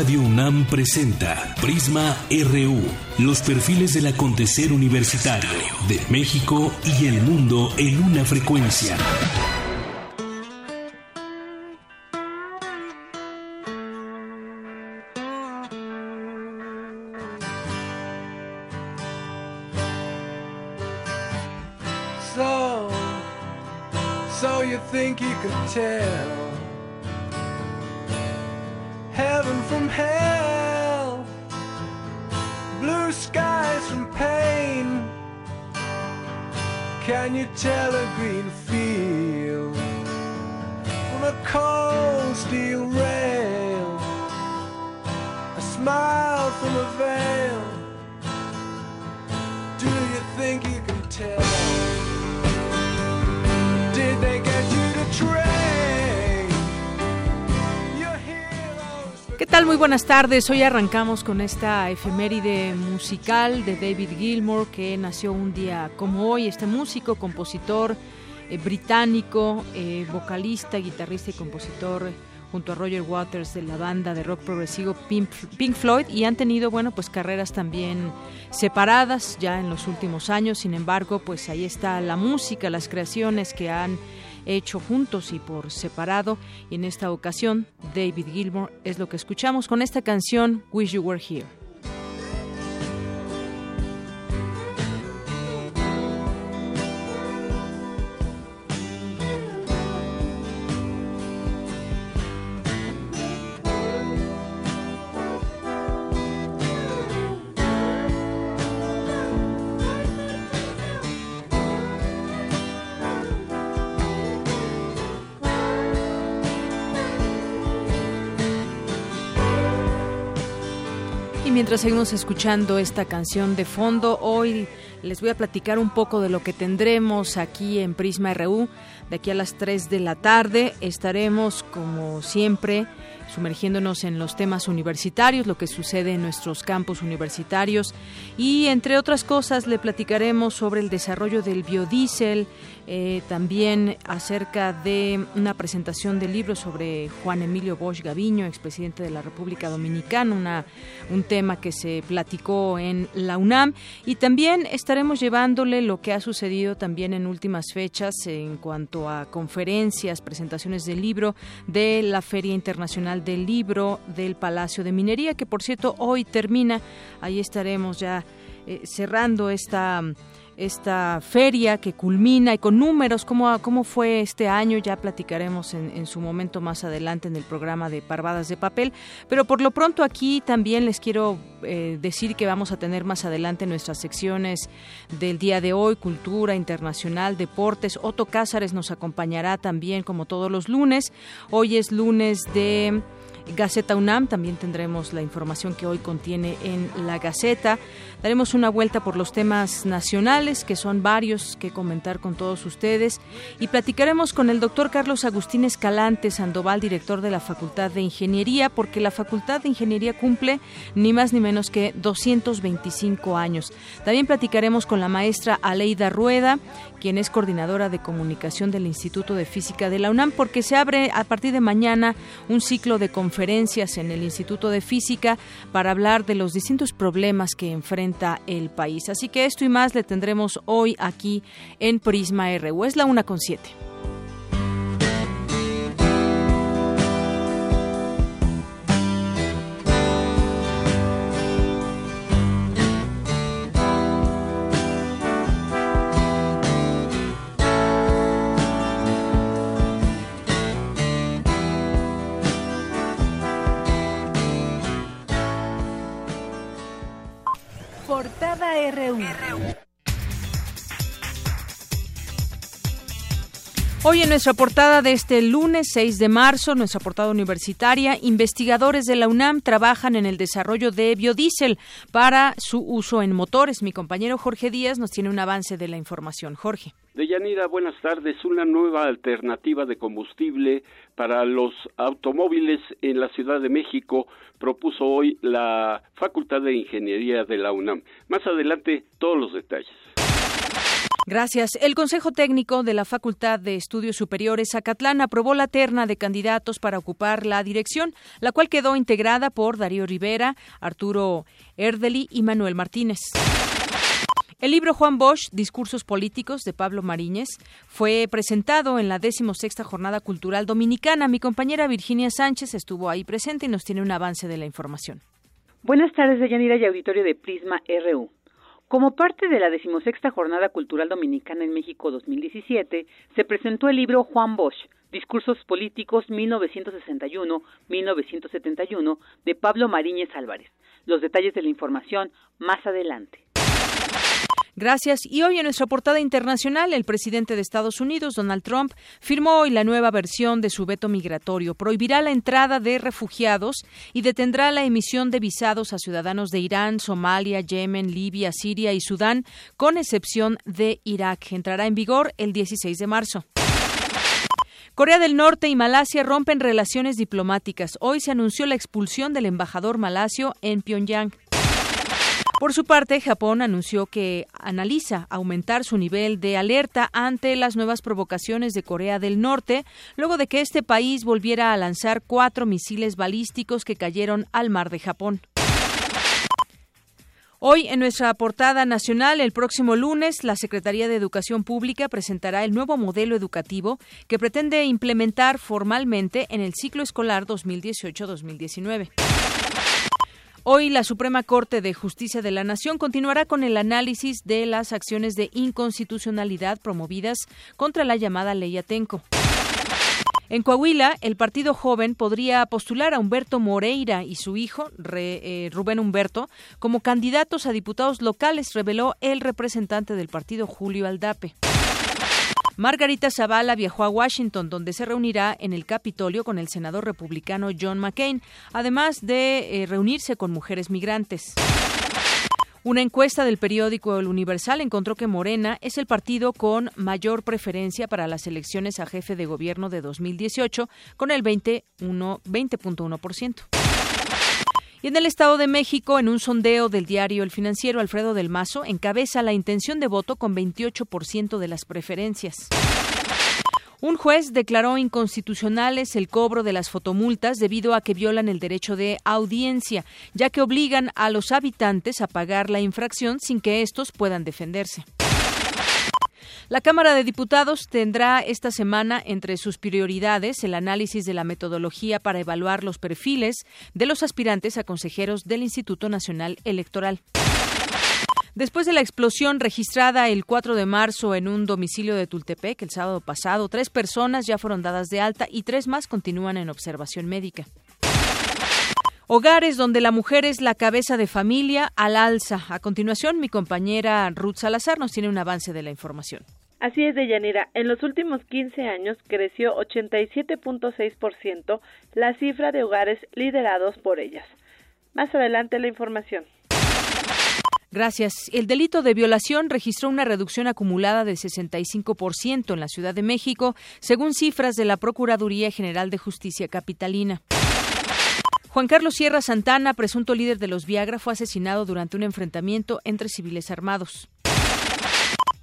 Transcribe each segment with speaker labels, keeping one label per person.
Speaker 1: Radio UNAM presenta Prisma RU, los perfiles del acontecer universitario de México y el mundo en una frecuencia.
Speaker 2: So, so you think you could tell
Speaker 3: buenas tardes. Hoy arrancamos con esta efeméride musical de David Gilmour, que nació un día como hoy. Este músico, compositor eh, británico, eh, vocalista, guitarrista y compositor junto a Roger Waters de la banda de rock progresivo Pink, Floyd y han tenido, bueno, pues carreras también separadas ya en los últimos años. Sin embargo, pues ahí está la música, las creaciones que han hecho juntos y por separado. Y en esta ocasión, David Gilmour es lo que escuchamos con esta canción Wish You Were Here. Seguimos escuchando esta canción de fondo, hoy les voy a platicar un poco de lo que tendremos aquí en Prisma RU. De aquí a las 3 de la tarde estaremos, como siempre, sumergiéndonos en los temas universitarios, lo que sucede en nuestros campus universitarios. Y, entre otras cosas, le platicaremos sobre el desarrollo del biodiesel, eh, también acerca de una presentación de libros sobre Juan Emilio Bosch Gaviño, expresidente de la República Dominicana, una, un tema que se platicó en la UNAM. Y también estaremos llevándole lo que ha sucedido también en últimas fechas en cuanto a conferencias, presentaciones del libro de la Feria Internacional del Libro del Palacio de Minería, que por cierto hoy termina, ahí estaremos ya eh, cerrando esta esta feria que culmina y con números, cómo, cómo fue este año, ya platicaremos en, su momento más adelante en el programa de Parvadas de Papel, pero por lo pronto aquí también les quiero eh, decir que vamos a tener más adelante nuestras secciones del día de hoy, cultura internacional, deportes, Otto Cázares nos acompañará también como todos los lunes, hoy es lunes de... Gaceta UNAM, también tendremos la información que hoy contiene en la Gaceta. Daremos una vuelta por los temas nacionales, que son varios que comentar con todos ustedes, y platicaremos con el doctor Carlos Agustín Escalante Sandoval, director de la Facultad de Ingeniería, porque la Facultad de Ingeniería cumple ni más ni menos que 225 años. También platicaremos con la maestra Aleida Rueda, quien es coordinadora de comunicación del Instituto de Física de la UNAM, porque se abre a partir de mañana un ciclo de conferencias en el Instituto de Física para hablar de los distintos problemas que enfrenta el país. Así que esto y más le tendremos hoy aquí en Prisma RU. Es la una con siete. Nuestra portada de este lunes 6 de marzo, nuestra portada universitaria, investigadores de la UNAM trabajan en el desarrollo de biodiesel para su uso en motores. Mi compañero Jorge Díaz nos tiene un avance de la información. Jorge.
Speaker 4: Deyanira, buenas tardes. Una nueva alternativa de combustible para los automóviles en la Ciudad de México propuso hoy la Facultad de Ingeniería de la UNAM. Más adelante, todos los detalles.
Speaker 3: Gracias. El Consejo Técnico de la Facultad de Estudios Superiores Acatlán aprobó la terna de candidatos para ocupar la dirección, la cual quedó integrada por Darío Rivera, Arturo Erdeli y Manuel Martínez. El libro Juan Bosch, Discursos Políticos, de Pablo Mariñez, fue presentado en la decimosexta Jornada Cultural Dominicana. Mi compañera Virginia Sánchez estuvo ahí presente y nos tiene un avance de la información.
Speaker 5: Buenas tardes, Deyanira y auditorio de Prisma RU. Como parte de la decimosexta Jornada Cultural Dominicana en México 2017, se presentó el libro Juan Bosch, Discursos Políticos 1961-1971 de Pablo Mariñez Álvarez. Los detalles de la información más adelante.
Speaker 3: Gracias. Y hoy en nuestra portada internacional, el presidente de Estados Unidos, Donald Trump, firmó hoy la nueva versión de su veto migratorio. Prohibirá la entrada de refugiados y detendrá la emisión de visados a ciudadanos de Irán, Somalia, Yemen, Libia, Siria y Sudán, con excepción de Irak. Entrará en vigor el 16 de marzo. Corea del Norte y Malasia rompen relaciones diplomáticas. Hoy se anunció la expulsión del embajador malasio en Pyongyang. Por su parte, Japón anunció que analiza aumentar su nivel de alerta ante las nuevas provocaciones de Corea del Norte, luego de que este país volviera a lanzar cuatro misiles balísticos que cayeron al mar de Japón. Hoy, en nuestra portada nacional, el próximo lunes, la Secretaría de Educación Pública presentará el nuevo modelo educativo que pretende implementar formalmente en el ciclo escolar 2018-2019. Hoy la Suprema Corte de Justicia de la Nación continuará con el análisis de las acciones de inconstitucionalidad promovidas contra la llamada Ley Atenco. En Coahuila, el Partido Joven podría postular a Humberto Moreira y su hijo, eh, Rubén Humberto, como candidatos a diputados locales, reveló el representante del partido Julio Aldape. Margarita Zavala viajó a Washington, donde se reunirá en el Capitolio con el senador republicano John McCain, además de eh, reunirse con mujeres migrantes. Una encuesta del periódico El Universal encontró que Morena es el partido con mayor preferencia para las elecciones a jefe de gobierno de 2018, con el 20.1%. Y en el Estado de México, en un sondeo del diario El Financiero, Alfredo del Mazo encabeza la intención de voto con 28% de las preferencias. Un juez declaró inconstitucionales el cobro de las fotomultas debido a que violan el derecho de audiencia, ya que obligan a los habitantes a pagar la infracción sin que estos puedan defenderse. La Cámara de Diputados tendrá esta semana entre sus prioridades el análisis de la metodología para evaluar los perfiles de los aspirantes a consejeros del Instituto Nacional Electoral. Después de la explosión registrada el 4 de marzo en un domicilio de Tultepec el sábado pasado, tres personas ya fueron dadas de alta y tres más continúan en observación médica. Hogares donde la mujer es la cabeza de familia al alza. A continuación, mi compañera Ruth Salazar nos tiene un avance de la información.
Speaker 6: Así es, Deyanira. En los últimos 15 años creció 87.6% la cifra de hogares liderados por ellas. Más adelante la información.
Speaker 3: Gracias. El delito de violación registró una reducción acumulada de 65% en la Ciudad de México, según cifras de la Procuraduría General de Justicia Capitalina. Juan Carlos Sierra Santana, presunto líder de los Viagra, fue asesinado durante un enfrentamiento entre civiles armados.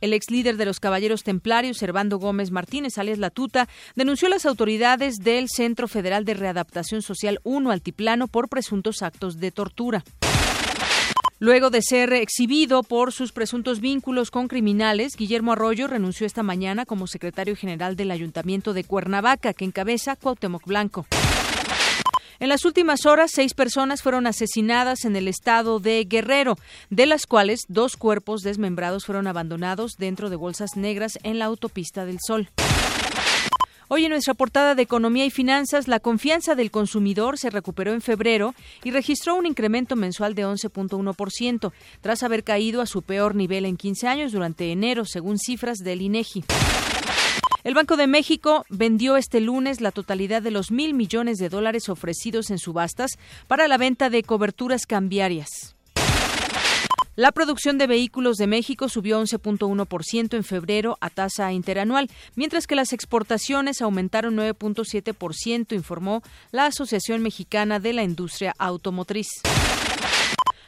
Speaker 3: El ex líder de los Caballeros Templarios, Servando Gómez Martínez, alias La Tuta, denunció a las autoridades del Centro Federal de Readaptación Social 1 Altiplano por presuntos actos de tortura. Luego de ser exhibido por sus presuntos vínculos con criminales, Guillermo Arroyo renunció esta mañana como secretario general del Ayuntamiento de Cuernavaca, que encabeza Cuauhtémoc Blanco. En las últimas horas, seis personas fueron asesinadas en el estado de Guerrero, de las cuales dos cuerpos desmembrados fueron abandonados dentro de bolsas negras en la autopista del Sol. Hoy en nuestra portada de Economía y Finanzas, la confianza del consumidor se recuperó en febrero y registró un incremento mensual de 11.1%, tras haber caído a su peor nivel en 15 años durante enero, según cifras del INEGI. El Banco de México vendió este lunes la totalidad de los mil millones de dólares ofrecidos en subastas para la venta de coberturas cambiarias. La producción de vehículos de México subió 11.1% en febrero a tasa interanual, mientras que las exportaciones aumentaron 9.7%, informó la Asociación Mexicana de la Industria Automotriz.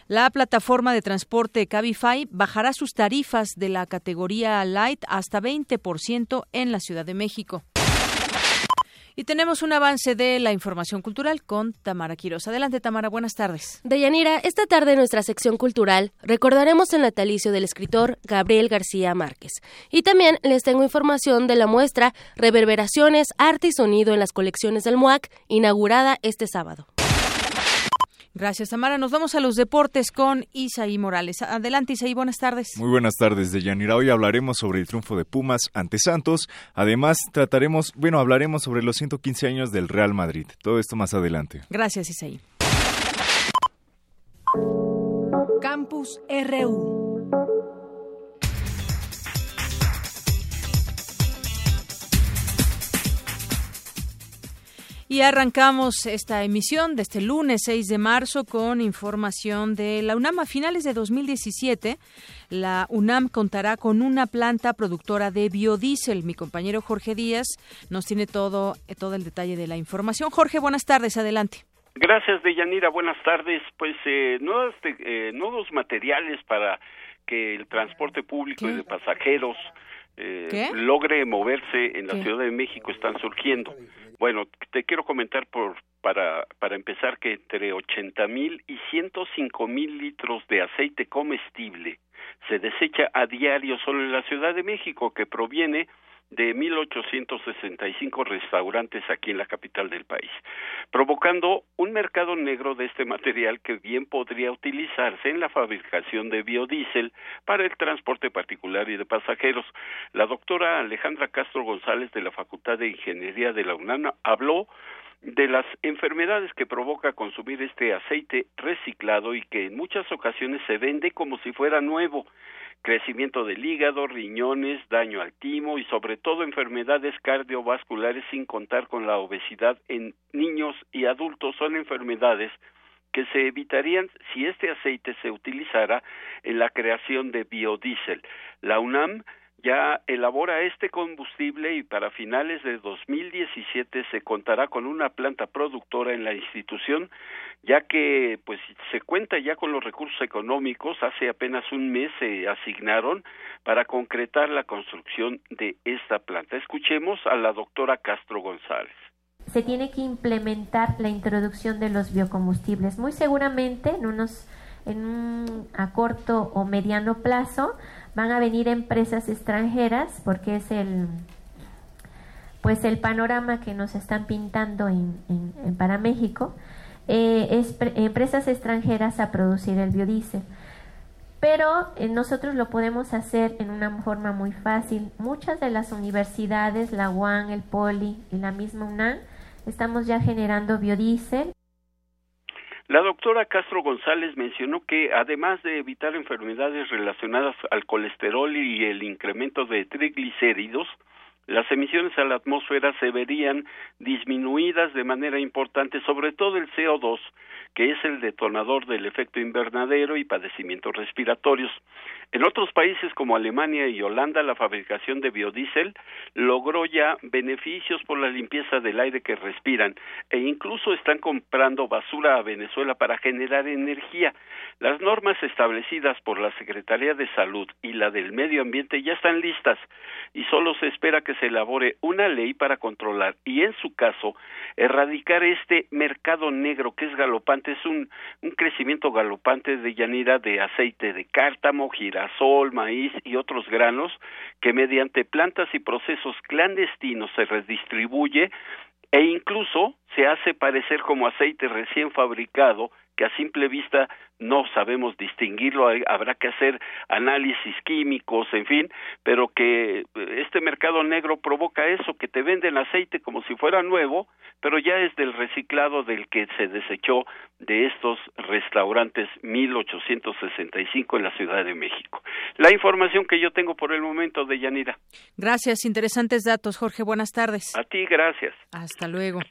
Speaker 3: La plataforma de transporte Cabify bajará sus tarifas de la categoría Light hasta 20% en la Ciudad de México. Y tenemos un avance de la información cultural con Tamara Quiroz. Adelante, Tamara, buenas tardes.
Speaker 7: Deyanira, esta tarde en nuestra sección cultural recordaremos el natalicio del escritor Gabriel García Márquez. Y también les tengo información de la muestra Reverberaciones, Arte y Sonido en las colecciones del MUAC, inaugurada este sábado.
Speaker 3: Gracias, Tamara. Nos vamos a los deportes con Isaí Morales. Adelante, Isaí, buenas tardes.
Speaker 8: Muy buenas tardes, Deyanira. Hoy hablaremos sobre el triunfo de Pumas ante Santos. Además, trataremos, bueno, hablaremos sobre los 115 años del Real Madrid. Todo esto más adelante.
Speaker 3: Gracias, Isaí.
Speaker 9: Campus RU.
Speaker 3: Y arrancamos esta emisión de este lunes 6 de marzo con información de la UNAM. A finales de 2017, la UNAM contará con una planta productora de biodiesel. Mi compañero Jorge Díaz nos tiene todo, todo el detalle de la información. Jorge, buenas tardes, adelante.
Speaker 4: Gracias, Deyanira. Buenas tardes. Pues eh, nuevos, eh, nuevos materiales para que el transporte público de pasajeros eh, logre moverse en la Ciudad de México están surgiendo. Bueno, te quiero comentar por para para empezar que entre 80 mil y 105 mil litros de aceite comestible se desecha a diario solo en la Ciudad de México, que proviene de 1.865 restaurantes aquí en la capital del país, provocando un mercado negro de este material que bien podría utilizarse en la fabricación de biodiesel para el transporte particular y de pasajeros. La doctora Alejandra Castro González de la Facultad de Ingeniería de la UNAM habló de las enfermedades que provoca consumir este aceite reciclado y que en muchas ocasiones se vende como si fuera nuevo crecimiento del hígado, riñones, daño al timo y sobre todo enfermedades cardiovasculares sin contar con la obesidad en niños y adultos son enfermedades que se evitarían si este aceite se utilizara en la creación de biodiesel. La UNAM ya elabora este combustible y para finales de 2017 se contará con una planta productora en la institución, ya que pues se cuenta ya con los recursos económicos, hace apenas un mes se asignaron para concretar la construcción de esta planta. Escuchemos a la doctora Castro González
Speaker 10: se tiene que implementar la introducción de los biocombustibles. Muy seguramente en unos en un a corto o mediano plazo van a venir empresas extranjeras porque es el pues el panorama que nos están pintando en, para México eh, es empresas extranjeras a producir el biodiesel. Pero eh, nosotros lo podemos hacer en una forma muy fácil. Muchas de las universidades la UAN el Poli y la misma UNAM estamos ya generando biodiesel
Speaker 4: la doctora Castro González mencionó que además de evitar enfermedades relacionadas al colesterol y el incremento de triglicéridos, las emisiones a la atmósfera se verían disminuidas de manera importante, sobre todo el CO2, que es el detonador del efecto invernadero y padecimientos respiratorios. En otros países como Alemania y Holanda, la fabricación de biodiesel logró ya beneficios por la limpieza del aire que respiran e incluso están comprando basura a Venezuela para generar energía. Las normas establecidas por la Secretaría de Salud y la del Medio Ambiente ya están listas y solo se espera que se elabore una ley para controlar y en su caso erradicar este mercado negro que es galopante, es un, un crecimiento galopante de llanera de aceite de cártamo, girasol, maíz y otros granos que mediante plantas y procesos clandestinos se redistribuye e incluso se hace parecer como aceite recién fabricado que a simple vista no sabemos distinguirlo, habrá que hacer análisis químicos, en fin, pero que eh, este mercado negro provoca eso, que te venden aceite como si fuera nuevo, pero ya es del reciclado del que se desechó de estos restaurantes 1865 en la Ciudad de México. La información que yo tengo por el momento de Yanira.
Speaker 3: Gracias, interesantes datos, Jorge. Buenas tardes.
Speaker 4: A ti, gracias.
Speaker 3: Hasta luego.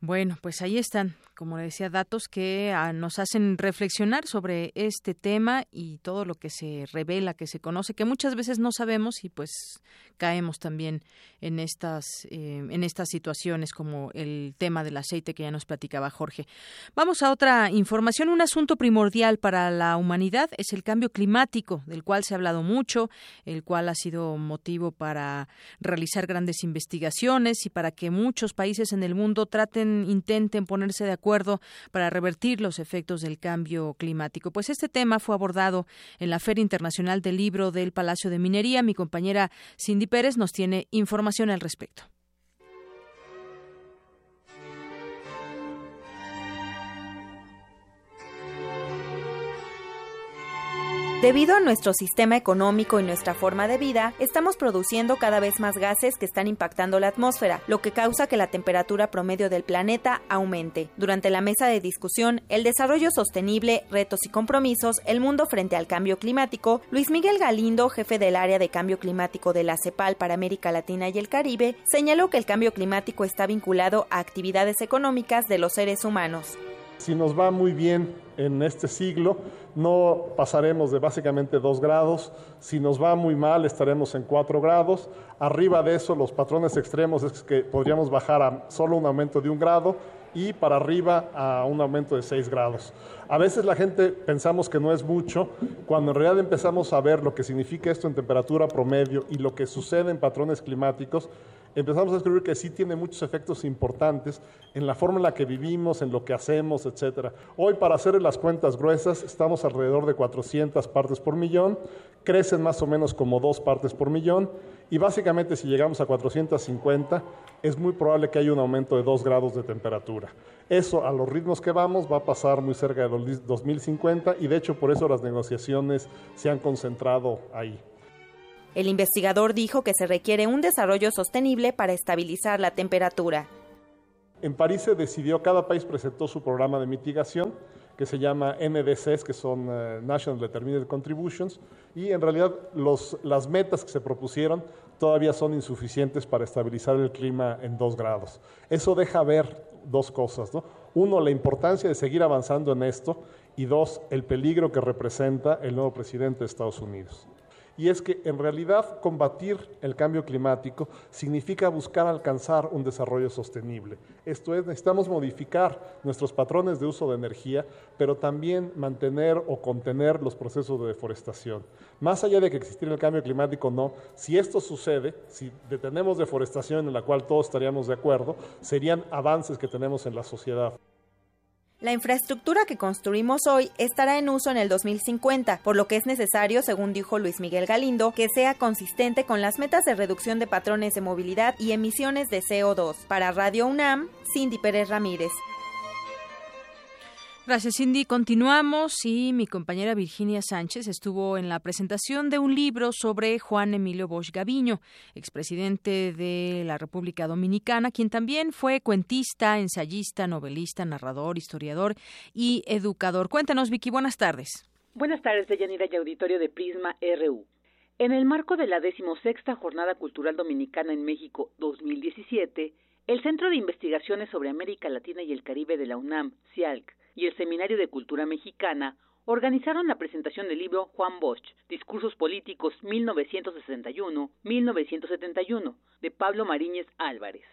Speaker 3: Bueno, pues ahí están como le decía, datos que ah, nos hacen reflexionar sobre este tema y todo lo que se revela, que se conoce, que muchas veces no sabemos y pues caemos también en estas, eh, en estas situaciones como el tema del aceite que ya nos platicaba Jorge. Vamos a otra información. Un asunto primordial para la humanidad es el cambio climático, del cual se ha hablado mucho, el cual ha sido motivo para realizar grandes investigaciones y para que muchos países en el mundo traten, intenten ponerse de acuerdo para revertir los efectos del cambio climático. Pues este tema fue abordado en la Feria Internacional del Libro del Palacio de Minería. Mi compañera Cindy Pérez nos tiene información al respecto.
Speaker 11: Debido a nuestro sistema económico y nuestra forma de vida, estamos produciendo cada vez más gases que están impactando la atmósfera, lo que causa que la temperatura promedio del planeta aumente. Durante la mesa de discusión, El desarrollo sostenible, retos y compromisos, el mundo frente al cambio climático, Luis Miguel Galindo, jefe del área de cambio climático de la CEPAL para América Latina y el Caribe, señaló que el cambio climático está vinculado a actividades económicas de los seres humanos.
Speaker 12: Si nos va muy bien en este siglo, no pasaremos de básicamente 2 grados. Si nos va muy mal, estaremos en 4 grados. Arriba de eso, los patrones extremos es que podríamos bajar a solo un aumento de un grado y para arriba a un aumento de 6 grados. A veces la gente pensamos que no es mucho, cuando en realidad empezamos a ver lo que significa esto en temperatura promedio y lo que sucede en patrones climáticos, empezamos a descubrir que sí tiene muchos efectos importantes en la forma en la que vivimos, en lo que hacemos, etc. Hoy, para hacer las cuentas gruesas, estamos alrededor de 400 partes por millón, crecen más o menos como dos partes por millón, y básicamente si llegamos a 450, es muy probable que haya un aumento de 2 grados de temperatura. Eso, a los ritmos que vamos, va a pasar muy cerca de 2050, y de hecho por eso las negociaciones se han concentrado ahí.
Speaker 11: El investigador dijo que se requiere un desarrollo sostenible para estabilizar la temperatura.
Speaker 12: En París se decidió, cada país presentó su programa de mitigación, que se llama NDCs, que son eh, National Determined Contributions, y en realidad las metas que se propusieron todavía son insuficientes para estabilizar el clima en dos grados. Eso deja ver dos cosas, ¿no? Uno, la importancia de seguir avanzando en esto, y dos, el peligro que representa el nuevo presidente de Estados Unidos y es que en realidad combatir el cambio climático significa buscar alcanzar un desarrollo sostenible. Esto es, necesitamos modificar nuestros patrones de uso de energía, pero también mantener o contener los procesos de deforestación. Más allá de que existiera el cambio climático o no, si esto sucede, si detenemos deforestación en la cual todos estaríamos de acuerdo, serían avances que tenemos en la sociedad.
Speaker 11: La infraestructura que construimos hoy estará en uso en el 2050, por lo que es necesario, según dijo Luis Miguel Galindo, que sea consistente con las metas de reducción de patrones de movilidad y emisiones de CO2. Para Radio UNAM, Cindy Pérez Ramírez.
Speaker 3: Gracias, Cindy. Continuamos y mi compañera Virginia Sánchez estuvo en la presentación de un libro sobre Juan Emilio Bosch Gaviño, expresidente de la República Dominicana, quien también fue cuentista, ensayista, novelista, narrador, historiador y educador. Cuéntanos, Vicky, buenas tardes.
Speaker 5: Buenas tardes, Deyanira y auditorio de Prisma RU. En el marco de la decimosexta Jornada Cultural Dominicana en México 2017, el Centro de Investigaciones sobre América Latina y el Caribe de la UNAM, CIALC, y el Seminario de Cultura Mexicana organizaron la presentación del libro Juan Bosch, Discursos Políticos 1961-1971, de Pablo Mariñez Álvarez.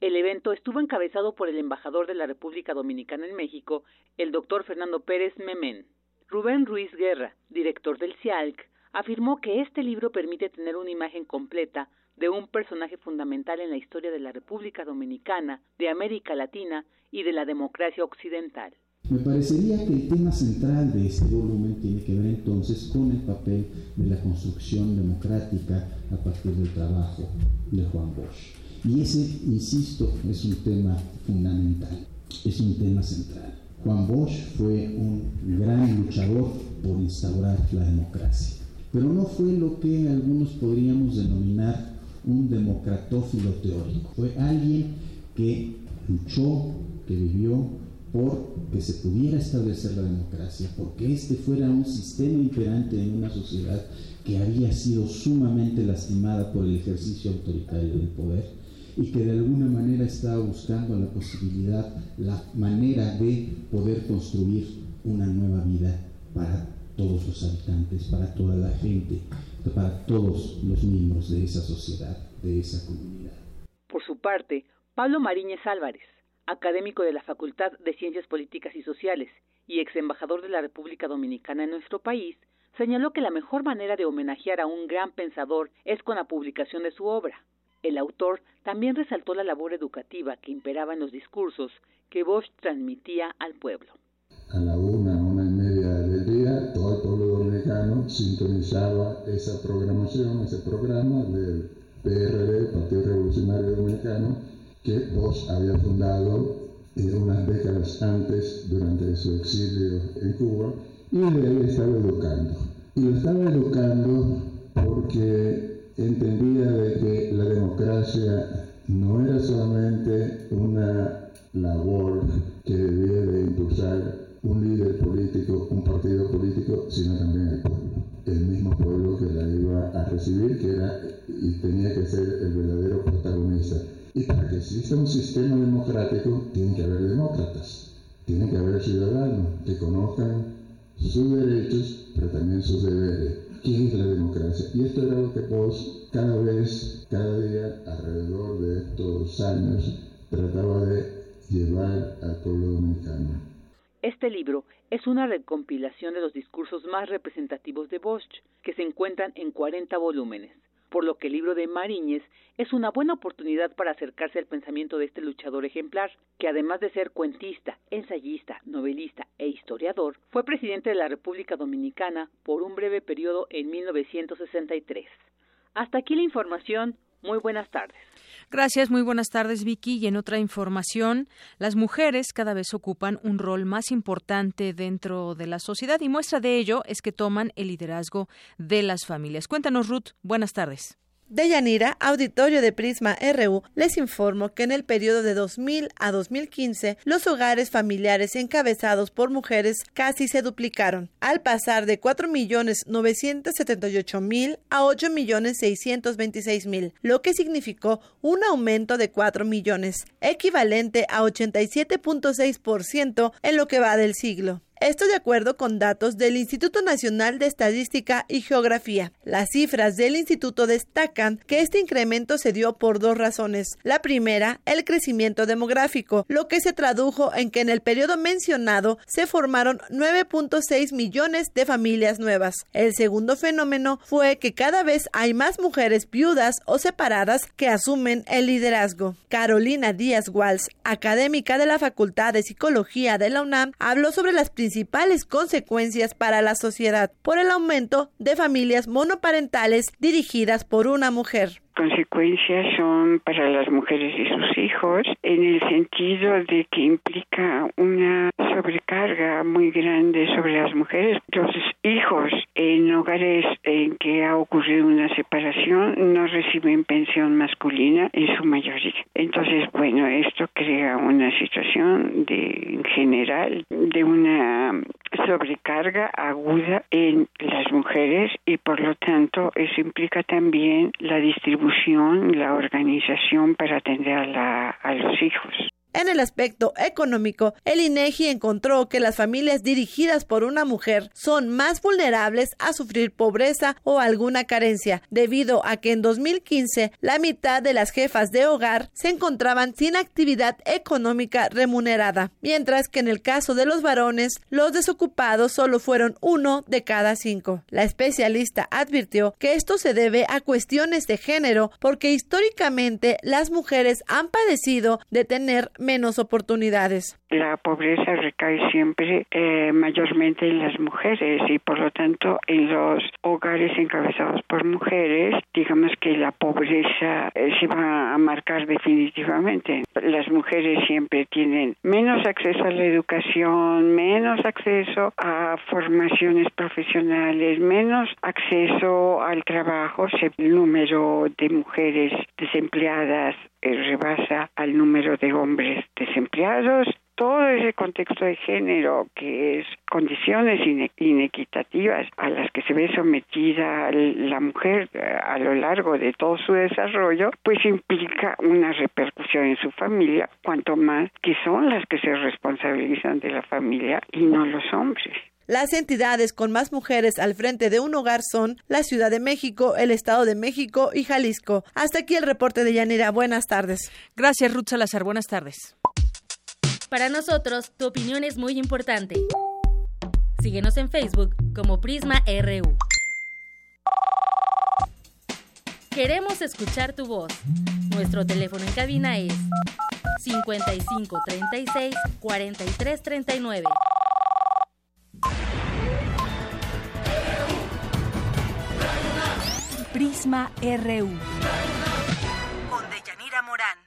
Speaker 5: El evento estuvo encabezado por el embajador de la República Dominicana en México, el doctor Fernando Pérez Memén. Rubén Ruiz Guerra, director del CIALC, afirmó que este libro permite tener una imagen completa de un personaje fundamental en la historia de la República Dominicana, de América Latina y de la democracia occidental.
Speaker 13: Me parecería que el tema central de este volumen tiene que ver entonces con el papel de la construcción democrática a partir del trabajo de Juan Bosch. Y ese, insisto, es un tema fundamental, es un tema central. Juan Bosch fue un gran luchador por instaurar la democracia, pero no fue lo que algunos podríamos denominar un democratófilo teórico. Fue alguien que luchó, que vivió por que se pudiera establecer la democracia, porque este fuera un sistema imperante en una sociedad que había sido sumamente lastimada por el ejercicio autoritario del poder y que de alguna manera está buscando la posibilidad, la manera de poder construir una nueva vida para todos los habitantes, para toda la gente, para todos los miembros de esa sociedad, de esa comunidad.
Speaker 5: Por su parte, Pablo Mariñez Álvarez, académico de la Facultad de Ciencias Políticas y Sociales y ex embajador de la República Dominicana en nuestro país, señaló que la mejor manera de homenajear a un gran pensador es con la publicación de su obra. El autor también resaltó la labor educativa que imperaba en los discursos que Bosch transmitía al pueblo.
Speaker 14: A la una, sintonizaba esa programación, ese programa del PRD, Partido Revolucionario Dominicano, que Bosch había fundado eh, unas décadas antes durante su exilio en Cuba y de ahí estaba educando. Y lo estaba educando porque entendía de que la democracia no era solamente una labor que debía de impulsar un líder político, un partido político, sino también el pueblo. El mismo pueblo que la iba a recibir, que era y tenía que ser el verdadero protagonista. Y para que exista un sistema democrático, tiene que haber demócratas, tiene que haber ciudadanos que conozcan sus derechos, pero también sus deberes. ¿Qué es la democracia? Y esto era lo que vos cada vez, cada día, alrededor de estos años, trataba de llevar al pueblo dominicano.
Speaker 5: Este libro es una recompilación de los discursos más representativos de Bosch, que se encuentran en 40 volúmenes, por lo que el libro de Mariñez es una buena oportunidad para acercarse al pensamiento de este luchador ejemplar, que además de ser cuentista, ensayista, novelista e historiador, fue presidente de la República Dominicana por un breve periodo en 1963. Hasta aquí la información. Muy buenas tardes.
Speaker 3: Gracias, muy buenas tardes Vicky. Y en otra información, las mujeres cada vez ocupan un rol más importante dentro de la sociedad y muestra de ello es que toman el liderazgo de las familias. Cuéntanos Ruth, buenas tardes.
Speaker 6: De Yanira, auditorio de Prisma RU, les informo que en el periodo de 2000 a 2015, los hogares familiares encabezados por mujeres casi se duplicaron, al pasar de 4.978.000 a 8.626.000, lo que significó un aumento de 4 millones, equivalente a 87.6% en lo que va del siglo. Esto de acuerdo con datos del Instituto Nacional de Estadística y Geografía. Las cifras del instituto destacan que este incremento se dio por dos razones. La primera, el crecimiento demográfico, lo que se tradujo en que en el periodo mencionado se formaron 9.6 millones de familias nuevas. El segundo fenómeno fue que cada vez hay más mujeres viudas o separadas que asumen el liderazgo. Carolina Díaz Walsh, académica de la Facultad de Psicología de la UNAM, habló sobre las principales consecuencias para la sociedad por el aumento de familias monoparentales dirigidas por una mujer
Speaker 15: consecuencias son para las mujeres y sus hijos en el sentido de que implica una sobrecarga muy grande sobre las mujeres. Los hijos en hogares en que ha ocurrido una separación no reciben pensión masculina en su mayoría. Entonces, bueno, esto crea una situación de en general de una sobrecarga aguda en las mujeres y por lo tanto eso implica también la distribución, la organización para atender a, a los hijos.
Speaker 6: En el aspecto económico, el INEGI encontró que las familias dirigidas por una mujer son más vulnerables a sufrir pobreza o alguna carencia, debido a que en 2015 la mitad de las jefas de hogar se encontraban sin actividad económica remunerada, mientras que en el caso de los varones, los desocupados solo fueron uno de cada cinco. La especialista advirtió que esto se debe a cuestiones de género, porque históricamente las mujeres han padecido de tener menos oportunidades.
Speaker 15: La pobreza recae siempre eh, mayormente en las mujeres y por lo tanto en los hogares encabezados por mujeres, digamos que la pobreza eh, se va a marcar definitivamente. Las mujeres siempre tienen menos acceso a la educación, menos acceso a formaciones profesionales, menos acceso al trabajo. El número de mujeres desempleadas eh, rebasa al número de hombres desempleados todo ese contexto de género que es condiciones inequitativas a las que se ve sometida la mujer eh, a lo largo de todo su desarrollo, pues implica una repercusión en su familia, cuanto más que son las que se responsabilizan de la familia y no los hombres.
Speaker 6: Las entidades con más mujeres al frente de un hogar son la Ciudad de México, el Estado de México y Jalisco. Hasta aquí el reporte de Yanira. Buenas tardes.
Speaker 3: Gracias, Ruth Salazar. Buenas tardes.
Speaker 7: Para nosotros, tu opinión es muy importante. Síguenos en Facebook como Prisma RU. Queremos escuchar tu voz. Nuestro teléfono en cabina es 55 36
Speaker 9: Prisma RU.
Speaker 3: Con Deyanira Morán.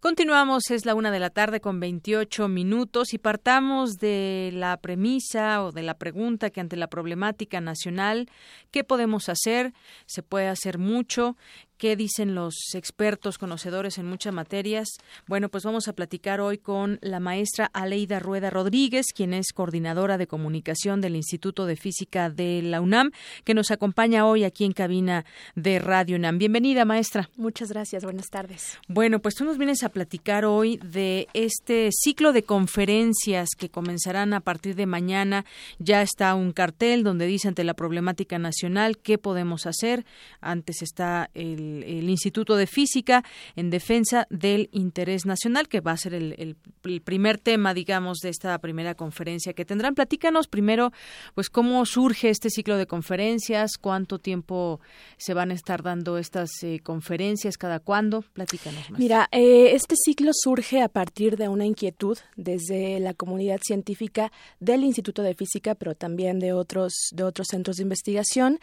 Speaker 3: Continuamos, es la una de la tarde con 28 minutos y partamos de la premisa o de la pregunta que ante la problemática nacional, ¿qué podemos hacer? Se puede hacer mucho ¿Qué dicen los expertos conocedores en muchas materias? Bueno, pues vamos a platicar hoy con la maestra Aleida Rueda Rodríguez, quien es coordinadora de comunicación del Instituto de Física de la UNAM, que nos acompaña hoy aquí en cabina de Radio UNAM. Bienvenida, maestra.
Speaker 16: Muchas gracias, buenas tardes.
Speaker 3: Bueno, pues tú nos vienes a platicar hoy de este ciclo de conferencias que comenzarán a partir de mañana. Ya está un cartel donde dice ante la problemática nacional qué podemos hacer. Antes está el el, Instituto de Física en defensa del interés nacional, que va a ser el, primer tema, digamos, de esta primera conferencia que tendrán. Platícanos primero, pues, cómo surge este ciclo de conferencias, cuánto tiempo se van a estar dando estas eh, conferencias, cada cuándo. Platícanos más.
Speaker 16: Mira, eh, este ciclo surge a partir de una inquietud desde la comunidad científica del Instituto de Física, pero también de otros, de otros centros de investigación,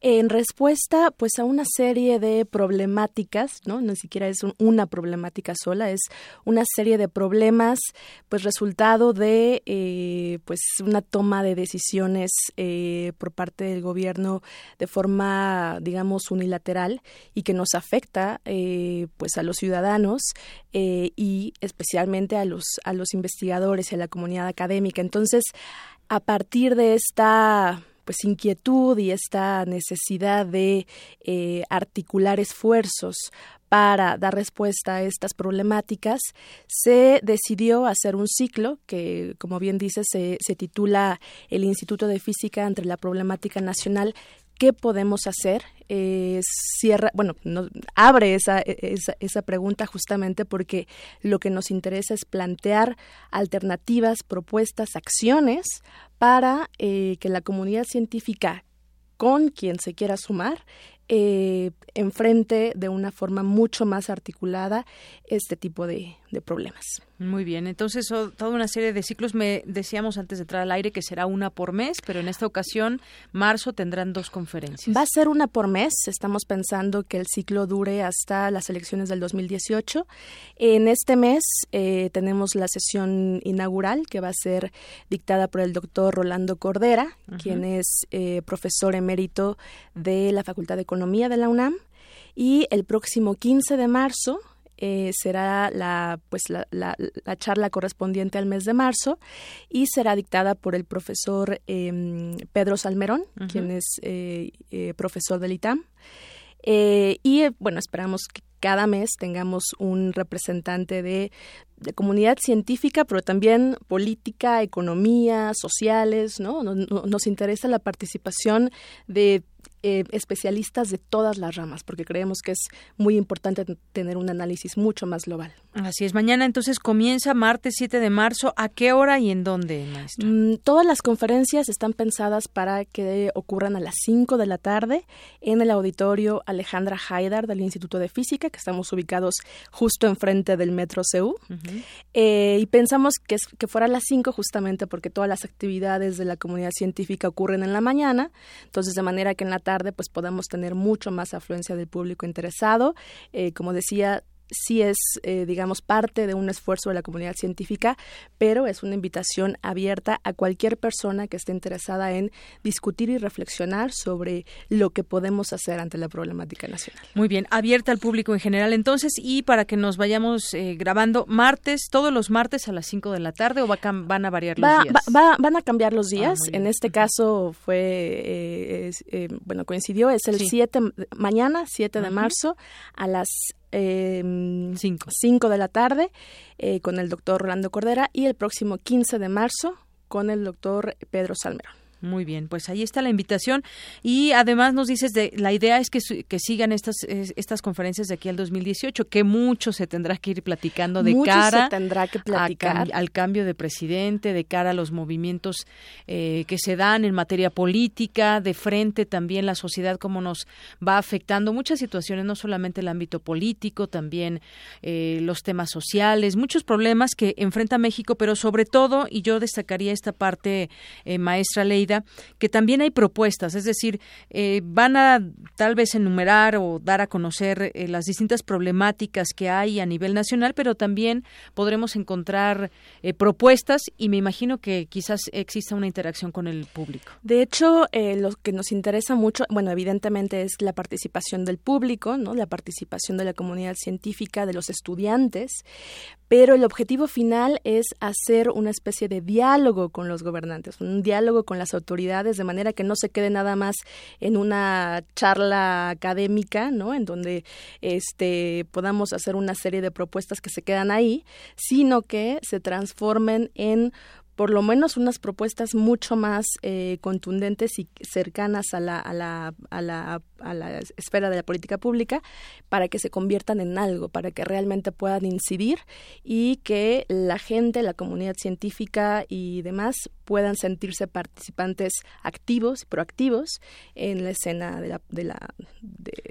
Speaker 16: en respuesta, pues, a una serie de problemáticas, ¿no? Ni siquiera es una problemática sola, es una serie de problemas, pues resultado de, eh, pues una toma de decisiones eh, por parte del gobierno de forma, digamos, unilateral y que nos afecta, eh, pues a los ciudadanos y especialmente a los a los investigadores y a la comunidad académica. Entonces, a partir de esta pues inquietud y esta necesidad de eh, articular esfuerzos para dar respuesta a estas problemáticas, se decidió hacer un ciclo que, como bien dice, se, se titula El Instituto de Física entre la Problemática Nacional ¿qué podemos hacer? Eh, cierra, bueno, abre esa, esa, esa, pregunta justamente porque lo que nos interesa es plantear alternativas, propuestas, acciones para eh, que la comunidad científica con quien se quiera sumar eh, enfrente de una forma mucho más articulada este tipo de, problemas.
Speaker 3: Muy bien, entonces toda una serie de ciclos, me decíamos antes de entrar al aire que será una por mes, pero en esta ocasión, marzo, tendrán dos conferencias.
Speaker 16: Va a ser una por mes, estamos pensando que el ciclo dure hasta las elecciones del 2018. En este mes eh, tenemos la sesión inaugural que va a ser dictada por el doctor Rolando Cordera, quien es eh, profesor emérito de la Facultad de Economía de la UNAM. Y el próximo 15 de marzo eh, será la, pues la, la, charla correspondiente al mes de marzo y será dictada por el profesor em, Pedro Salmerón, quien es eh, eh, profesor del ITAM. y bueno, esperamos que cada mes tengamos un representante de, de, comunidad científica, pero también política, economía, sociales, ¿no? Nos interesa la participación de eh, especialistas de todas las ramas, porque creemos que es muy importante tener un análisis mucho más global.
Speaker 3: Así es. Mañana entonces comienza martes 7 de marzo. ¿A qué hora y en dónde, maestra?
Speaker 16: Mm, todas las conferencias están pensadas para que ocurran a las 5 de la tarde en el auditorio Alejandra Haidar del Instituto de Física, que estamos ubicados justo enfrente del Metro CEU. Eh, y pensamos que, que fuera a las 5 justamente porque todas las actividades de la comunidad científica ocurren en la mañana. Entonces, de manera que en la tarde pues podemos tener mucho más afluencia del público interesado. Eh, como decía, sí es, eh, digamos, parte de un esfuerzo de la comunidad científica, pero es una invitación abierta a cualquier persona que esté interesada en discutir y reflexionar sobre lo que podemos hacer ante la problemática nacional.
Speaker 3: Muy bien, abierta al público en general entonces y para que nos vayamos eh, grabando martes, todos los martes a las 5 de la tarde o van a variar los días?
Speaker 16: van a cambiar los ah, días, en este caso fue, eh, bueno, coincidió, es el 7, mañana, 7 de marzo, a las 5 de la tarde eh, con el doctor Rolando Cordera y el próximo 15 de marzo con el doctor Pedro Salmerón.
Speaker 3: Muy bien, pues ahí está la invitación y además nos dices de la idea es que, que sigan estas estas conferencias de aquí al 2018, que mucho se tendrá que ir platicando de cara
Speaker 16: tendrá que platicar.
Speaker 3: al cambio de presidente, de cara a los movimientos eh, que se dan en materia política, de frente también la sociedad cómo nos va afectando muchas situaciones, no solamente el ámbito político, también eh, los temas sociales, muchos problemas que enfrenta México, pero sobre todo y yo destacaría esta parte eh, maestra Que también hay propuestas, es decir, eh, van a tal vez enumerar o dar a conocer eh, las distintas problemáticas que hay a nivel nacional, pero también podremos encontrar eh, propuestas y me imagino que quizás exista una interacción con el público.
Speaker 16: De hecho, lo que nos interesa mucho, bueno, evidentemente es la participación del público, ¿no? La participación de la comunidad científica, de los estudiantes, pero el objetivo final es hacer una especie de diálogo con los gobernantes, un diálogo con las autoridades, de manera que no se quede nada más en una charla académica, ¿no? En donde este, podamos hacer una serie de propuestas que se quedan ahí, sino que se transformen en por lo menos unas propuestas mucho más eh, contundentes y cercanas a la, a la, a la a la esfera de la política pública para que se conviertan en algo, para que realmente puedan incidir y que la gente, la comunidad científica y demás puedan sentirse participantes activos y proactivos en la escena de la, de la,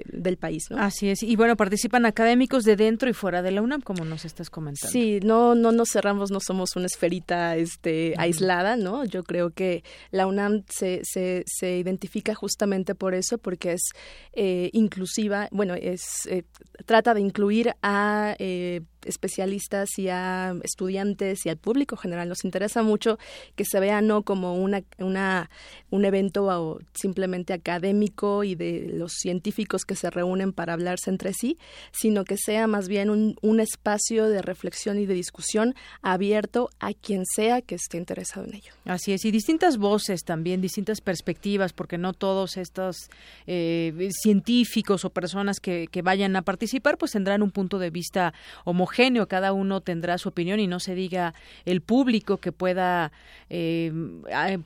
Speaker 16: del país. ¿no?
Speaker 3: Así es. Y bueno, participan académicos de dentro y fuera de la UNAM, como nos estás comentando.
Speaker 16: Sí, no, no nos cerramos, no somos una esferita este, aislada, ¿no? Yo creo que la UNAM se, se, se identifica justamente por eso, porque es eh, inclusiva, bueno, es eh, trata de incluir a eh, especialistas y a estudiantes y al público general. Nos interesa mucho que se vea no como una, una, un evento simplemente académico y de los científicos que se reúnen para hablarse entre sí, sino que sea más bien un, un espacio de reflexión y de discusión abierto a quien sea que esté interesado en ello.
Speaker 3: Así es, y distintas voces también, distintas perspectivas, porque no todos estos eh, científicos o personas que, que vayan a participar pues tendrán un punto de vista homogéneo genio, cada uno tendrá su opinión y no se diga el público que pueda eh,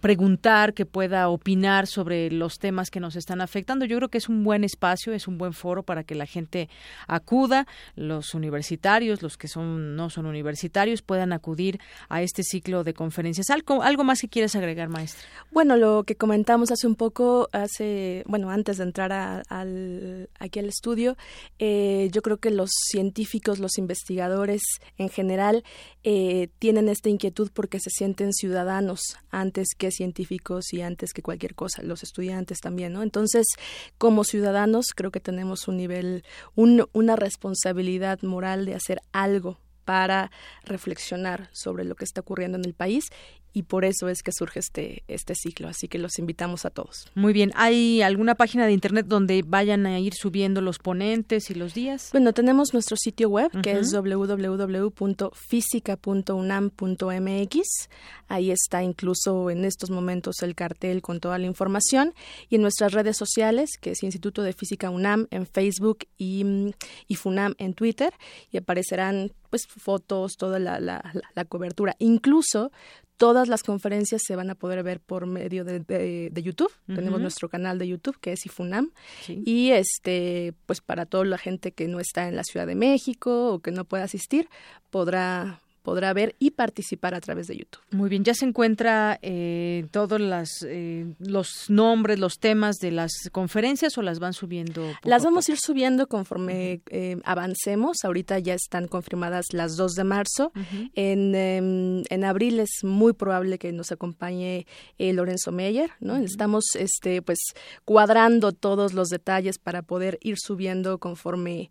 Speaker 3: preguntar, que pueda opinar sobre los temas que nos están afectando. Yo creo que es un buen espacio, es un buen foro para que la gente acuda, los universitarios, los que son no son universitarios, puedan acudir a este ciclo de conferencias. ¿Algo, algo más que quieres agregar, maestra?
Speaker 16: Bueno, lo que comentamos hace un poco, hace, bueno, antes de entrar al, aquí al estudio, eh, yo creo que los científicos, los investigadores, en general eh, tienen esta inquietud porque se sienten ciudadanos antes que científicos y antes que cualquier cosa, los estudiantes también, ¿no? Entonces, como ciudadanos, creo que tenemos un nivel, una responsabilidad moral de hacer algo para reflexionar sobre lo que está ocurriendo en el país y por eso es que surge este, este ciclo. Así que los invitamos a todos.
Speaker 3: Muy bien. ¿Hay alguna página de internet donde vayan a ir subiendo los ponentes y los días?
Speaker 16: Bueno, tenemos nuestro sitio web que es www.física.unam.mx. Ahí está incluso en estos momentos el cartel con toda la información. Y en nuestras redes sociales, que es Instituto de Física UNAM en Facebook y, y FUNAM en Twitter. Y aparecerán pues fotos, toda la, la, la cobertura. Incluso Todas las conferencias se van a poder ver por medio de, de, YouTube. Tenemos nuestro canal de YouTube que es IFUNAM. Y este, pues para toda la gente que no está en la Ciudad de México o que no pueda asistir, podrá podrá ver y participar a través de YouTube.
Speaker 3: Muy bien, ya se encuentra eh, todos las, eh, los nombres, los temas de las conferencias o las van subiendo.
Speaker 16: las vamos a ir subiendo conforme eh, avancemos. Ahorita ya están confirmadas las 2 de marzo. en, em, en abril es muy probable que nos acompañe Lorenzo Meyer, ¿no? Estamos este, pues cuadrando todos los detalles para poder ir subiendo conforme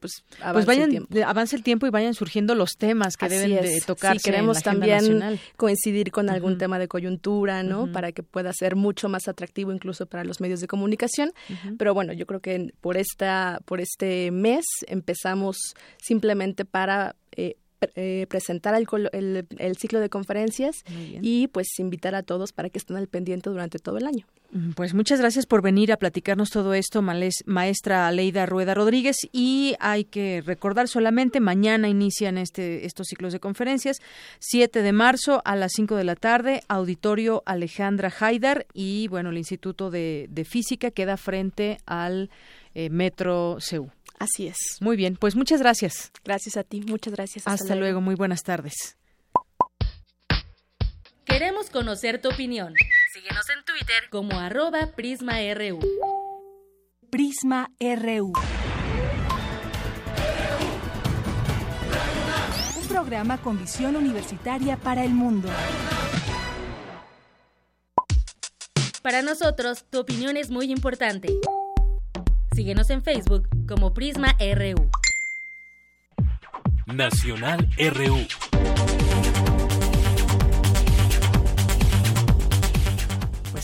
Speaker 16: pues,
Speaker 3: pues vayan, avance el tiempo y vayan surgiendo los temas que deben de tocar.
Speaker 16: queremos también coincidir con algún tema de coyuntura, ¿no? Para que pueda ser mucho más atractivo incluso para los medios de comunicación. Pero bueno, yo creo que por esta, por este mes empezamos simplemente para eh, eh, presentar el, el, ciclo de conferencias y pues invitar a todos para que estén al pendiente durante todo el año.
Speaker 3: Pues muchas gracias por venir a platicarnos todo esto, maestra Leida Rueda Rodríguez. Y hay que recordar solamente, mañana inician este, estos ciclos de conferencias, 7 de marzo a las 5 de la tarde, Auditorio Alejandra Haidar y bueno, el Instituto de, Física queda frente al eh, Metro CEU.
Speaker 16: Así es.
Speaker 3: Muy bien, pues muchas gracias.
Speaker 16: Gracias a ti, muchas gracias.
Speaker 3: Hasta, luego. muy buenas tardes.
Speaker 7: Queremos conocer tu opinión. Síguenos en Twitter como arroba PrismaRU.
Speaker 9: Prisma RU. Un programa con visión universitaria para el mundo.
Speaker 7: Para nosotros, tu opinión es muy importante. Síguenos en Facebook como Prisma RU.
Speaker 1: Nacional RU.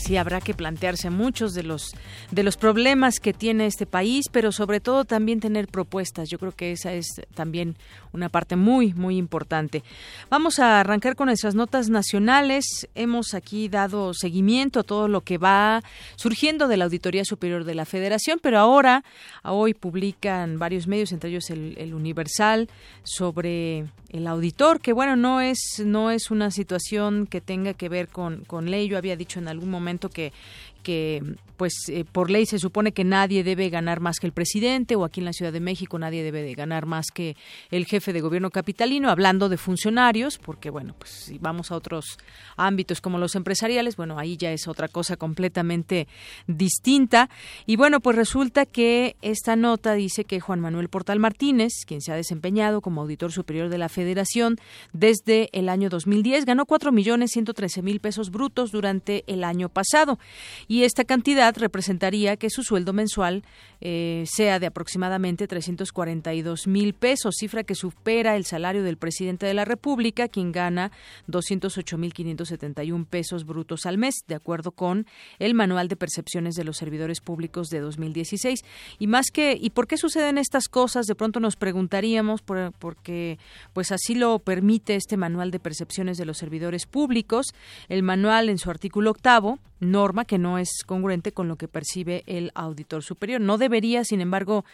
Speaker 3: Sí habrá que plantearse muchos de los de los problemas que tiene este país, pero sobre todo también tener propuestas. Yo creo que esa es también una parte muy muy importante. Vamos a arrancar con nuestras notas nacionales. Hemos aquí dado seguimiento a todo lo que va surgiendo de la Auditoría Superior de la Federación, pero ahora hoy publican varios medios, entre ellos el, el Universal, sobre el auditor, que bueno, no es no es una situación que tenga que ver con con ley. Yo había dicho en algún momento que, que pues eh, por ley se supone que nadie debe ganar más que el presidente o aquí en la Ciudad de México nadie debe de ganar más que el jefe de gobierno capitalino, hablando de funcionarios, porque bueno, pues si vamos a otros ámbitos como los empresariales, bueno, ahí ya es otra cosa completamente distinta. Y bueno, pues resulta que esta nota dice que Juan Manuel Portal Martínez, quien se ha desempeñado como auditor superior de la Federación desde el año 2010, ganó cuatro millones ciento trece mil pesos brutos durante el año pasado esta cantidad representaría que su sueldo mensual eh, sea de aproximadamente 342 mil pesos, cifra que supera el salario del presidente de la República, quien gana 208 mil 571 pesos brutos al mes, de acuerdo con el Manual de Percepciones de los Servidores Públicos de 2016. Y más que, ¿y por qué suceden estas cosas? De pronto nos preguntaríamos, por, porque pues así lo permite este Manual de Percepciones de los Servidores Públicos. El manual en su artículo octavo norma que no es congruente con lo que percibe el auditor superior. No debería, sin embargo,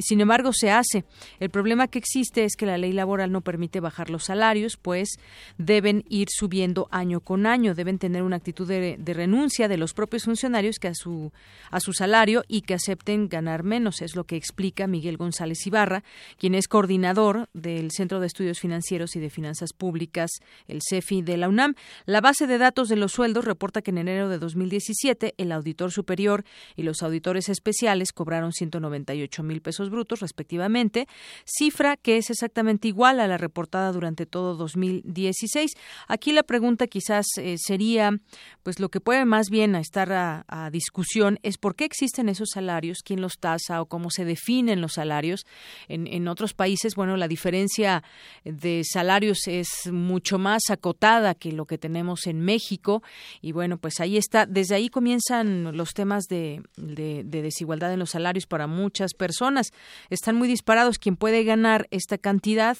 Speaker 3: sin embargo se hace. El problema que existe es que la ley laboral no permite bajar los salarios, pues deben ir subiendo año con año, deben tener una actitud de, renuncia de los propios funcionarios que a su a su salario y que acepten ganar menos, es lo que explica Miguel González Ibarra, quien es coordinador del Centro de Estudios Financieros y de Finanzas Públicas, el CEFI de la UNAM. La base de datos de los sueldos reporta que en enero de 2017 el auditor superior y los auditores especiales cobraron 198 mil pesos brutos respectivamente, cifra que es exactamente igual a la reportada durante todo 2016. Aquí la pregunta quizás eh, sería, pues lo que puede más bien estar a, discusión es por qué existen esos salarios, quién los tasa o cómo se definen los salarios. En, en otros países, bueno, la diferencia de salarios es mucho más acotada que lo que tenemos en México y bueno, pues ahí Desde ahí comienzan los temas de, de, desigualdad en los salarios para muchas personas. Están muy disparados. Quien puede ganar esta cantidad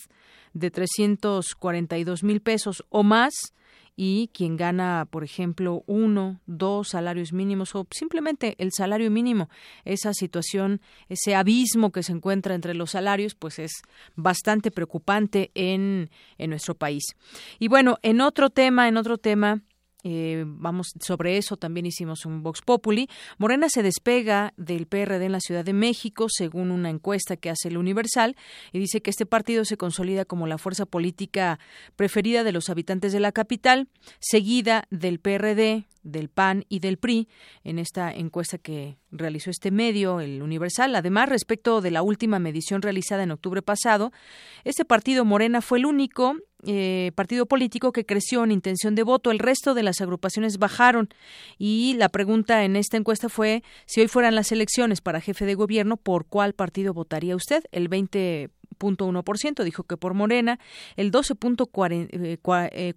Speaker 3: de 342 mil pesos o más y quien gana, por ejemplo, uno, dos salarios mínimos o simplemente el salario mínimo, esa situación, ese abismo que se encuentra entre los salarios, pues es bastante preocupante en nuestro país. Y bueno, en otro tema, en otro tema, eh, vamos sobre eso también hicimos un Vox Populi. Morena se despega del PRD en la Ciudad de México, según una encuesta que hace el Universal, y dice que este partido se consolida como la fuerza política preferida de los habitantes de la capital, seguida del PRD, del PAN y del PRI en esta encuesta que realizó este medio, el Universal. Además, respecto de la última medición realizada en octubre pasado, este partido Morena fue el único eh, partido político que creció en intención de voto. El resto de las agrupaciones bajaron. Y la pregunta en esta encuesta fue si hoy fueran las elecciones para jefe de gobierno, ¿por cuál partido votaría usted? El 20 ciento dijo que por Morena, el 12.4% eh, eh,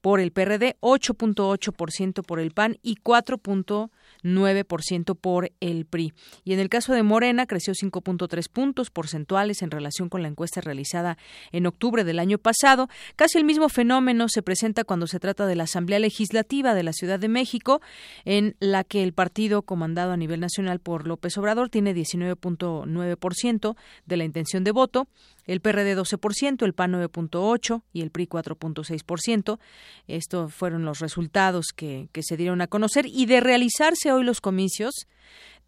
Speaker 3: por el PRD, 8.8% por el PAN y 4.9% por el PRI. Y en el caso de Morena creció 5.3 puntos porcentuales en relación con la encuesta realizada en octubre del año pasado. Casi el mismo fenómeno se presenta cuando se trata de la Asamblea Legislativa de la Ciudad de México, en la que el partido comandado a nivel nacional por López Obrador tiene 19.9% de la intención de voto el PRD 12%, el PAN 9.8% y el PRI 4.6%. Estos fueron los resultados que, que se dieron a conocer. Y de realizarse hoy los comicios,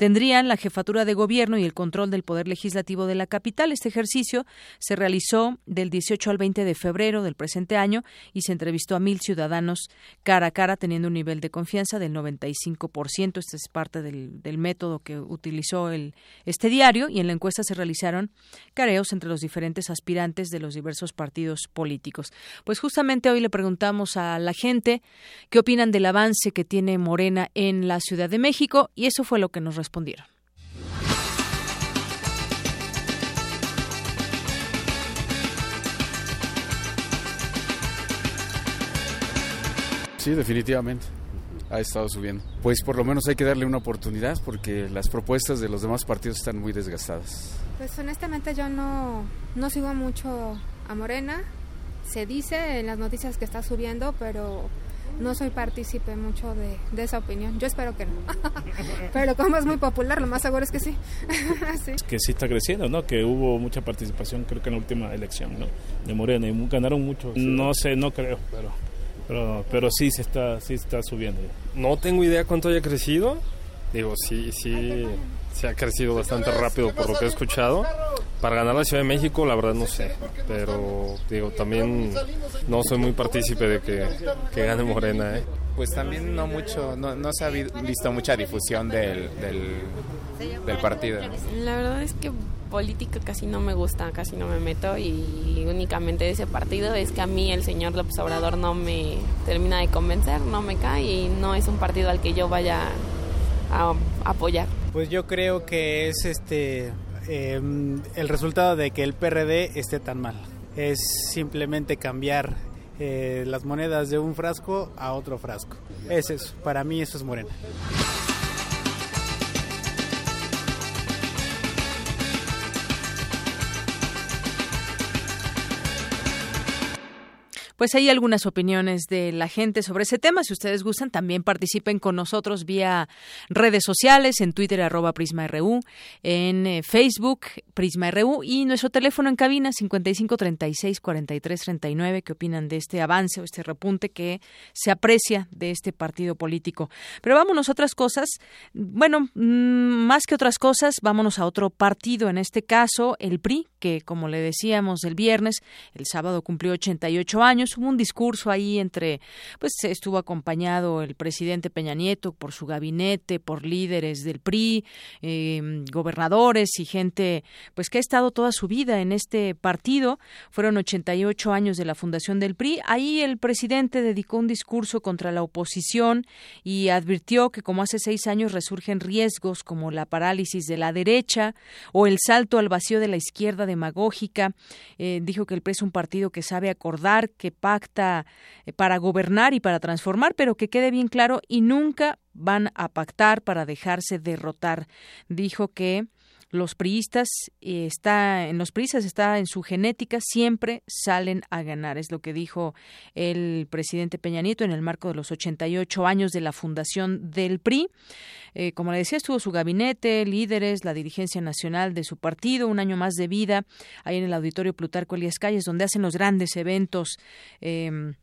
Speaker 3: tendrían la jefatura de gobierno y el control del poder legislativo de la capital. Este ejercicio se realizó del 18 al 20 de febrero del presente año y se entrevistó a mil ciudadanos cara a cara, teniendo un nivel de confianza del 95%. Este es parte del, método que utilizó el, este diario y en la encuesta se realizaron careos entre los diferentes aspirantes de los diversos partidos políticos. Pues justamente hoy le preguntamos a la gente qué opinan del avance que tiene Morena en la Ciudad de México y eso fue lo que nos respondieron.
Speaker 17: Sí, definitivamente. Ha estado subiendo. Pues por lo menos hay que darle una oportunidad porque las propuestas de los demás partidos están muy desgastadas.
Speaker 18: Pues honestamente yo no, no sigo mucho a Morena. Se dice en las noticias que está subiendo, pero no soy partícipe mucho de, esa opinión. Yo espero que no. Pero como es muy popular, lo más seguro es que sí.
Speaker 19: Que sí está creciendo, ¿no? Que hubo mucha participación, creo que en la última elección, ¿no? De Morena y ganaron mucho. No sé, no creo, pero pero pero sí se está sí está subiendo.
Speaker 20: No tengo idea cuánto haya crecido. Digo, sí sí se ha crecido bastante rápido por lo que he escuchado. Para ganar la Ciudad de México, la verdad no sé, pero digo, también no soy muy partícipe de que, que gane Morena. ¿eh?
Speaker 21: Pues también no mucho, no, no se ha visto mucha difusión del, del, partido.
Speaker 22: La verdad es que política casi no me gusta, casi no me meto y únicamente de ese partido es que a mí el señor López Obrador no me termina de convencer, no me cae y no es un partido al que yo vaya a apoyar.
Speaker 23: Pues yo creo que es este em, el resultado de que el PRD esté tan mal. Es simplemente cambiar eh, las monedas de un frasco a otro frasco. Es eso, para mí eso es Morena.
Speaker 3: Pues hay algunas opiniones de la gente sobre ese tema. Si ustedes gustan, también participen con nosotros vía redes sociales, en Twitter arroba PrismaRU, en eh, Facebook PrismaRU y nuestro teléfono en cabina 55364339. ¿Qué opinan de este avance o este repunte que se aprecia de este partido político? Pero vámonos a otras cosas. Bueno, mm, más que otras cosas, vámonos a otro partido, en este caso el PRI, que como le decíamos el viernes, el sábado cumplió 88 años hubo un discurso ahí entre, pues estuvo acompañado el presidente Peña Nieto por su gabinete, por líderes del PRI, em, gobernadores y gente, pues que ha estado toda su vida en este partido. Fueron 88 años de la fundación del PRI. Ahí el presidente dedicó un discurso contra la oposición y advirtió que como hace seis años resurgen riesgos como la parálisis de la derecha o el salto al vacío de la izquierda demagógica. Eh, dijo que el PRI es un partido que sabe acordar, que pacta eh, para gobernar y para transformar, pero que quede bien claro y nunca van a pactar para dejarse derrotar. Dijo que los priistas eh, está en los priistas está en su genética siempre salen a ganar. Es lo que dijo el presidente Peña Nieto en el marco de los 88 años de la fundación del PRI eh, como le decía estuvo su gabinete líderes la dirigencia nacional de su partido un año más de vida ahí en el auditorio Plutarco Elías Calles donde hacen los grandes eventos eh,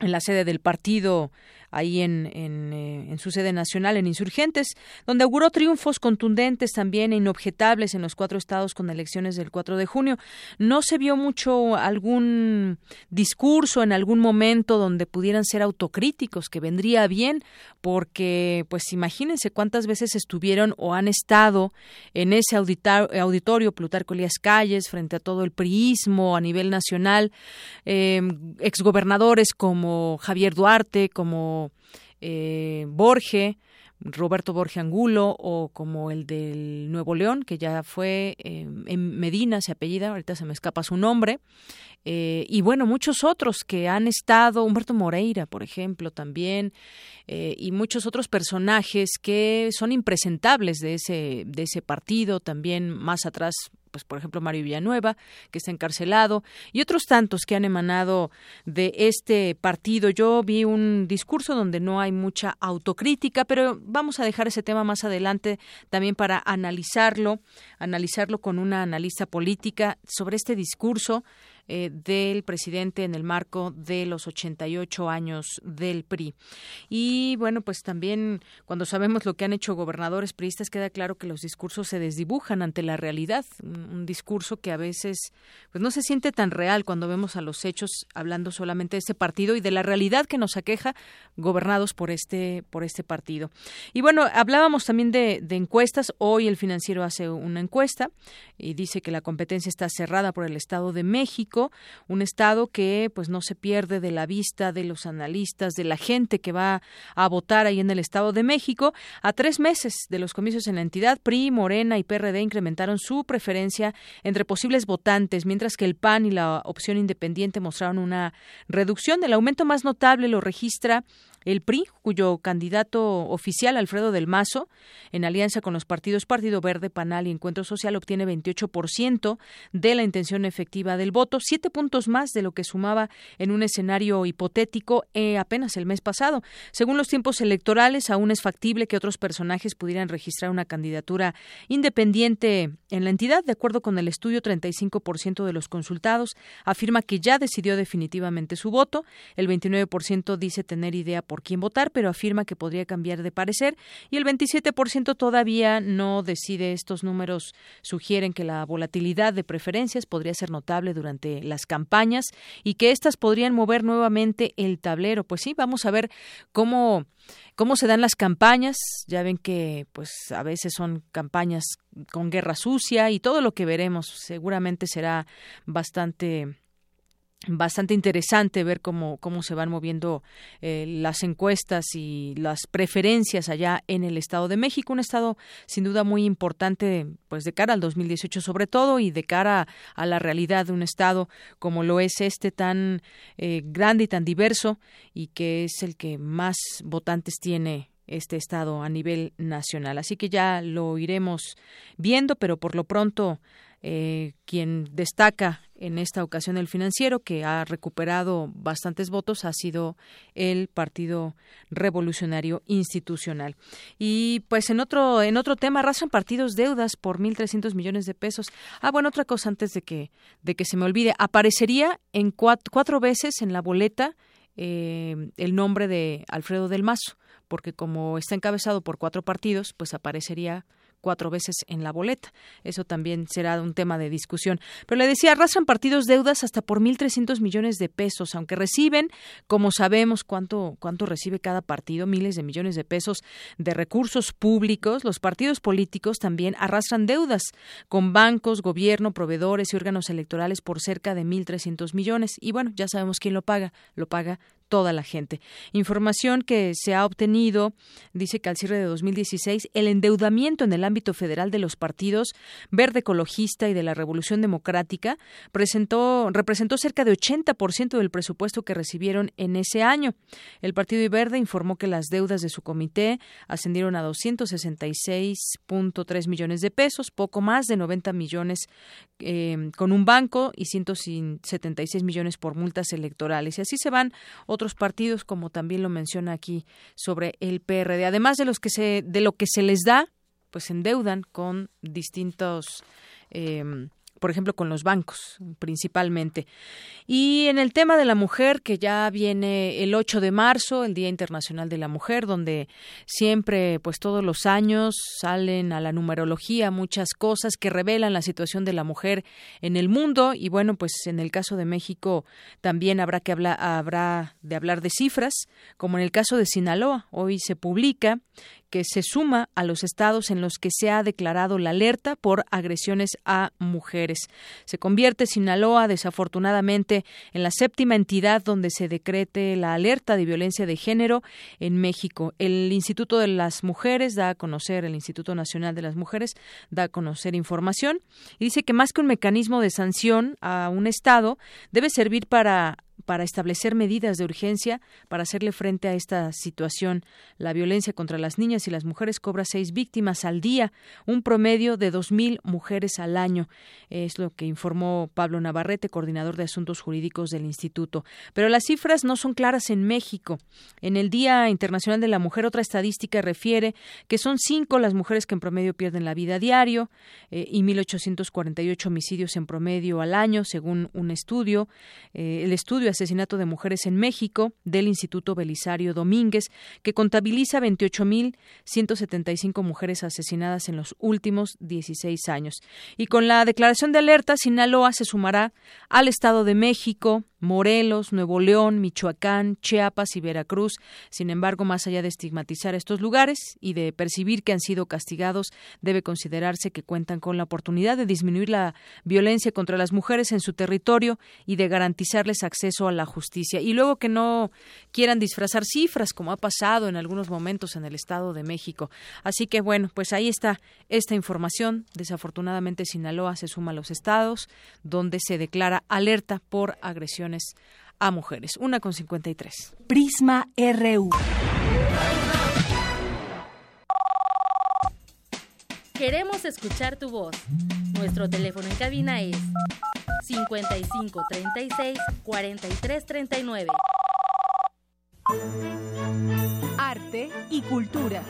Speaker 3: en la sede del partido ahí en, eh, en, su sede nacional, en Insurgentes, donde auguró triunfos contundentes también e inobjetables en los cuatro estados con elecciones del 4 de junio. No se vio mucho algún discurso en algún momento donde pudieran ser autocríticos, que vendría bien, porque pues imagínense cuántas veces estuvieron o han estado en ese auditorio Plutarco Elías Calles frente a todo el priismo a nivel nacional, eh, exgobernadores como Javier Duarte, como eh, Borge, Roberto Borge Angulo o como el del Nuevo León, que ya fue eh, en Medina, se apellida, ahorita se me escapa su nombre, eh, y bueno, muchos otros que han estado, Humberto Moreira, por ejemplo, también, eh, y muchos otros personajes que son impresentables de ese, de ese partido, también más atrás pues por ejemplo Mario Villanueva, que está encarcelado, y otros tantos que han emanado de este partido. Yo vi un discurso donde no hay mucha autocrítica, pero vamos a dejar ese tema más adelante también para analizarlo, analizarlo con una analista política sobre este discurso eh, del presidente en el marco de los 88 años del PRI. Y bueno, pues también cuando sabemos lo que han hecho gobernadores priistas, queda claro que los discursos se desdibujan ante la realidad. Un, discurso que a veces pues no se siente tan real cuando vemos a los hechos hablando solamente de este partido y de la realidad que nos aqueja gobernados por este, por este partido. Y bueno, hablábamos también de, de encuestas. Hoy el financiero hace una encuesta y dice que la competencia está cerrada por el Estado de México un estado que pues no se pierde de la vista de los analistas, de la gente que va a votar ahí en el Estado de México. A tres meses de los comicios en la entidad, PRI, Morena y PRD incrementaron su preferencia entre posibles votantes, mientras que el PAN y la opción independiente mostraron una reducción. El aumento más notable lo registra el PRI, cuyo candidato oficial, Alfredo del Mazo, en alianza con los partidos Partido Verde, Panal y Encuentro Social, obtiene 28% de la intención efectiva del voto, siete puntos más de lo que sumaba en un escenario hipotético eh, apenas el mes pasado. Según los tiempos electorales, aún es factible que otros personajes pudieran registrar una candidatura independiente en la entidad. De acuerdo con el estudio, 35% de los consultados afirma que ya decidió definitivamente su voto. El 29% dice tener idea por por quién votar, pero afirma que podría cambiar de parecer y el 27% todavía no decide. Estos números sugieren que la volatilidad de preferencias podría ser notable durante las campañas y que éstas podrían mover nuevamente el tablero. Pues sí, vamos a ver cómo cómo se dan las campañas. Ya ven que pues a veces son campañas con guerra sucia y todo lo que veremos seguramente será bastante bastante interesante ver cómo, cómo se van moviendo eh, las encuestas y las preferencias allá en el Estado de México, un estado sin duda muy importante pues de cara al 2018 sobre todo y de cara a la realidad de un estado como lo es este tan eh, grande y tan diverso y que es el que más votantes tiene este estado a nivel nacional. Así que ya lo iremos viendo, pero por lo pronto eh, quien destaca en esta ocasión el financiero, que ha recuperado bastantes votos, ha sido el Partido Revolucionario Institucional. Y pues en otro, en otro tema, arrasan partidos deudas por 1.300 millones de pesos. Ah, bueno, otra cosa antes de que, de que se me olvide. Aparecería en cuatro, veces en la boleta eh, el nombre de Alfredo del Mazo, porque como está encabezado por cuatro partidos, pues aparecería cuatro veces en la boleta. Eso también será un tema de discusión. Pero le decía, arrastran partidos deudas hasta por 1.300 millones de pesos, aunque reciben, como sabemos cuánto, cuánto recibe cada partido, miles de millones de pesos de recursos públicos, los partidos políticos también arrastran deudas con bancos, gobierno, proveedores y órganos electorales por cerca de 1.300 millones. Y bueno, ya sabemos quién lo paga. Lo paga toda la gente. Información que se ha obtenido dice que al cierre de 2016 el endeudamiento en el ámbito federal de los partidos Verde Ecologista y de la Revolución Democrática presentó, representó cerca de 80% del presupuesto que recibieron en ese año. El Partido Verde informó que las deudas de su comité ascendieron a 266.3 millones de pesos, poco más de 90 millones eh, con un banco y 176 millones por multas electorales. Y así se van partidos, como también lo menciona aquí sobre el PRD. Además de los que se, de lo que se les da, pues endeudan con distintos eh, por ejemplo, con los bancos principalmente. Y en el tema de la mujer, que ya viene el 8 de marzo, el Día Internacional de la Mujer, donde siempre, pues todos los años salen a la numerología muchas cosas que revelan la situación de la mujer en el mundo. Y bueno, pues en el caso de México también habrá que hablar, habrá de hablar de cifras, como en el caso de Sinaloa. Hoy se publica que se suma a los estados en los que se ha declarado la alerta por agresiones a mujeres. Se convierte Sinaloa, desafortunadamente, en la séptima entidad donde se decrete la alerta de violencia de género en México. El Instituto de las Mujeres da a conocer, el Instituto Nacional de las Mujeres da a conocer información y dice que más que un mecanismo de sanción a un estado, debe servir para para establecer medidas de urgencia para hacerle frente a esta situación. La violencia contra las niñas y las mujeres cobra seis víctimas al día, un promedio de dos mil mujeres al año. Es lo que informó Pablo Navarrete, coordinador de asuntos jurídicos del instituto. Pero las cifras no son claras en México. En el Día Internacional de la Mujer, otra estadística refiere que son cinco las mujeres que en promedio pierden la vida a diario eh, y 1.848 homicidios en promedio al año, según un estudio. Eh, el estudio asesinato de mujeres en México del Instituto Belisario Domínguez, que contabiliza 28.175 mujeres asesinadas en los últimos 16 años. Y con la declaración de alerta, Sinaloa se sumará al Estado de México, Morelos, Nuevo León, Michoacán, Chiapas y Veracruz. Sin embargo, más allá de estigmatizar estos lugares y de percibir que han sido castigados, debe considerarse que cuentan con la oportunidad de disminuir la violencia contra las mujeres en su territorio y de garantizarles acceso a la justicia. Y luego que no quieran disfrazar cifras, como ha pasado en algunos momentos en el Estado de México. Así que, bueno, pues ahí está esta información. Desafortunadamente, Sinaloa se suma a los estados donde se declara alerta por agresión a mujeres. Una con 53.
Speaker 24: Prisma RU.
Speaker 25: Queremos escuchar tu voz. Nuestro teléfono en cabina es 55 36 43 39.
Speaker 24: Arte y cultura.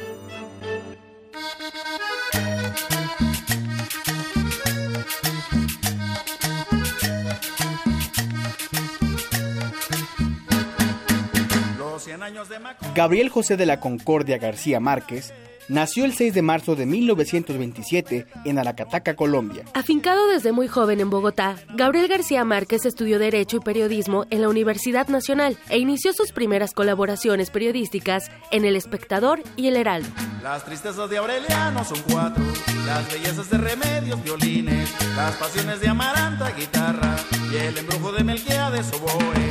Speaker 26: Gabriel José de la Concordia García Márquez nació el 6 de marzo de 1927 en Aracataca, Colombia.
Speaker 25: Afincado desde muy joven en Bogotá, Gabriel García Márquez estudió Derecho y Periodismo en la Universidad Nacional e inició sus primeras colaboraciones periodísticas en El Espectador y El Heraldo.
Speaker 27: Las tristezas de Aureliano son cuatro, las bellezas de Remedios, violines, las pasiones de Amaranta, guitarra, y el embrujo de Melquiades, oboe,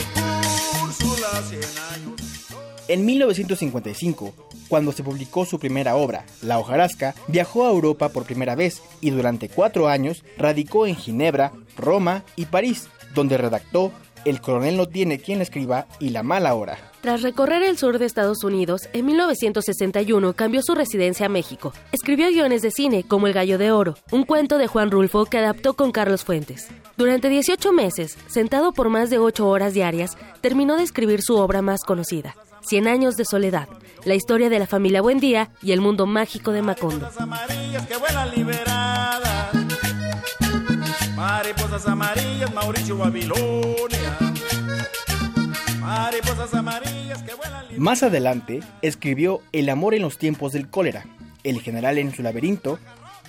Speaker 27: Úrsula, cien años.
Speaker 26: En 1955, cuando se publicó su primera obra, La hojarasca, viajó a Europa por primera vez y durante cuatro años radicó en Ginebra, Roma y París, donde redactó El coronel no tiene quien escriba y La mala hora.
Speaker 25: Tras recorrer el sur de Estados Unidos, en 1961 cambió su residencia a México. Escribió guiones de cine como El Gallo de Oro, un cuento de Juan Rulfo que adaptó con Carlos Fuentes. Durante 18 meses, sentado por más de 8 horas diarias, terminó de escribir su obra más conocida, Cien años de soledad, la historia de la familia Buendía y el mundo mágico de Macondo.
Speaker 26: Más adelante, escribió El amor en los tiempos del cólera, El general en su laberinto,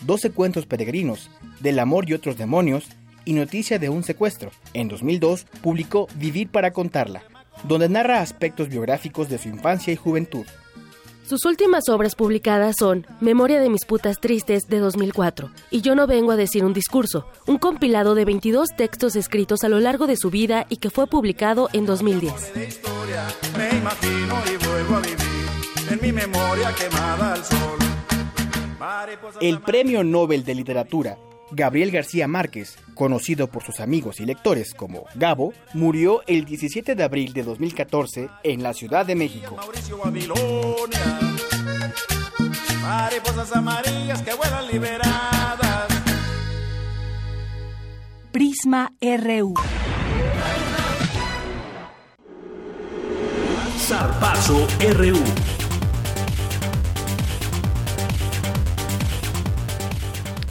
Speaker 26: 12 cuentos peregrinos, Del amor y otros demonios y Noticia de un secuestro. En 2002 publicó Vivir para contarla, donde narra aspectos biográficos de su infancia y juventud.
Speaker 25: Sus últimas obras publicadas son Memoria de mis putas tristes de 2004 y Yo no vengo a decir un discurso, un compilado de 22 textos escritos a lo largo de su vida y que fue publicado en 2010.
Speaker 26: El Premio Nobel de Literatura Gabriel García Márquez, conocido por sus amigos y lectores como Gabo, murió el 17 de abril de 2014 en la Ciudad de México.
Speaker 24: Prisma RU.
Speaker 1: Zarpazo RU.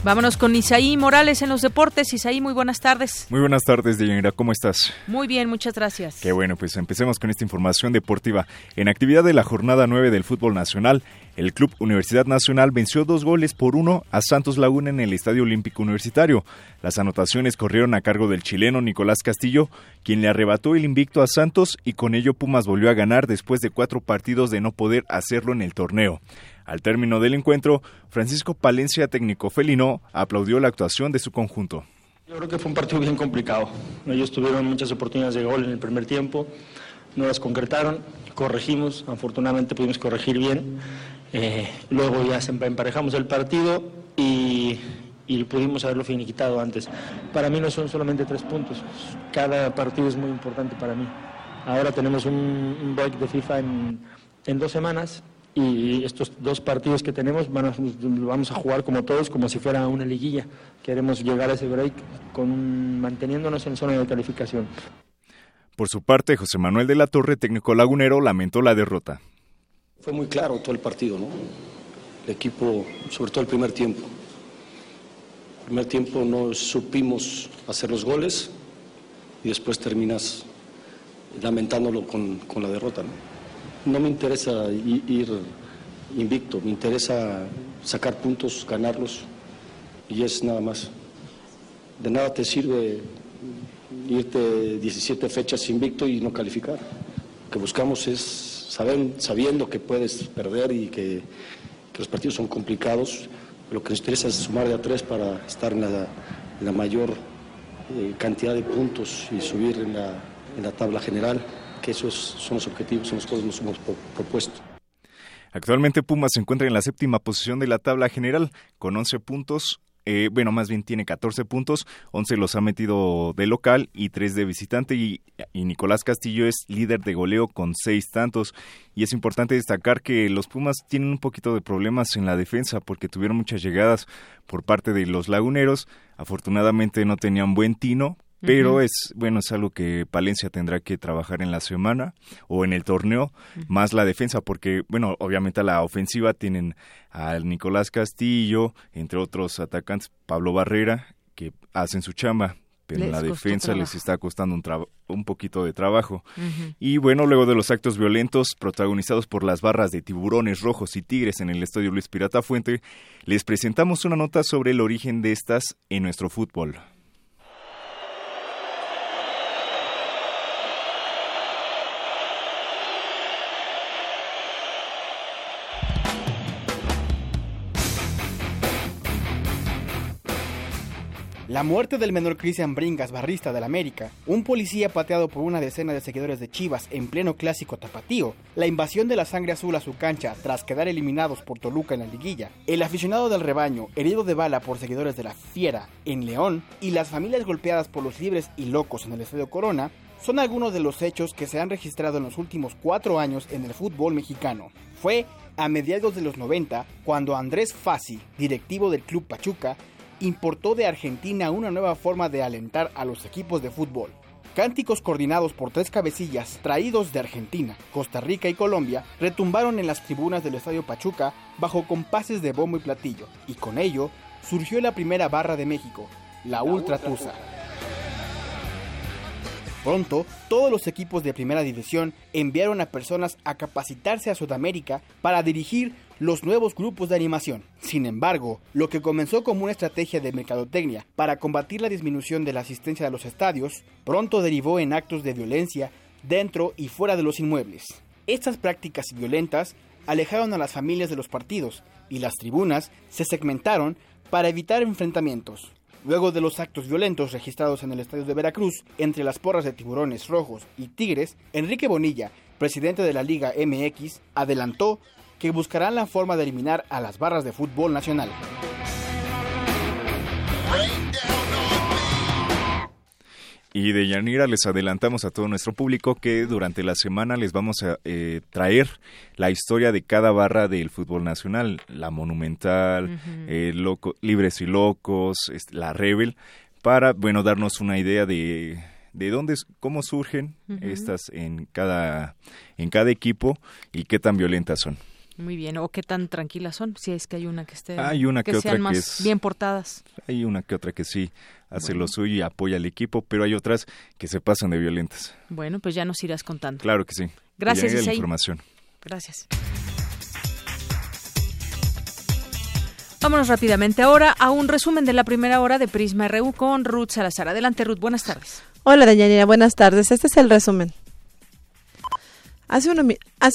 Speaker 3: Vámonos con Isaí Morales en los deportes. Isaí, muy buenas tardes.
Speaker 28: Muy buenas tardes, Deyanira. ¿Cómo estás?
Speaker 3: Muy bien, muchas gracias.
Speaker 28: Qué bueno, pues empecemos con esta información deportiva. En actividad de la jornada 9 del fútbol nacional, el Club Universidad Nacional venció dos goles por uno a Santos Laguna en el Estadio Olímpico Universitario. Las anotaciones corrieron a cargo del chileno Nicolás Castillo, quien le arrebató el invicto a Santos y con ello Pumas volvió a ganar después de cuatro partidos de no poder hacerlo en el torneo. Al término del encuentro, Francisco Palencia, técnico felino, aplaudió la actuación de su conjunto.
Speaker 29: Yo creo que fue un partido bien complicado. Ellos tuvieron muchas oportunidades de gol en el primer tiempo, no las concretaron, corregimos, afortunadamente pudimos corregir bien. Eh, luego ya emparejamos el partido y, pudimos haberlo finiquitado antes. Para mí no son solamente tres puntos, cada partido es muy importante para mí. Ahora tenemos un, break de FIFA en, en dos semanas y estos dos partidos que tenemos van vamos a jugar como todos, como si fuera una liguilla. Queremos llegar a ese break con, manteniéndonos en zona de calificación.
Speaker 28: Por su parte, José Manuel de la Torre, técnico lagunero, lamentó la derrota.
Speaker 30: Fue muy claro todo el partido, ¿no? El equipo, sobre todo el primer tiempo. El primer tiempo no supimos hacer los goles y después terminas lamentándolo con, con la derrota, ¿no? No me interesa ir invicto, me interesa sacar puntos, ganarlos y es nada más. De nada te sirve irte 17 fechas invicto y no calificar. Lo que buscamos es saber, sabiendo que puedes perder y que, los partidos son complicados, lo que nos interesa es sumar de a tres para estar en la, mayor eh, cantidad de puntos y subir en la tabla general que esos son los objetivos en los nos hemos propuesto.
Speaker 28: Actualmente Pumas se encuentra en la séptima posición de la tabla general con 11 puntos. Eh, bueno, más bien tiene 14 puntos, 11 los ha metido de local y 3 de visitante y, Nicolás Castillo es líder de goleo con 6 tantos. Y es importante destacar que los Pumas tienen un poquito de problemas en la defensa porque tuvieron muchas llegadas por parte de los laguneros. Afortunadamente no tenían buen tino, pero es bueno es algo que Palencia tendrá que trabajar en la semana o en el torneo más la defensa porque bueno obviamente a la ofensiva tienen al Nicolás Castillo entre otros atacantes Pablo Barrera que hacen su chamba pero en la defensa les está costando un, un poquito de trabajo. Y bueno, luego de los actos violentos protagonizados por las barras de tiburones rojos y tigres en el Estadio Luis Pirata Fuente, les presentamos una nota sobre el origen de estas en nuestro fútbol.
Speaker 26: La muerte del menor Cristian Bringas, barrista del América, un policía pateado por una decena de seguidores de Chivas en pleno clásico tapatío, la invasión de la sangre azul a su cancha tras quedar eliminados por Toluca en la liguilla, el aficionado del rebaño herido de bala por seguidores de la Fiera en León y las familias golpeadas por los libres y locos en el Estadio Corona son algunos de los hechos que se han registrado en los últimos cuatro años en el fútbol mexicano. Fue a mediados de los 90 cuando Andrés Fassi, directivo del Club Pachuca, importó de Argentina una nueva forma de alentar a los equipos de fútbol. Cánticos coordinados por tres cabecillas traídos de Argentina, Costa Rica y Colombia retumbaron en las tribunas del Estadio Pachuca bajo compases de bombo y platillo, y con ello surgió la primera barra de México, la, Ultra Tusa. Pronto, todos los equipos de primera división enviaron a personas a capacitarse a Sudamérica para dirigir los nuevos grupos de animación. Sin embargo, lo que comenzó como una estrategia de mercadotecnia para combatir la disminución de la asistencia a los estadios, pronto derivó en actos de violencia dentro y fuera de los inmuebles. Estas prácticas violentas alejaron a las familias de los partidos y las tribunas se segmentaron para evitar enfrentamientos. Luego de los actos violentos registrados en el estadio de Veracruz entre las porras de tiburones rojos y tigres, Enrique Bonilla, presidente de la Liga MX, adelantó que buscarán la forma de eliminar a las barras de fútbol nacional.
Speaker 28: Y de Yanira les adelantamos a todo nuestro público que durante la semana les vamos a eh, traer la historia de cada barra del fútbol nacional, la Monumental, eh, loco, Libres y Locos, la Rebel, para bueno darnos una idea de, de dónde, cómo surgen estas en cada en cada equipo y qué tan violentas son.
Speaker 3: Muy bien, o qué tan tranquilas son, si es que hay una que esté
Speaker 31: hay una que,
Speaker 3: que
Speaker 31: otra
Speaker 3: sean más
Speaker 31: que es,
Speaker 3: bien portadas.
Speaker 31: Hay una que otra que sí hace lo suyo y apoya al equipo, pero hay otras que se pasan de violentas.
Speaker 3: Bueno, pues ya nos irás contando.
Speaker 31: Claro que sí.
Speaker 3: Gracias,
Speaker 31: la información.
Speaker 3: Gracias. Vámonos rápidamente ahora a un resumen de la primera hora de Prisma RU con Ruth Salazar. Adelante, Ruth, buenas tardes.
Speaker 6: Hola, Dayanira, buenas tardes. Este es el resumen. Hace,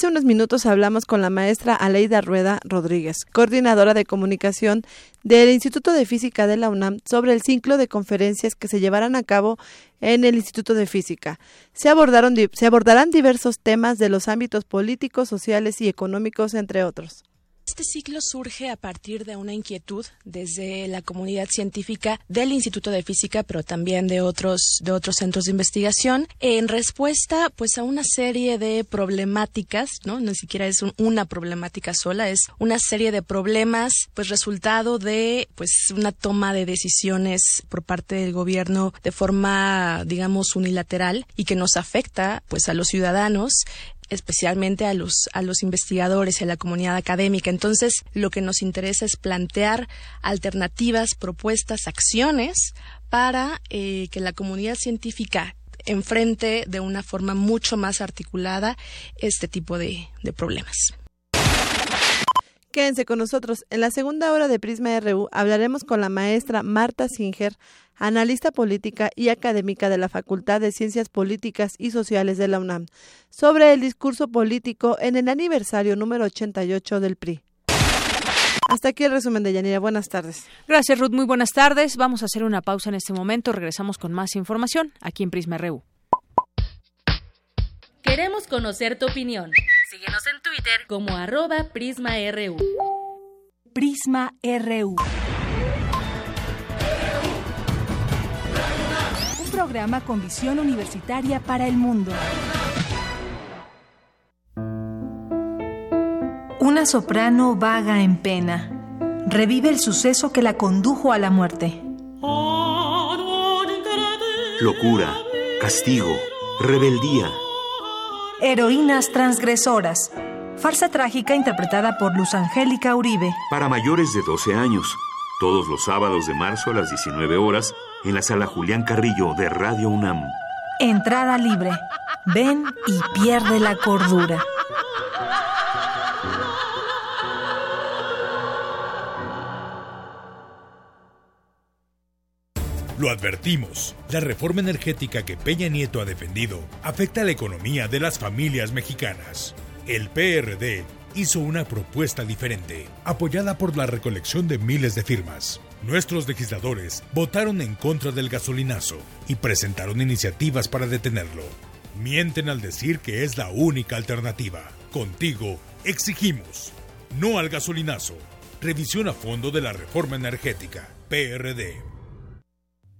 Speaker 6: unos minutos hablamos con la maestra Aleida Rueda Rodríguez, coordinadora de comunicación del Instituto de Física de la UNAM, sobre el ciclo de conferencias que se llevarán a cabo en el Instituto de Física. Se, abordaron, se abordarán diversos temas de los ámbitos políticos, sociales y económicos, entre otros.
Speaker 16: Este ciclo surge a partir de una inquietud desde la comunidad científica del Instituto de Física, pero también de otros de otros centros de investigación, en respuesta pues a una serie de problemáticas, no, ni siquiera es una problemática sola, es una serie de problemas pues resultado de pues una toma de decisiones por parte del gobierno de forma digamos unilateral y que nos afecta pues a los ciudadanos especialmente a los, a los investigadores y a la comunidad académica. Entonces, lo que nos interesa es plantear alternativas, propuestas, acciones para eh, que la comunidad científica enfrente de una forma mucho más articulada este tipo de, de problemas.
Speaker 6: Quédense con nosotros. En la segunda hora de Prisma RU hablaremos con la maestra Marta Singer, analista política y académica de la Facultad de Ciencias Políticas y Sociales de la UNAM, sobre el discurso político en el aniversario número 88 del PRI. Hasta aquí el resumen de Yanira. Buenas tardes.
Speaker 3: Gracias, Ruth. Muy buenas tardes. Vamos a hacer una pausa en este momento. Regresamos con más información aquí en Prisma RU.
Speaker 7: Queremos conocer tu opinión. Síguenos en Twitter como arroba PrismaRU.
Speaker 9: Prisma RU. Un programa con visión universitaria para el mundo.
Speaker 24: Una soprano vaga en pena. Revive el suceso que la condujo a la muerte.
Speaker 1: Locura, castigo, rebeldía
Speaker 24: Heroínas transgresoras. Farsa trágica interpretada por Luz Angélica Uribe.
Speaker 1: Para mayores de 12 años. Todos los sábados de marzo a las 19 horas en la sala Julián Carrillo de Radio UNAM.
Speaker 24: Entrada libre. Ven y pierde la cordura.
Speaker 32: Lo advertimos, la reforma energética que Peña Nieto ha defendido afecta a la economía de las familias mexicanas. El PRD hizo una propuesta diferente, apoyada por la recolección de miles de firmas. Nuestros legisladores votaron en contra del gasolinazo y presentaron iniciativas para detenerlo. Mienten al decir que es la única alternativa. Contigo exigimos no al gasolinazo. Revisión a fondo de la reforma energética. PRD.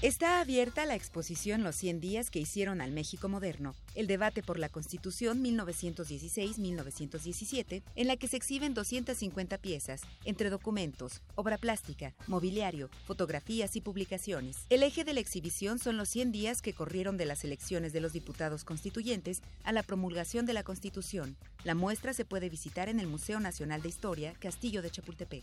Speaker 33: Está abierta la exposición Los 100 días que hicieron al México moderno, el debate por la Constitución 1916-1917, en la que se exhiben 250 piezas, entre documentos, obra plástica, mobiliario, fotografías y publicaciones. El eje de la exhibición son los 100 días que corrieron de las elecciones de los diputados constituyentes a la promulgación de la Constitución. La muestra se puede visitar en el Museo Nacional de Historia, Castillo de Chapultepec.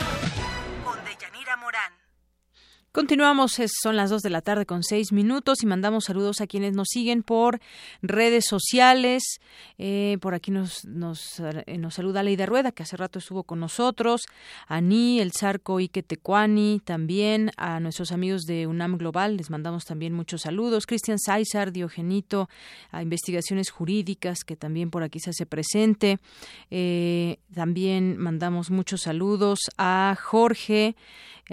Speaker 3: Continuamos, son las dos de la tarde con seis minutos y mandamos saludos a quienes nos siguen por redes sociales. Eh, por aquí nos, nos, eh, nos saluda Leida Rueda, que hace rato estuvo con nosotros, a Ni, el Zarco Iquetecuani, también a nuestros amigos de UNAM Global, les mandamos también muchos saludos. Cristian Sáizar, Diogenito, a Investigaciones Jurídicas, que también por aquí se hace presente. Eh, también mandamos muchos saludos a Jorge.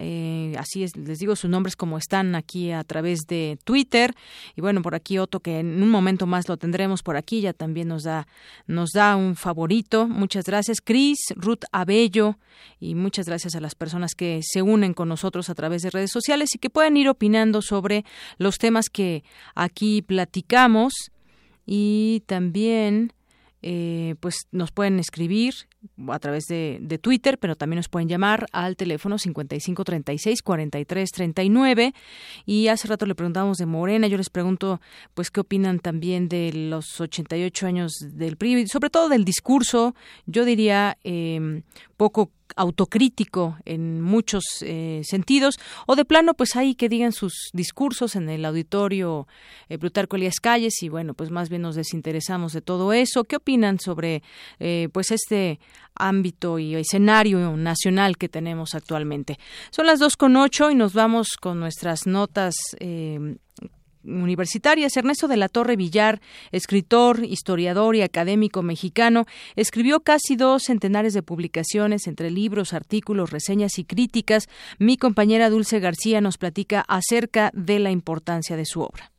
Speaker 3: Eh, así es, les digo sus nombres como están aquí a través de Twitter. Y bueno, por aquí Otto, que en un momento más lo tendremos por aquí, ya también nos da, nos da un favorito. Muchas gracias. Cris, Ruth Abello, y muchas gracias a las personas que se unen con nosotros a través de redes sociales y que pueden ir opinando sobre los temas que aquí platicamos. Y también eh, pues nos pueden escribir a través de, de, Twitter, pero también nos pueden llamar al teléfono 5536 4339 y hace rato le preguntamos de Morena, yo les pregunto pues qué opinan también de los 88 años del PRI, sobre todo del discurso, yo diría eh, poco autocrítico en muchos eh, sentidos, o de plano, pues ahí que digan sus discursos en el auditorio eh, Plutarco Elías Calles y bueno, pues más bien nos desinteresamos de todo eso. ¿Qué opinan sobre eh, pues este ámbito y escenario nacional que tenemos actualmente? Son las dos con ocho y nos vamos con nuestras notas eh, universitarias. Ernesto de la Torre Villar, escritor, historiador y académico mexicano, escribió casi dos centenares de publicaciones entre libros, artículos, reseñas y críticas. Mi compañera Dulce García nos platica acerca de la importancia de su obra.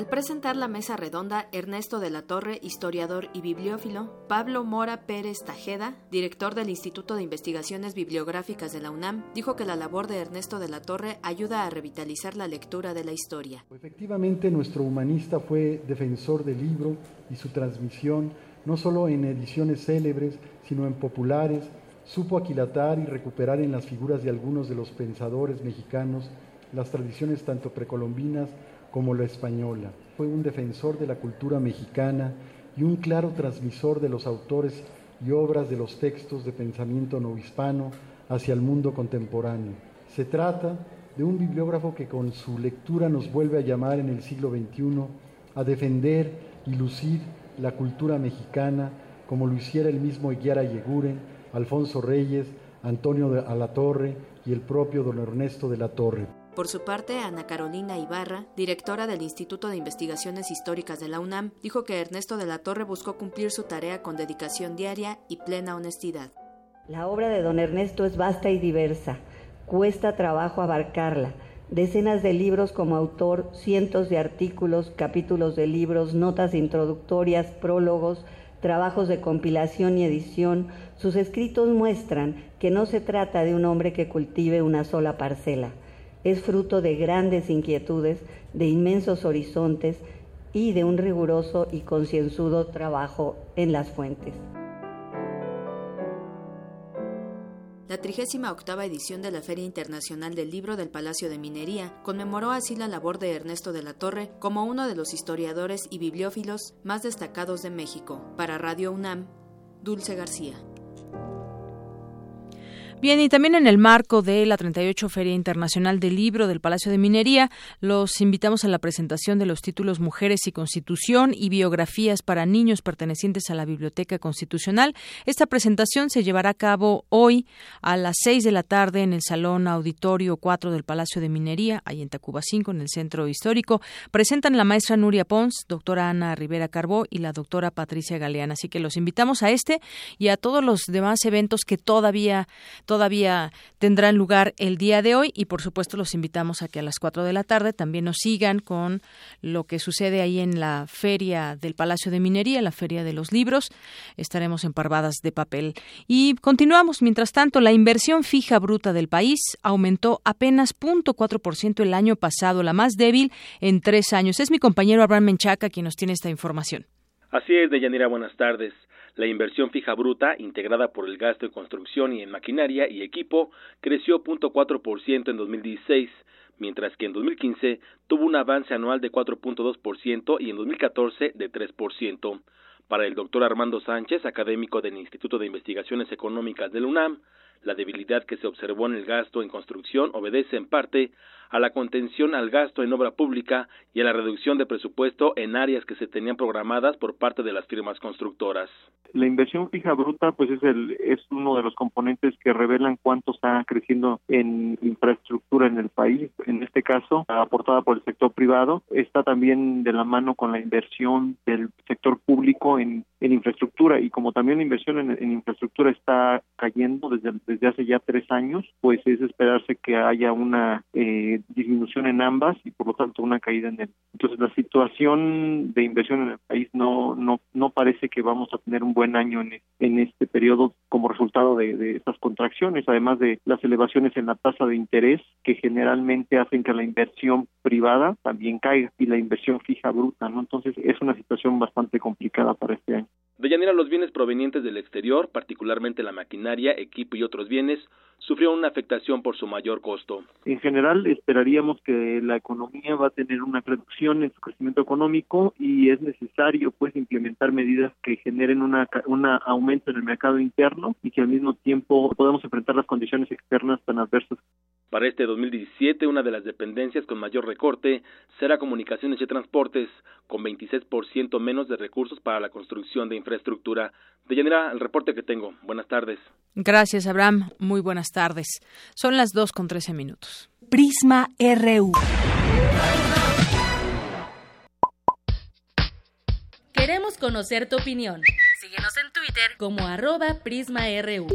Speaker 34: Al presentar la mesa redonda, Ernesto de la Torre, historiador y bibliófilo, Pablo Mora Pérez Tajeda, director del Instituto de Investigaciones Bibliográficas de la UNAM, dijo que la labor de Ernesto de la Torre ayuda a revitalizar la lectura de la historia.
Speaker 35: Efectivamente, nuestro humanista fue defensor del libro y su transmisión, no solo en ediciones célebres, sino en populares, supo aquilatar y recuperar en las figuras de algunos de los pensadores mexicanos las tradiciones tanto precolombinas como la española. Fue un defensor de la cultura mexicana y un claro transmisor de los autores y obras de los textos de pensamiento no hispano hacia el mundo contemporáneo. Se trata de un bibliógrafo que con su lectura nos vuelve a llamar en el siglo XXI a defender y lucir la cultura mexicana como lo hiciera el mismo Eguiara Yeguren, Alfonso Reyes, Antonio de Alatorre y el propio don Ernesto de la Torre.
Speaker 34: Por su parte, Ana Carolina Ibarra, directora del Instituto de Investigaciones Históricas de la UNAM, dijo que Ernesto de la Torre buscó cumplir su tarea con dedicación diaria y plena honestidad.
Speaker 36: La obra de don Ernesto es vasta y diversa. Cuesta trabajo abarcarla. Decenas de libros como autor, cientos de artículos, capítulos de libros, notas introductorias, prólogos, trabajos de compilación y edición, sus escritos muestran que no se trata de un hombre que cultive una sola parcela es fruto de grandes inquietudes, de inmensos horizontes y de un riguroso y concienzudo trabajo en las fuentes.
Speaker 34: La 38 edición de la Feria Internacional del Libro del Palacio de Minería conmemoró así la labor de Ernesto de la Torre como uno de los historiadores y bibliófilos más destacados de México. Para Radio UNAM, Dulce García.
Speaker 3: Bien, y también en el marco de la 38 Feria Internacional del Libro del Palacio de Minería, los invitamos a la presentación de los títulos Mujeres y Constitución y biografías para niños pertenecientes a la Biblioteca Constitucional. Esta presentación se llevará a cabo hoy a las 6 de la tarde en el Salón Auditorio 4 del Palacio de Minería, ahí en Tacuba 5, en el Centro Histórico. Presentan la maestra Nuria Pons, doctora Ana Rivera Carbó y la doctora Patricia Galeana. Así que los invitamos a este y a todos los demás eventos que todavía todavía tendrán lugar el día de hoy y por supuesto los invitamos a que a las 4 de la tarde también nos sigan con lo que sucede ahí en la feria del Palacio de Minería, la feria de los libros. Estaremos en parvadas de papel. Y continuamos. Mientras tanto, la inversión fija bruta del país aumentó apenas 0.4% el año pasado, la más débil en tres años. Es mi compañero Abraham Menchaca quien nos tiene esta información.
Speaker 37: Así es, Deyanira, buenas tardes. La inversión fija bruta, integrada por el gasto en construcción y en maquinaria y equipo, creció 0.4% en 2016, mientras que en 2015 tuvo un avance anual de 4.2% y en 2014 de 3%. Para el doctor Armando Sánchez, académico del Instituto de Investigaciones Económicas del UNAM, la debilidad que se observó en el gasto en construcción obedece en parte a la contención al gasto en obra pública y a la reducción de presupuesto en áreas que se tenían programadas por parte de las firmas constructoras.
Speaker 38: La inversión fija bruta pues es el es uno de los componentes que revelan cuánto está creciendo en infraestructura en el país, en este caso aportada por el sector privado, está también de la mano con la inversión del sector público en, en infraestructura y como también la inversión en, infraestructura está cayendo desde, desde hace ya tres años, pues es esperarse que haya una eh, disminución en ambas y por lo tanto una caída en él. Entonces la situación de inversión en el país no no no parece que vamos a tener un buen año en, en este periodo como resultado de, de estas contracciones, además de las elevaciones en la tasa de interés que generalmente hacen que la inversión privada también caiga y la inversión fija bruta, ¿no? Entonces es una situación bastante complicada para este año.
Speaker 37: De los bienes provenientes del exterior, particularmente la maquinaria, equipo y otros bienes, sufrió una afectación por su mayor costo.
Speaker 38: En general, esperaríamos que la economía va a tener una reducción en su crecimiento económico y es necesario pues implementar medidas que generen una un aumento en el mercado interno y que al mismo tiempo podamos enfrentar las condiciones externas tan adversas.
Speaker 37: Para este 2017, una de las dependencias con mayor recorte será comunicaciones y transportes, con 26% menos de recursos para la construcción de infraestructura. De Yanira, el reporte que tengo. Buenas tardes.
Speaker 3: Gracias, Abraham. Muy buenas tardes. Son las 2 con 13 minutos.
Speaker 9: Prisma RU.
Speaker 39: Queremos conocer tu opinión. Síguenos en Twitter como arroba PrismaRU.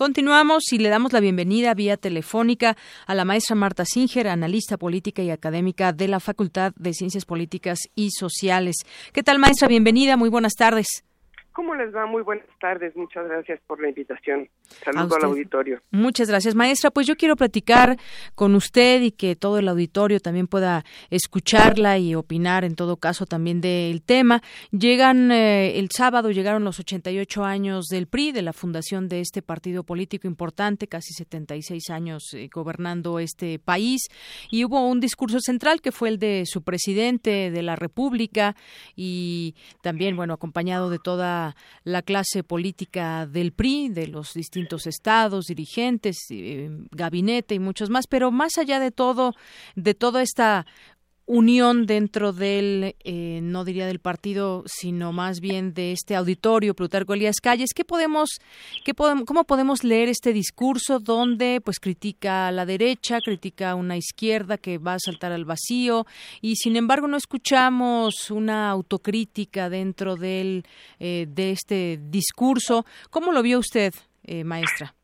Speaker 3: Continuamos y le damos la bienvenida vía telefónica a la maestra Marta Singer, analista política y académica de la Facultad de Ciencias Políticas y Sociales. ¿Qué tal, maestra? Bienvenida, muy buenas tardes.
Speaker 40: ¿Cómo les va? Muy buenas tardes. Muchas gracias por la invitación. Saludo al auditorio.
Speaker 3: Muchas gracias, maestra. Pues yo quiero platicar con usted y que todo el auditorio también pueda escucharla y opinar en todo caso también del tema. Llegan eh, el sábado, llegaron los 88 años del PRI, de la fundación de este partido político importante, casi 76 años eh, gobernando este país. Y hubo un discurso central que fue el de su presidente de la República y también, bueno, acompañado de toda la, clase política del PRI, de los distintos estados, dirigentes, eh, gabinete y muchos más, pero más allá de todo, de toda esta unión dentro del, eh, no diría del partido, sino más bien de este auditorio, Plutarco Elías Calles. ¿Qué podemos, qué podemos, ¿Cómo podemos leer este discurso donde pues critica a la derecha, critica a una izquierda que va a saltar al vacío y sin embargo no escuchamos una autocrítica dentro del, eh, de este discurso? ¿Cómo lo vio usted, eh, maestra?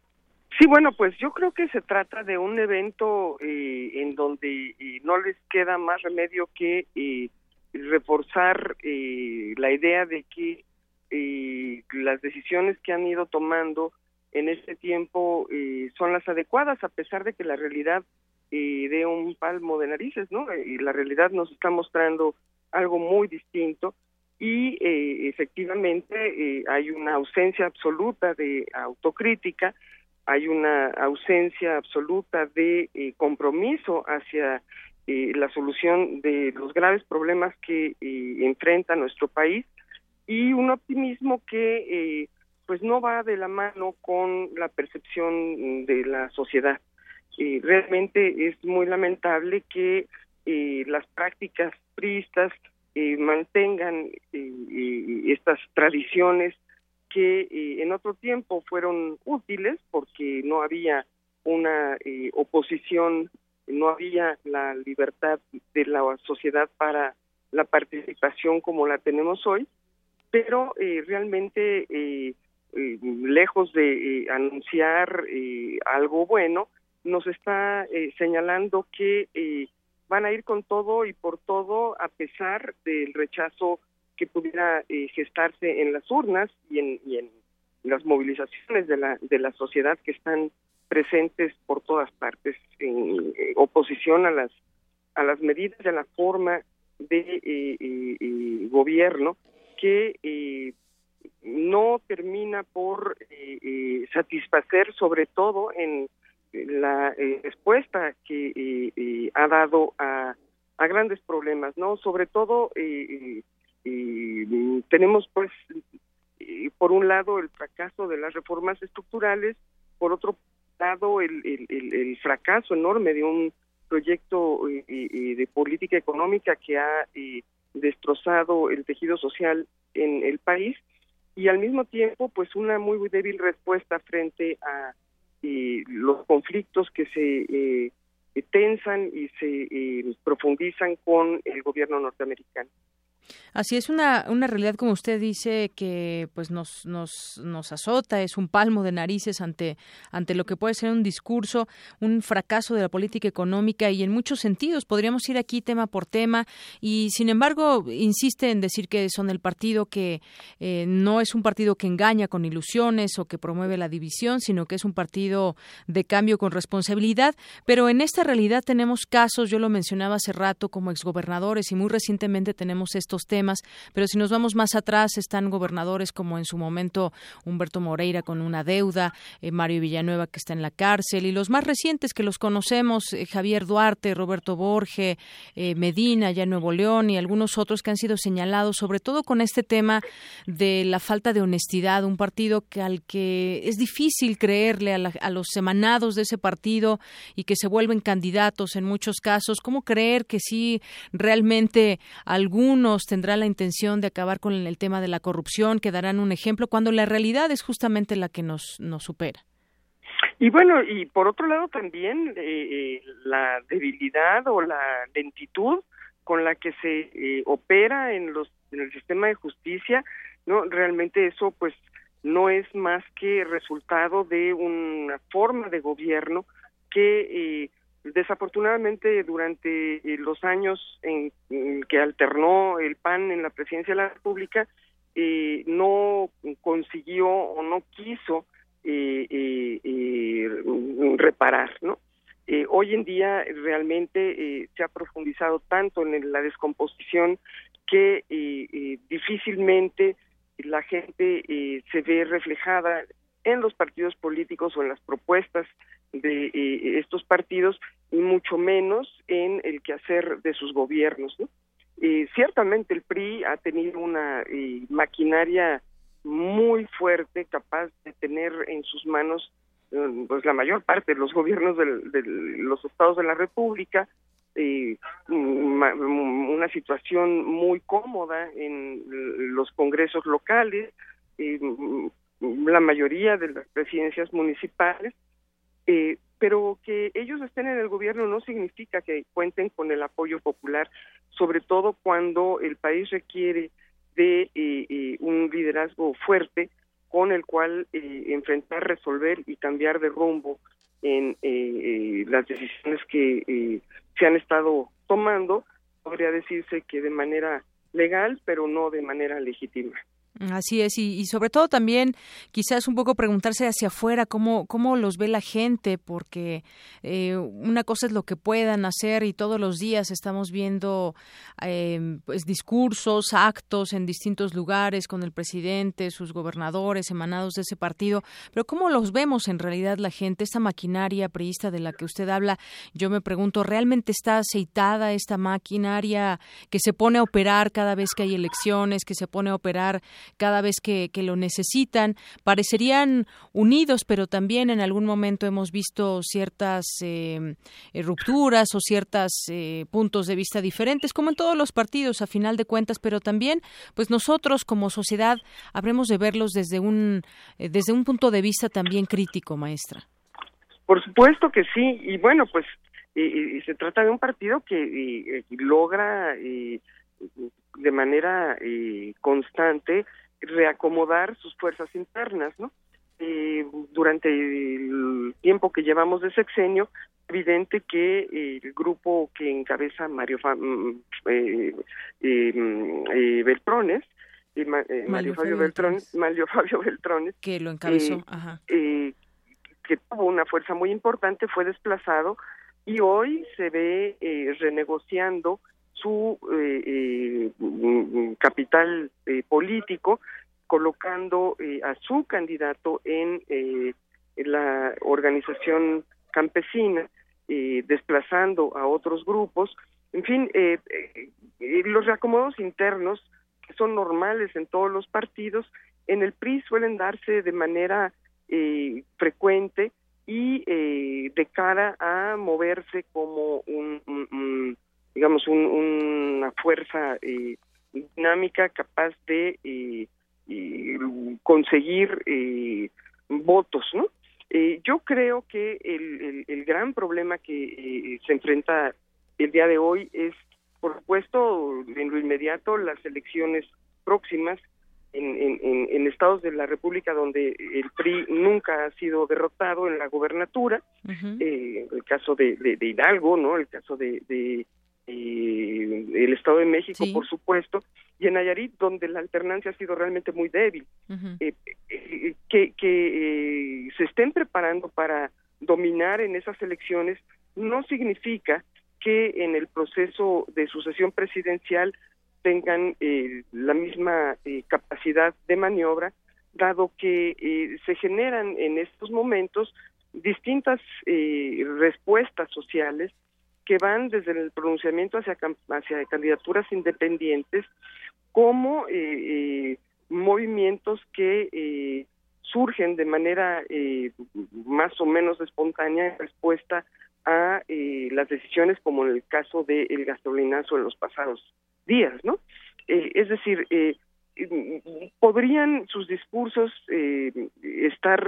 Speaker 40: Sí, bueno, pues yo creo que se trata de un evento eh, en donde eh, no les queda más remedio que eh, reforzar la idea de que las decisiones que han ido tomando en este tiempo son las adecuadas, a pesar de que la realidad dé un palmo de narices, ¿no? Y la realidad nos está mostrando algo muy distinto y efectivamente hay una ausencia absoluta de autocrítica hay una ausencia absoluta de eh, compromiso hacia eh, la solución de los graves problemas que eh, enfrenta nuestro país y un optimismo que pues no va de la mano con la percepción de la sociedad. realmente es muy lamentable que las prácticas priistas mantengan estas tradiciones que eh, en otro tiempo fueron útiles porque no había una eh, oposición, no había la libertad de la sociedad para la participación como la tenemos hoy, pero eh, realmente lejos de anunciar algo bueno, nos está señalando que van a ir con todo y por todo a pesar del rechazo que pudiera eh, gestarse en las urnas y en, y en las movilizaciones de la, de la sociedad que están presentes por todas partes en, oposición a las a las medidas a la forma de gobierno que no termina por satisfacer sobre todo en la respuesta que ha dado a, a, grandes problemas, ¿no? Sobre todo tenemos pues por un lado el fracaso de las reformas estructurales, por otro lado el, el, fracaso enorme de un proyecto de política económica que ha destrozado el tejido social en el país y al mismo tiempo pues una muy débil respuesta frente a los conflictos que se eh, tensan y se eh, profundizan con el gobierno norteamericano.
Speaker 3: Así es una, una realidad, como usted dice, que pues nos, nos, nos azota, es un palmo de narices ante, ante lo que puede ser un discurso, un fracaso de la política económica y en muchos sentidos. Podríamos ir aquí tema por tema y, sin embargo, insiste en decir que son el partido que eh, no es un partido que engaña con ilusiones o que promueve la división, sino que es un partido de cambio con responsabilidad. Pero en esta realidad tenemos casos, yo lo mencionaba hace rato, como exgobernadores y muy recientemente tenemos estos temas, pero si nos vamos más atrás están gobernadores como en su momento Humberto Moreira con una deuda, eh, Mario Villanueva que está en la cárcel y los más recientes que los conocemos, eh, Javier Duarte, Roberto Borge, eh, Medina, ya Nuevo León y algunos otros que han sido señalados, sobre todo con este tema de la falta de honestidad, un partido que al que es difícil creerle a, a los emanados de ese partido y que se vuelven candidatos en muchos casos, ¿cómo creer que sí realmente algunos la intención de acabar con el tema de la corrupción, que darán un ejemplo, cuando la realidad es justamente la que nos, nos supera.
Speaker 40: Y bueno, y por otro lado también eh, eh, la debilidad o la lentitud con la que se eh, opera en los en el sistema de justicia, no realmente eso pues no es más que resultado de una forma de gobierno que Desafortunadamente, durante eh, los años en, que alternó el PAN en la presidencia de la República, eh, no consiguió o no quiso eh, reparar, ¿no? hoy en día realmente se ha profundizado tanto en la descomposición que difícilmente la gente se ve reflejada en los partidos políticos o en las propuestas de eh, estos partidos y mucho menos en el quehacer de sus gobiernos. Eh, ciertamente el PRI ha tenido una eh, maquinaria muy fuerte capaz de tener en sus manos pues la mayor parte de los gobiernos de los estados de la República, una situación muy cómoda en los congresos locales, la mayoría de las presidencias municipales, eh, pero que ellos estén en el gobierno no significa que cuenten con el apoyo popular, sobre todo cuando el país requiere de eh, eh, un liderazgo fuerte con el cual enfrentar, resolver y cambiar de rumbo en las decisiones que se han estado tomando, podría decirse que de manera legal, pero no de manera legítima.
Speaker 3: Así es, y, sobre todo también quizás un poco preguntarse hacia afuera cómo, cómo los ve la gente, porque eh, una cosa es lo que puedan hacer y todos los días estamos viendo eh, pues, discursos, actos en distintos lugares con el presidente, sus gobernadores, emanados de ese partido, pero cómo los vemos en realidad la gente, esta maquinaria priista de la que usted habla, yo me pregunto, ¿realmente está aceitada esta maquinaria que se pone a operar cada vez que hay elecciones, que se pone a operar cada vez que, que lo necesitan. Parecerían unidos, pero también en algún momento hemos visto ciertas eh, eh, rupturas o ciertos eh, puntos de vista diferentes, como en todos los partidos, a final de cuentas, pero también, pues nosotros como sociedad habremos de verlos desde un, desde un punto de vista también crítico, maestra.
Speaker 40: Por supuesto que sí, y bueno, pues se trata de un partido que logra de manera constante reacomodar sus fuerzas internas, ¿no? Eh, durante el tiempo que llevamos de sexenio, evidente que el grupo que encabeza Mario mm, eh, eh, Beltrones, Mario, Fabio Beltrones, Mario Fabio Beltrones,
Speaker 3: que lo encabezó,
Speaker 40: que tuvo una fuerza muy importante, fue desplazado y hoy se ve renegociando su eh, eh, capital político, colocando a su candidato en, la organización campesina, desplazando a otros grupos. En fin, los reacomodos internos, que son normales en todos los partidos, en el PRI suelen darse de manera frecuente y eh, de cara a moverse como un, digamos un, una fuerza eh, dinámica capaz de eh, conseguir votos no yo creo que el, el, gran problema que se enfrenta el día de hoy es por supuesto en lo inmediato las elecciones próximas en, estados de la República donde el PRI nunca ha sido derrotado en la gobernatura, eh, el caso de, Hidalgo, no, el caso de, eh, el Estado de México, por supuesto, y en Nayarit donde la alternancia ha sido realmente muy débil, eh, que, que se estén preparando para dominar en esas elecciones no significa que en el proceso de sucesión presidencial tengan eh, la misma eh, capacidad de maniobra, dado que eh, se generan en estos momentos distintas respuestas sociales que van desde el pronunciamiento hacia, hacia candidaturas independientes como movimientos que surgen de manera más o menos espontánea en respuesta a las decisiones como en el caso del gasolinazo en los pasados días, ¿no? Eh, es decir, eh, podrían sus discursos eh, estar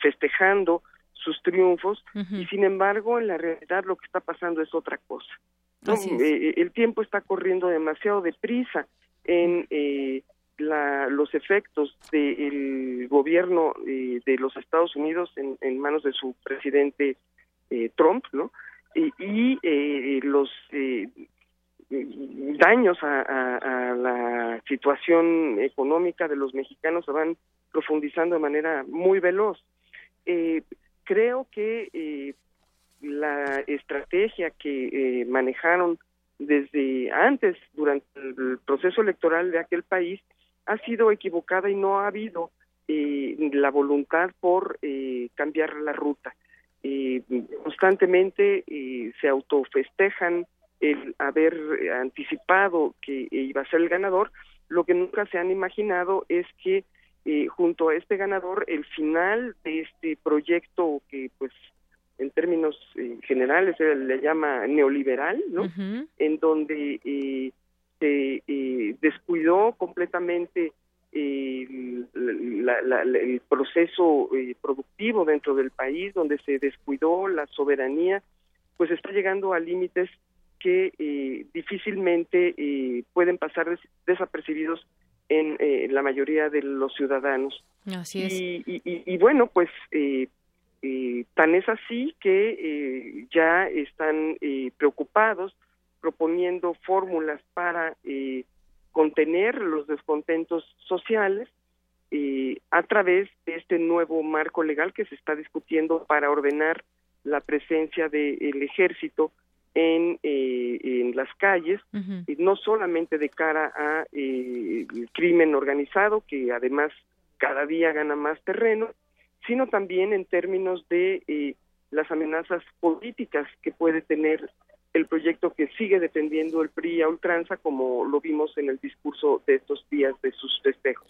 Speaker 40: festejando sus triunfos y sin embargo en la realidad lo que está pasando es otra cosa. el tiempo está corriendo demasiado deprisa en la, los efectos del gobierno de los Estados Unidos en, en, manos de su presidente Trump, ¿no? Y, los daños a, la situación económica de los mexicanos se van profundizando de manera muy veloz. Eh, creo que eh, la estrategia que eh, manejaron desde antes, durante el proceso electoral de aquel país, ha sido equivocada y no ha habido la voluntad por cambiar la ruta. constantemente se autofestejan el haber anticipado que iba a ser el ganador, lo que nunca se han imaginado es que eh, junto a este ganador el final de este proyecto que pues en términos eh, generales se le llama neoliberal, ¿no? En donde eh, se descuidó completamente el proceso productivo dentro del país, donde se descuidó la soberanía, pues está llegando a límites que eh, difícilmente eh, pueden pasar desapercibidos en eh, la mayoría de los ciudadanos.
Speaker 3: Así es.
Speaker 40: Y, bueno, pues tan es así que ya están preocupados proponiendo fórmulas para contener los descontentos sociales a través de este nuevo marco legal que se está discutiendo para ordenar la presencia del ejército en, eh, en las calles, y no solamente de cara a eh, el crimen organizado, que además cada día gana más terreno, sino también en términos de eh, las amenazas políticas que puede tener el proyecto que sigue defendiendo el PRI a ultranza, como lo vimos en el discurso de estos días de sus festejos.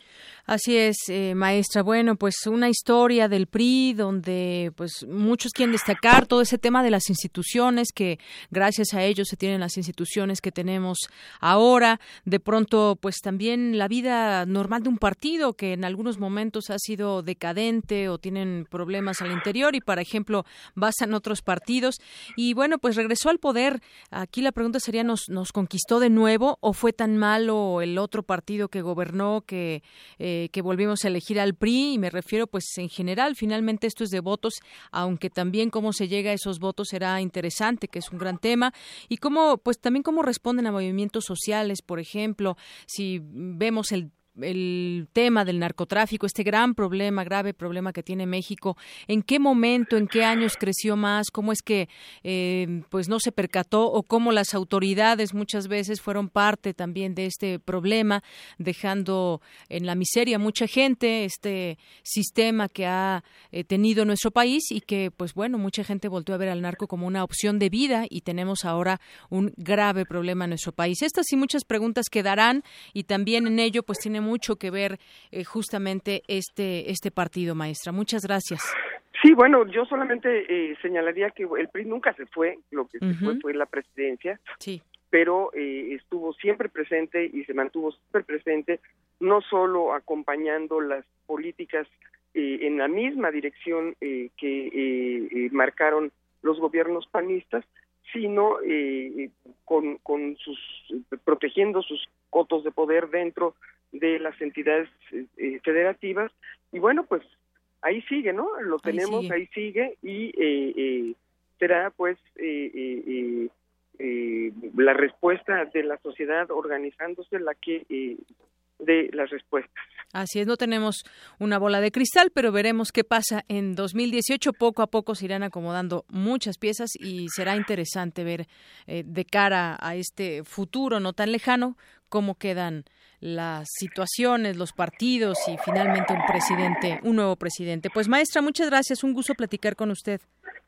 Speaker 3: Así es, eh, maestra. Bueno, pues una historia del PRI donde pues muchos quieren destacar todo ese tema de las instituciones que gracias a ellos se tienen las instituciones que tenemos ahora. De pronto, pues también la vida normal de un partido que en algunos momentos ha sido decadente o tienen problemas al interior y, por ejemplo, basan otros partidos. Y bueno, pues regresó al poder aquí la pregunta sería, ¿nos, conquistó de nuevo o fue tan malo el otro partido que gobernó que, eh, que volvimos a elegir al PRI? Y me refiero, pues, en general, finalmente esto es de votos, aunque también cómo se llega a esos votos será interesante, que es un gran tema, y cómo, pues, también cómo responden a movimientos sociales, por ejemplo, si vemos el el tema del narcotráfico, este gran problema, grave problema que tiene México, ¿en qué momento, en qué años creció más? ¿Cómo es que eh, pues no se percató o cómo las autoridades muchas veces fueron parte también de este problema, dejando en la miseria mucha gente, este sistema que ha eh, tenido nuestro país y que pues bueno, mucha gente volvió a ver al narco como una opción de vida y tenemos ahora un grave problema en nuestro país. Estas y muchas preguntas quedarán y también en ello pues tiene mucho que ver eh, justamente este este partido, maestra. Muchas gracias.
Speaker 40: Sí, bueno, yo solamente eh, señalaría que el PRI nunca se fue, lo que se fue fue la presidencia.
Speaker 3: Sí.
Speaker 40: Pero eh, estuvo siempre presente y se mantuvo siempre presente, no solo acompañando las políticas en la misma dirección que marcaron los gobiernos panistas, sino eh, con, con sus protegiendo sus cotos de poder dentro de las entidades eh, federativas y bueno pues ahí sigue no lo tenemos ahí sigue, y eh, será pues la respuesta de la sociedad organizándose la que de las respuestas.
Speaker 3: Así es, no tenemos una bola de cristal, pero veremos qué pasa en 2018. Poco a poco se irán acomodando muchas piezas y será interesante ver eh, de cara a este futuro no tan lejano cómo quedan las situaciones, los partidos y finalmente un presidente, un nuevo presidente. Pues maestra, muchas gracias, un gusto platicar con usted.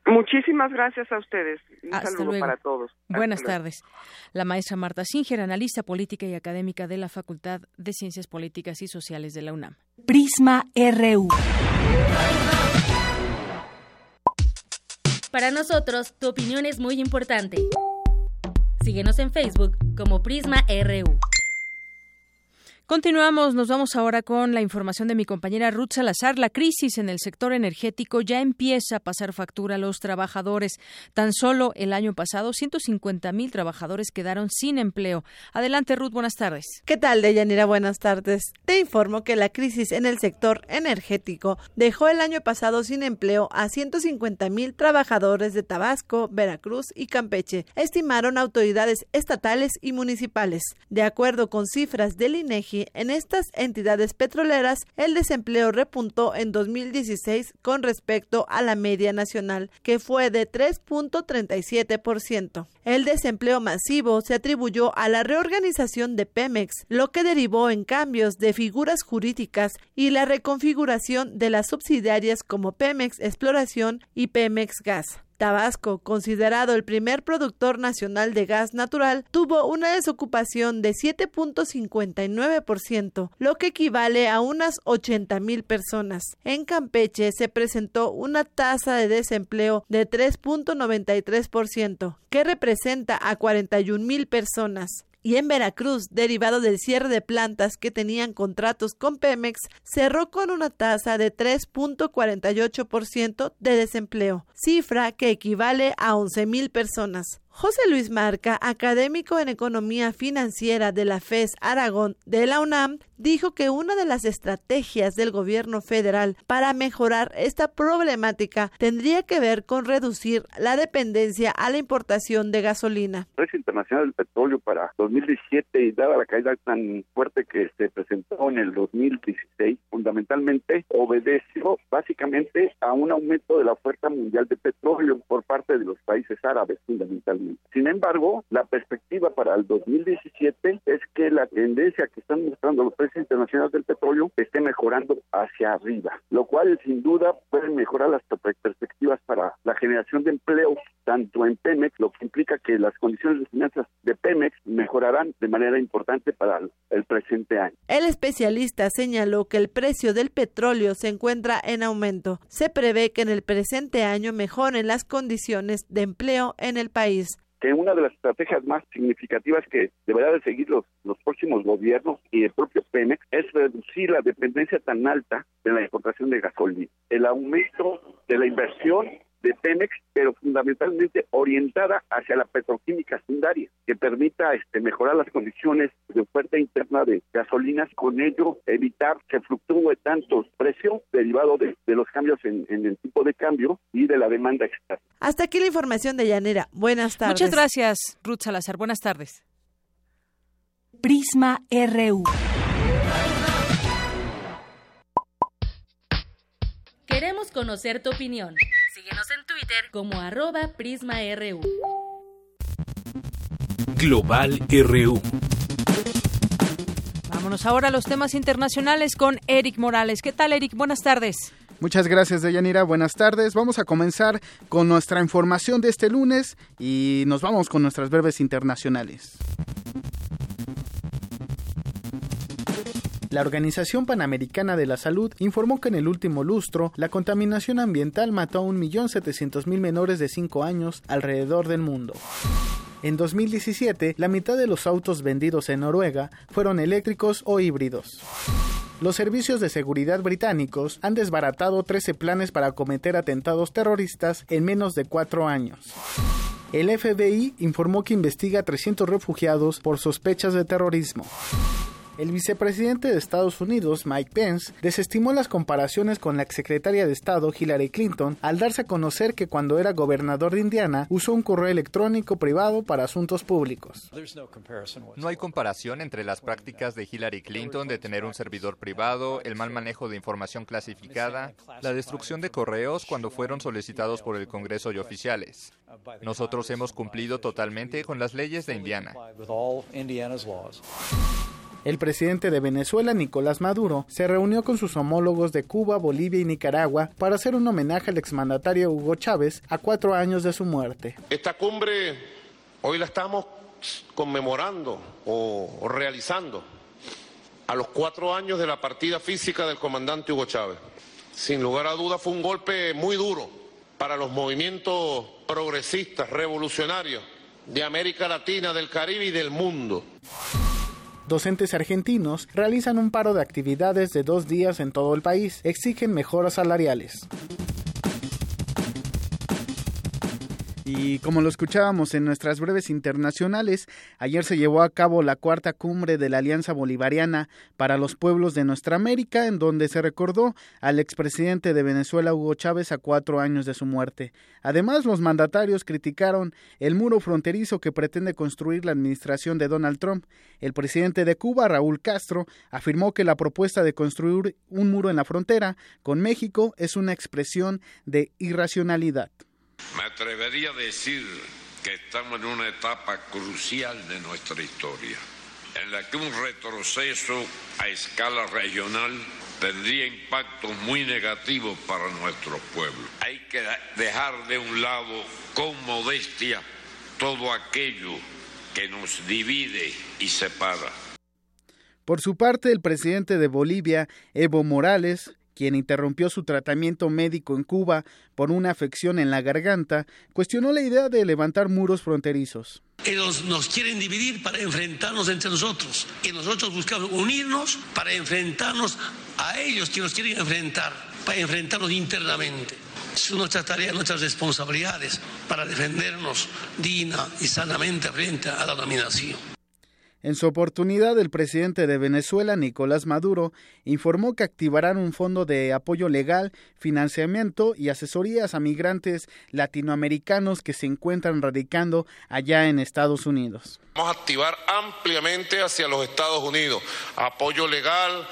Speaker 40: Muchísimas gracias a ustedes. Un saludo para todos.
Speaker 3: Buenas tardes. La maestra Marta Singer, analista política y académica de la Facultad de Ciencias Políticas y Sociales de la UNAM.
Speaker 24: Prisma RU.
Speaker 39: Para nosotros, tu opinión es muy importante. Síguenos en Facebook como Prisma RU.
Speaker 3: Continuamos, nos vamos ahora con la información de mi compañera Ruth Salazar. La crisis en el sector energético ya empieza a pasar factura a los trabajadores. Tan solo el año pasado, 150 mil trabajadores quedaron sin empleo. Adelante, Ruth, buenas tardes.
Speaker 6: ¿Qué tal, Deyanira? Buenas tardes. Te informo que la crisis en el sector energético dejó el año pasado sin empleo a 150 mil trabajadores de Tabasco, Veracruz y Campeche, estimaron autoridades estatales y municipales. De acuerdo con cifras del INEGI, en estas entidades petroleras el desempleo repuntó en 2016 con respecto a la media nacional, que fue de 3.37%. El desempleo masivo se atribuyó a la reorganización de Pemex, lo que derivó en cambios de figuras jurídicas y la reconfiguración de las subsidiarias como Pemex Exploración y Pemex Gas. Tabasco, considerado el primer productor nacional de gas natural, tuvo una desocupación de 7.59%, lo que equivale a unas 80 mil personas. En Campeche se presentó una tasa de desempleo de 3.93%, que representa a 41 mil personas y en Veracruz, derivado del cierre de plantas que tenían contratos con Pemex, cerró con una tasa de 3.48% de desempleo, cifra que equivale a 11 mil personas. José Luis Marca, académico en Economía Financiera de la FES Aragón de la UNAM, dijo que una de las estrategias del gobierno federal para mejorar esta problemática tendría que ver con reducir la dependencia a la importación de gasolina.
Speaker 41: El precio internacional del petróleo para 2017 y dada la caída tan fuerte que se presentó en el 2016, fundamentalmente obedeció básicamente a un aumento de la oferta mundial de petróleo por parte de los países árabes fundamentalmente. Sin embargo, la perspectiva para el 2017 es que la tendencia que están mostrando los precios internacionales del petróleo esté mejorando hacia arriba, lo cual sin duda puede mejorar las perspectivas para la generación de empleo tanto en Pemex, lo que implica que las condiciones de finanzas de Pemex mejorarán de manera importante para el presente año.
Speaker 6: El especialista señaló que el precio del petróleo se encuentra en aumento. Se prevé que en el presente año mejoren las condiciones de empleo en el país
Speaker 41: que una de las estrategias más significativas que deberá de seguir los, los próximos gobiernos y el propio Pemex es reducir la dependencia tan alta de la importación de gasolina. El aumento de la inversión de Pemex, pero fundamentalmente orientada hacia la petroquímica secundaria, que permita este, mejorar las condiciones de oferta interna de gasolinas, con ello evitar que fluctúe tanto precio derivado de, de los cambios en, en, el tipo de cambio y de la demanda externa.
Speaker 6: Hasta aquí la información de Llanera. Buenas tardes.
Speaker 3: Muchas gracias, Ruth Salazar. Buenas tardes.
Speaker 24: Prisma RU.
Speaker 39: Queremos conocer tu opinión Síguenos en Twitter como arroba PrismaRU.
Speaker 1: Global RU.
Speaker 3: Vámonos ahora a los temas internacionales con Eric Morales. ¿Qué tal, Eric? Buenas tardes.
Speaker 42: Muchas gracias, Deyanira. Buenas tardes. Vamos a comenzar con nuestra información de este lunes y nos vamos con nuestras breves internacionales. La Organización Panamericana de la Salud informó que en el último lustro la contaminación ambiental mató a 1.700.000 menores de 5 años alrededor del mundo. En 2017, la mitad de los autos vendidos en Noruega fueron eléctricos o híbridos. Los servicios de seguridad británicos han desbaratado 13 planes para cometer atentados terroristas en menos de cuatro años. El FBI informó que investiga a 300 refugiados por sospechas de terrorismo. El vicepresidente de Estados Unidos, Mike Pence, desestimó las comparaciones con la exsecretaria de Estado, Hillary Clinton, al darse a conocer que cuando era gobernador de Indiana usó un correo electrónico privado para asuntos públicos.
Speaker 43: No hay comparación entre las prácticas de Hillary Clinton de tener un servidor privado, el mal manejo de información clasificada, la destrucción de correos cuando fueron solicitados por el Congreso y oficiales. Nosotros hemos cumplido totalmente con las leyes de Indiana.
Speaker 42: El presidente de Venezuela, Nicolás Maduro, se reunió con sus homólogos de Cuba, Bolivia y Nicaragua para hacer un homenaje al exmandatario Hugo Chávez a cuatro años de su muerte.
Speaker 44: Esta cumbre hoy la estamos conmemorando o, realizando a los cuatro años de la partida física del comandante Hugo Chávez. Sin lugar a dudas fue un golpe muy duro para los movimientos progresistas, revolucionarios de América Latina, del Caribe y del mundo.
Speaker 42: Docentes argentinos realizan un paro de actividades de dos días en todo el país. Exigen mejoras salariales. Y como lo escuchábamos en nuestras breves internacionales, ayer se llevó a cabo la cuarta cumbre de la Alianza Bolivariana para los Pueblos de Nuestra América, en donde se recordó al expresidente de Venezuela, Hugo Chávez, a cuatro años de su muerte. Además, los mandatarios criticaron el muro fronterizo que pretende construir la administración de Donald Trump. El presidente de Cuba, Raúl Castro, afirmó que la propuesta de construir un muro en la frontera con México es una expresión de irracionalidad.
Speaker 45: Me atrevería a decir que estamos en una etapa crucial de nuestra historia, en la que un retroceso a escala regional tendría impactos muy negativos para nuestro pueblo. Hay que dejar de un lado con modestia todo aquello que nos divide y separa.
Speaker 42: Por su parte, el presidente de Bolivia, Evo Morales, quien interrumpió su tratamiento médico en Cuba por una afección en la garganta, cuestionó la idea de levantar muros fronterizos.
Speaker 46: Ellos nos quieren dividir para enfrentarnos entre nosotros y nosotros buscamos unirnos para enfrentarnos a ellos que nos quieren enfrentar, para enfrentarnos internamente. Es nuestra tarea, nuestras responsabilidades para defendernos digna y sanamente frente a la dominación.
Speaker 42: En su oportunidad, el presidente de Venezuela, Nicolás Maduro, informó que activarán un fondo de apoyo legal, financiamiento y asesorías a migrantes latinoamericanos que se encuentran radicando allá en Estados Unidos.
Speaker 44: Vamos a activar ampliamente hacia los Estados Unidos apoyo legal,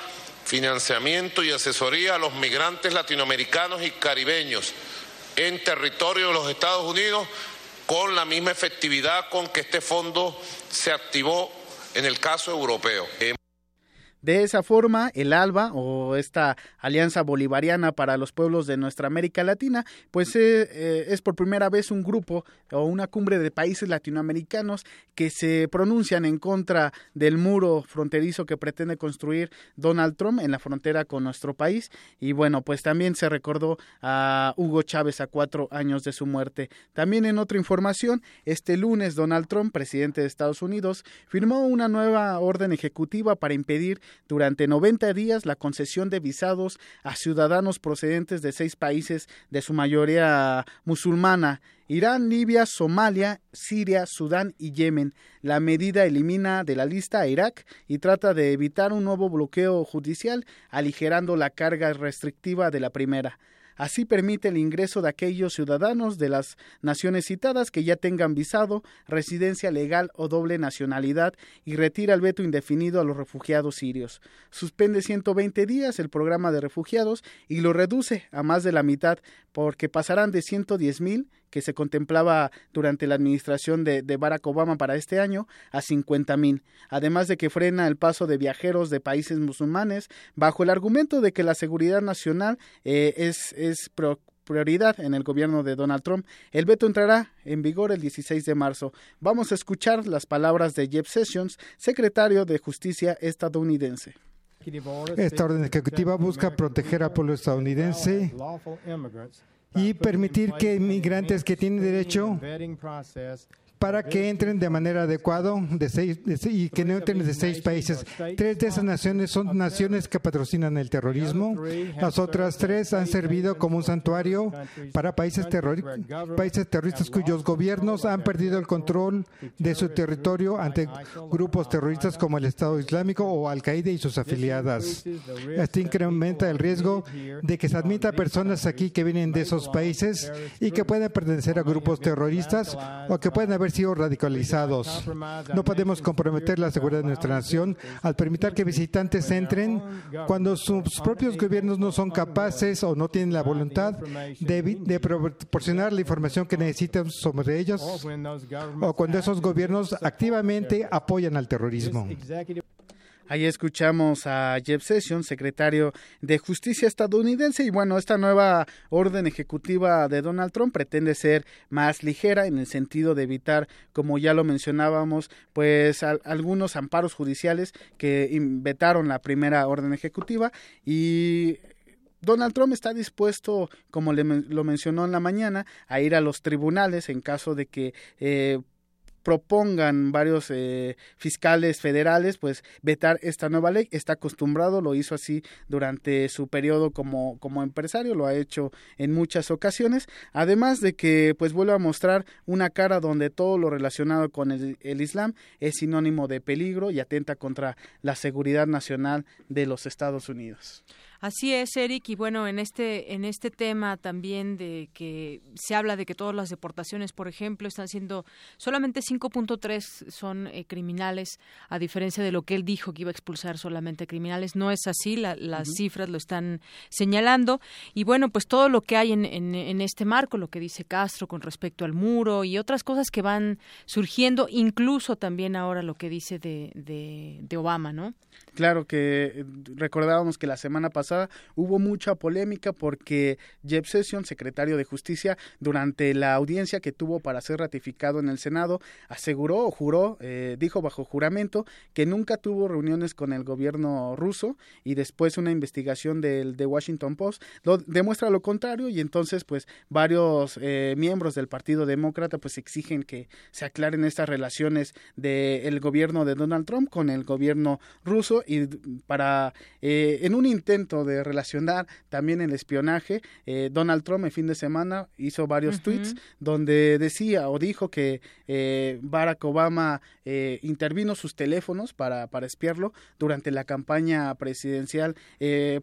Speaker 44: financiamiento y asesoría a los migrantes latinoamericanos y caribeños en territorio de los Estados Unidos con la misma efectividad con que este fondo se activó en el caso europeo.
Speaker 42: De esa forma, el ALBA o esta Alianza Bolivariana para los Pueblos de nuestra América Latina, pues eh, eh, es por primera vez un grupo o una cumbre de países latinoamericanos que se pronuncian en contra del muro fronterizo que pretende construir Donald Trump en la frontera con nuestro país. Y bueno, pues también se recordó a Hugo Chávez a cuatro años de su muerte. También en otra información, este lunes Donald Trump, presidente de Estados Unidos, firmó una nueva orden ejecutiva para impedir durante 90 días la concesión de visados a ciudadanos procedentes de seis países de su mayoría musulmana Irán, Libia, Somalia, Siria, Sudán y Yemen. La medida elimina de la lista a Irak y trata de evitar un nuevo bloqueo judicial, aligerando la carga restrictiva de la primera. Así permite el ingreso de aquellos ciudadanos de las naciones citadas que ya tengan visado, residencia legal o doble nacionalidad y retira el veto indefinido a los refugiados sirios. Suspende 120 días el programa de refugiados y lo reduce a más de la mitad porque pasarán de 110 mil que se contemplaba durante la administración de, Barack Obama para este año a 50 mil, además de que frena el paso de viajeros de países musulmanes bajo el argumento de que la seguridad nacional eh, es, es prioridad en el gobierno de Donald Trump. El veto entrará en vigor el 16 de marzo. Vamos a escuchar las palabras de Jeff Sessions, secretario de Justicia estadounidense.
Speaker 47: Esta orden ejecutiva busca proteger al pueblo estadounidense y permitir que inmigrantes que tienen derecho para que entren de manera adecuada de seis, y que no entren de seis países. Tres de esas naciones son naciones que patrocinan el terrorismo. Las otras tres han servido como un santuario para países, países terroristas cuyos gobiernos han perdido el control de su territorio ante grupos terroristas como el Estado Islámico o Al-Qaeda y sus afiliadas. Esto incrementa el riesgo de que se admita personas aquí que vienen de esos países y que pueden pertenecer a grupos terroristas o que pueden haber sido radicalizados. No podemos comprometer la seguridad de nuestra nación al permitir que visitantes entren cuando sus propios gobiernos no son capaces o no tienen la voluntad de, de proporcionar la información que necesitan sobre ellos o cuando esos gobiernos activamente apoyan al terrorismo.
Speaker 42: Ahí escuchamos a Jeff Sessions, secretario de Justicia estadounidense, y bueno, esta nueva orden ejecutiva de Donald Trump pretende ser más ligera en el sentido de evitar, como ya lo mencionábamos, pues algunos amparos judiciales que vetaron la primera orden ejecutiva. Y Donald Trump está dispuesto, como le, lo mencionó en la mañana, a ir a los tribunales en caso de que eh, propongan varios eh, fiscales federales, pues vetar esta nueva ley. Está acostumbrado, lo hizo así durante su periodo como, como empresario, lo ha hecho en muchas ocasiones. Además de que, pues vuelve a mostrar una cara donde todo lo relacionado con el, el Islam es sinónimo de peligro y atenta contra la seguridad nacional de los Estados Unidos.
Speaker 3: Así es, Eric, y bueno, en este en este tema también de que se habla de que todas las deportaciones, por ejemplo, están siendo solamente 5.3 son eh, criminales, a diferencia de lo que él dijo que iba a expulsar solamente criminales. No es así, las cifras lo están señalando. Y bueno, pues todo lo que hay en, en, este marco, lo que dice Castro con respecto al muro y otras cosas que van surgiendo, incluso también ahora lo que dice de, de, de Obama, ¿no?
Speaker 42: Claro que eh, recordábamos que la semana pasada hubo mucha polémica porque Jeff Sessions, secretario de Justicia, durante la audiencia que tuvo para ser ratificado en el Senado, aseguró o juró, eh, dijo bajo juramento, que nunca tuvo reuniones con el gobierno ruso y después una investigación del de Washington Post. Lo, demuestra lo contrario y entonces pues varios eh, miembros del Partido Demócrata pues exigen que se aclaren estas relaciones del gobierno de Donald Trump con el gobierno ruso y para eh, en un intento de relacionar también el espionaje, eh, Donald Trump el fin de semana hizo varios tweets donde decía o dijo que eh, Barack Obama intervino sus teléfonos para, para espiarlo durante la campaña presidencial,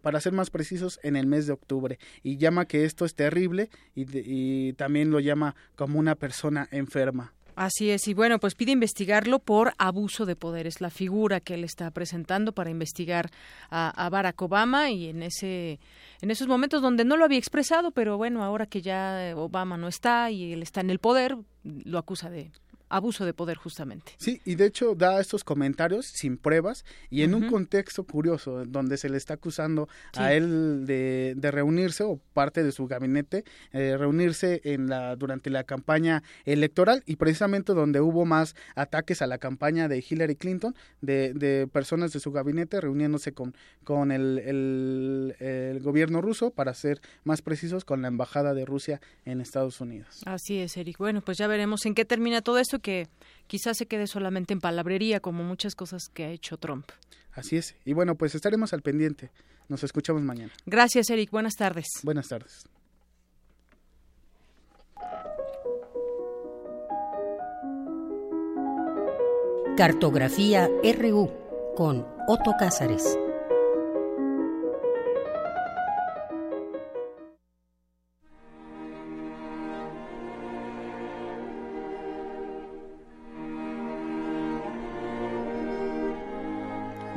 Speaker 42: para ser más precisos, en el mes de octubre. Y llama que esto es terrible y también lo llama como una persona enferma.
Speaker 3: Así es, y bueno, pues pide investigarlo por abuso de poder. Es la figura que él está presentando para investigar a, Barack Obama y en ese en esos momentos donde no lo había expresado, pero bueno, ahora que ya Obama no está y él está en el poder, lo acusa de abuso de poder justamente.
Speaker 42: Sí, y de hecho da estos comentarios sin pruebas y en un contexto curioso donde se le está acusando a él de, de, reunirse o parte de su gabinete eh, reunirse en la durante la campaña electoral y precisamente donde hubo más ataques a la campaña de Hillary Clinton de, de personas de su gabinete reuniéndose con con el, el, el gobierno ruso para ser más precisos con la embajada de Rusia en Estados Unidos.
Speaker 3: Así es, Eric. Bueno, pues ya veremos en qué termina todo esto que quizás se quede solamente en palabrería, como muchas cosas que ha hecho Trump.
Speaker 42: Así es. Y bueno, pues estaremos al pendiente. Nos escuchamos mañana.
Speaker 3: Gracias, Eric. Buenas tardes.
Speaker 42: Buenas tardes.
Speaker 48: Cartografía RU con Otto Cázares.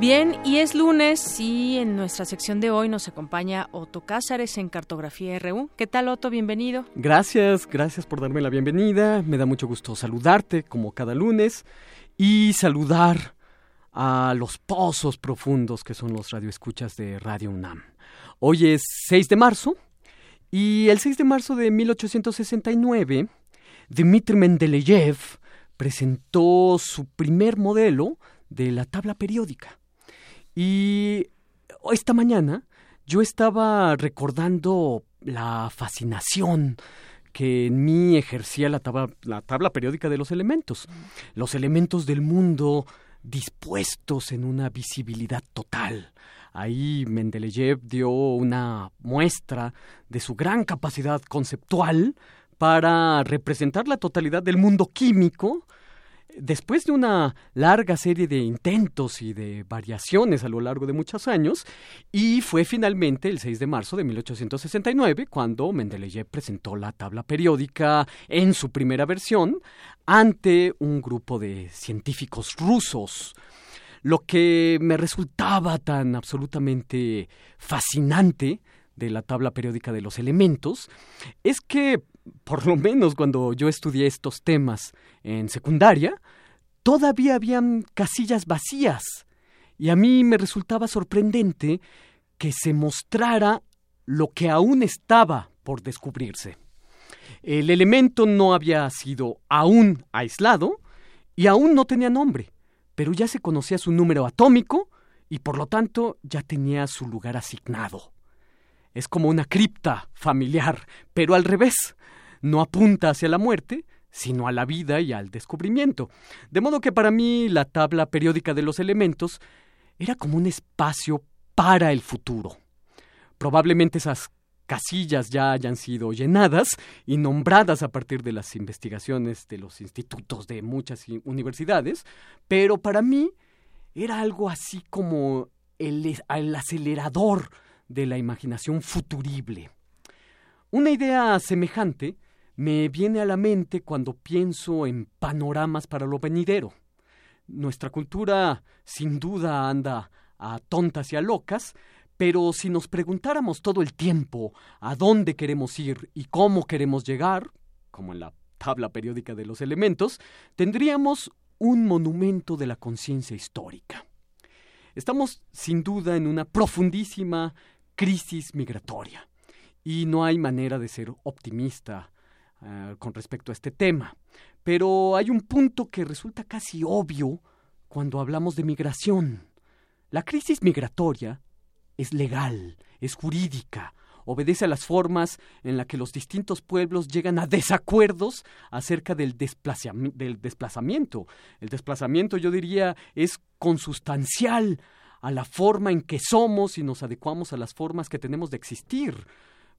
Speaker 3: Bien, y es lunes y en nuestra sección de hoy nos acompaña Otto Cázares en Cartografía RU. ¿Qué tal, Otto? Bienvenido.
Speaker 49: Gracias, gracias por darme la bienvenida. Me da mucho gusto saludarte como cada lunes y saludar a los pozos profundos que son los radioescuchas de Radio UNAM. Hoy es 6 de marzo y el 6 de marzo de 1869, Dmitry Mendeleev presentó su primer modelo de la tabla periódica. Y esta mañana yo estaba recordando la fascinación que en mí ejercía la tabla, la tabla periódica de los elementos, los elementos del mundo dispuestos en una visibilidad total. Ahí Mendeleev dio una muestra de su gran capacidad conceptual para representar la totalidad del mundo químico después de una larga serie de intentos y de variaciones a lo largo de muchos años, y fue finalmente el 6 de marzo de 1869 cuando Mendeleev presentó la tabla periódica en su primera versión ante un grupo de científicos rusos. Lo que me resultaba tan absolutamente fascinante de la tabla periódica de los elementos es que por lo menos cuando yo estudié estos temas en secundaria, todavía habían casillas vacías. Y a mí me resultaba sorprendente que se mostrara lo que aún estaba por descubrirse. El elemento no había sido aún aislado y aún no tenía nombre, pero ya se conocía su número atómico y por lo tanto ya tenía su lugar asignado. Es como una cripta familiar, pero al revés no apunta hacia la muerte, sino a la vida y al descubrimiento. De modo que para mí la tabla periódica de los elementos era como un espacio para el futuro. Probablemente esas casillas ya hayan sido llenadas y nombradas a partir de las investigaciones de los institutos de muchas universidades, pero para mí era algo así como el, el acelerador de la imaginación futurible. Una idea semejante me viene a la mente cuando pienso en panoramas para lo venidero. Nuestra cultura sin duda anda a tontas y a locas, pero si nos preguntáramos todo el tiempo a dónde queremos ir y cómo queremos llegar, como en la tabla periódica de los elementos, tendríamos un monumento de la conciencia histórica. Estamos sin duda en una profundísima crisis migratoria y no hay manera de ser optimista Ah, con respecto a este tema. Pero hay un punto que resulta casi obvio cuando hablamos de migración. La crisis migratoria es legal, es jurídica, obedece a las formas en las que los distintos pueblos llegan a desacuerdos acerca del desplazamiento. El desplazamiento, yo diría, es consustancial a la forma en que somos y nos adecuamos a las formas que tenemos de existir.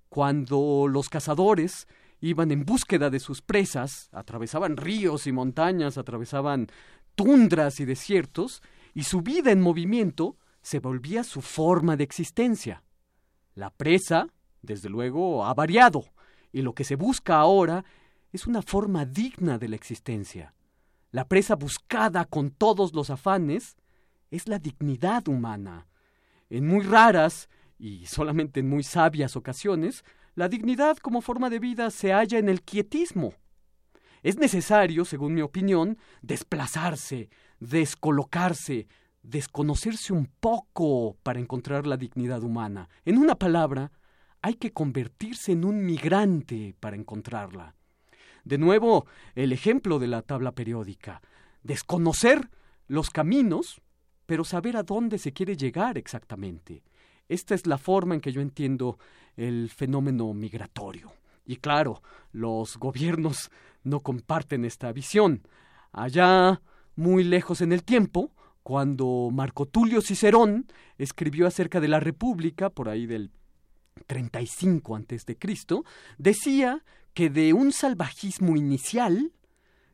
Speaker 49: Cuando los cazadores iban en búsqueda de sus presas, atravesaban ríos y montañas, atravesaban tundras y desiertos, y su vida en movimiento se volvía su forma de existencia. La presa, desde luego, ha variado, y lo que se busca ahora es una forma digna de la existencia. La presa buscada con todos los afanes es la dignidad humana. En muy raras y solamente en muy sabias ocasiones, la dignidad como forma de vida se halla en el quietismo. Es necesario, según mi opinión, desplazarse, descolocarse, desconocerse un poco para encontrar la dignidad humana. En una palabra, hay que convertirse en un migrante para encontrarla. De nuevo, el ejemplo de la tabla periódica. Desconocer los caminos, pero saber a dónde se quiere llegar exactamente. Esta es la forma en que yo entiendo el fenómeno migratorio. Y claro, los gobiernos no comparten esta visión. Allá, muy lejos en el tiempo, cuando Marco Tulio Cicerón escribió acerca de la República, por ahí del 35 antes de Cristo, decía que de un salvajismo inicial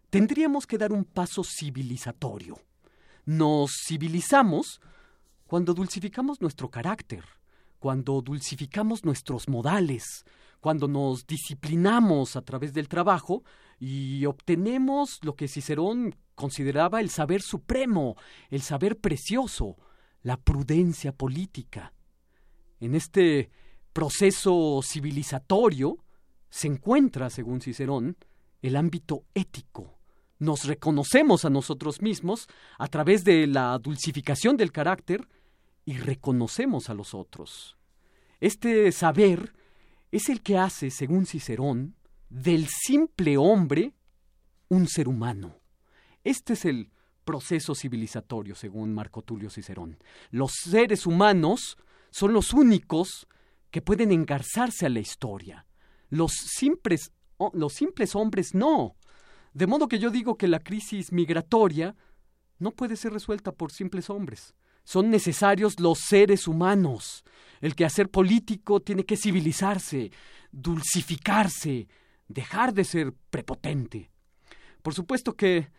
Speaker 49: tendríamos que dar un paso civilizatorio. Nos civilizamos cuando dulcificamos nuestro carácter, cuando dulcificamos nuestros modales, cuando nos disciplinamos a través del trabajo y obtenemos lo que Cicerón consideraba el saber supremo, el saber precioso, la prudencia política. En este proceso civilizatorio se encuentra, según Cicerón, el ámbito ético. Nos reconocemos a nosotros mismos a través de la dulcificación del carácter y reconocemos a los otros. Este saber es el que hace, según Cicerón, del simple hombre un ser humano. Este es el proceso civilizatorio, según Marco Tulio Cicerón. Los seres humanos son los únicos que pueden engarzarse a la historia. Los simples, los simples hombres no. De modo que yo digo que la crisis migratoria no puede ser resuelta por simples hombres. Son necesarios los seres humanos. El quehacer político tiene que civilizarse, dulcificarse, dejar de ser prepotente. Por supuesto que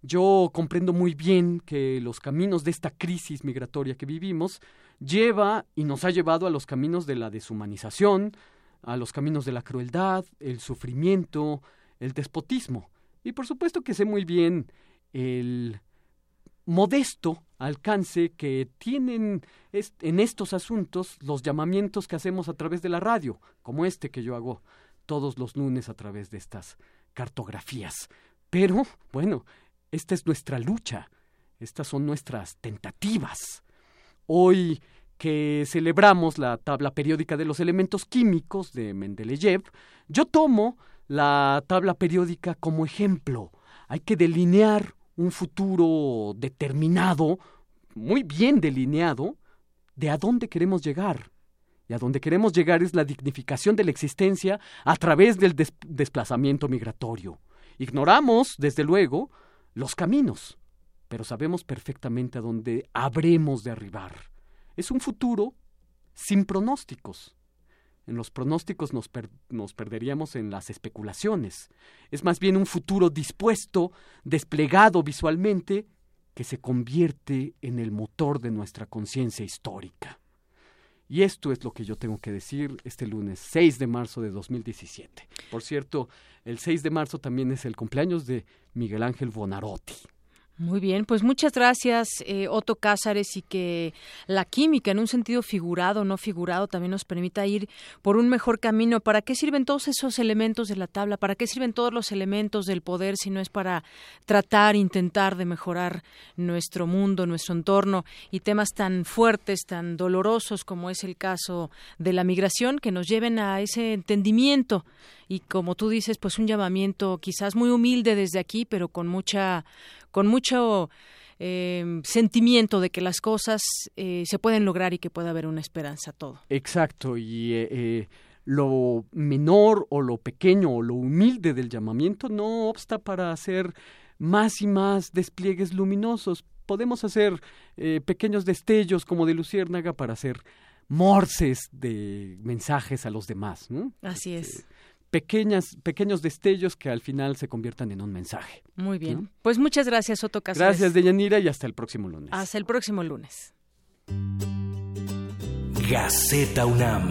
Speaker 49: yo comprendo muy bien que los caminos de esta crisis migratoria que vivimos lleva y nos ha llevado a los caminos de la deshumanización, a los caminos de la crueldad, el sufrimiento, el despotismo. Y por supuesto que sé muy bien el modesto alcance que tienen en estos asuntos los llamamientos que hacemos a través de la radio, como este que yo hago todos los lunes a través de estas cartografías. Pero, bueno, esta es nuestra lucha, estas son nuestras tentativas. Hoy que celebramos la tabla periódica de los elementos químicos de Mendeleev, yo tomo la tabla periódica como ejemplo. Hay que delinear un futuro determinado, muy bien delineado, de a dónde queremos llegar. Y a dónde queremos llegar es la dignificación de la existencia a través del desplazamiento migratorio. Ignoramos, desde luego, los caminos, pero sabemos perfectamente a dónde habremos de arribar. Es un futuro sin pronósticos. En los pronósticos nos, nos, perderíamos en las especulaciones. Es más bien un futuro dispuesto, desplegado visualmente, que se convierte en el motor de nuestra conciencia histórica. Y esto es lo que yo tengo que decir este lunes 6 de marzo de 2017. Por cierto, el 6 de marzo también es el cumpleaños de Miguel Ángel Bonarotti.
Speaker 3: Muy bien, pues muchas gracias, eh, Otto Cázares, y que la química, en un sentido figurado, no figurado, también nos permita ir por un mejor camino. ¿Para qué sirven todos esos elementos de la tabla? ¿Para qué sirven todos los elementos del poder si no es para tratar, intentar de mejorar nuestro mundo, nuestro entorno y temas tan fuertes, tan dolorosos como es el caso de la migración, que nos lleven a ese entendimiento y como tú dices, pues un llamamiento quizás muy humilde desde aquí, pero con mucha, con mucho eh, sentimiento de que las cosas eh, se pueden lograr y que puede haber una esperanza todo.
Speaker 49: Exacto y eh, lo menor o lo pequeño o lo humilde del llamamiento no obsta para hacer más y más despliegues luminosos. Podemos hacer pequeños destellos como de luciérnaga para hacer morses de mensajes a los demás.
Speaker 3: Así es.
Speaker 49: Pequeñas, pequeños destellos que al final se conviertan en un mensaje.
Speaker 3: Muy bien. Pues muchas gracias, Otto Cáceres.
Speaker 49: Gracias, Deyanira, y hasta el próximo lunes.
Speaker 3: Hasta el próximo lunes.
Speaker 1: Gaceta UNAM.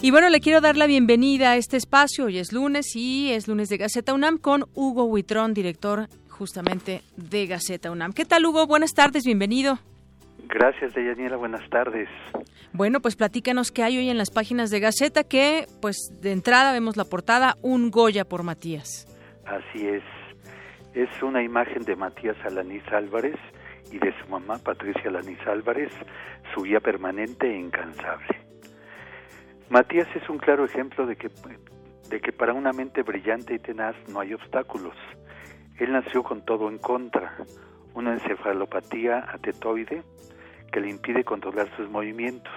Speaker 3: Y bueno, le quiero dar la bienvenida a este espacio. Hoy es lunes y es lunes de Gaceta UNAM con Hugo Huitrón, director justamente de Gaceta UNAM. ¿Qué tal, Hugo? Buenas tardes, bienvenido.
Speaker 50: Gracias, Deyanira. Buenas tardes.
Speaker 3: Bueno, pues platícanos qué hay hoy en las páginas de Gaceta, que pues de entrada vemos la portada Un Goya por Matías.
Speaker 50: Así es. Es una imagen de Matías Alanís Álvarez y de su mamá Patricia Alanís Álvarez, su guía permanente e incansable. Matías es un claro ejemplo de que, de que para una mente brillante y tenaz no hay obstáculos. Él nació con todo en contra, una encefalopatía atetoide, que le impide controlar sus movimientos,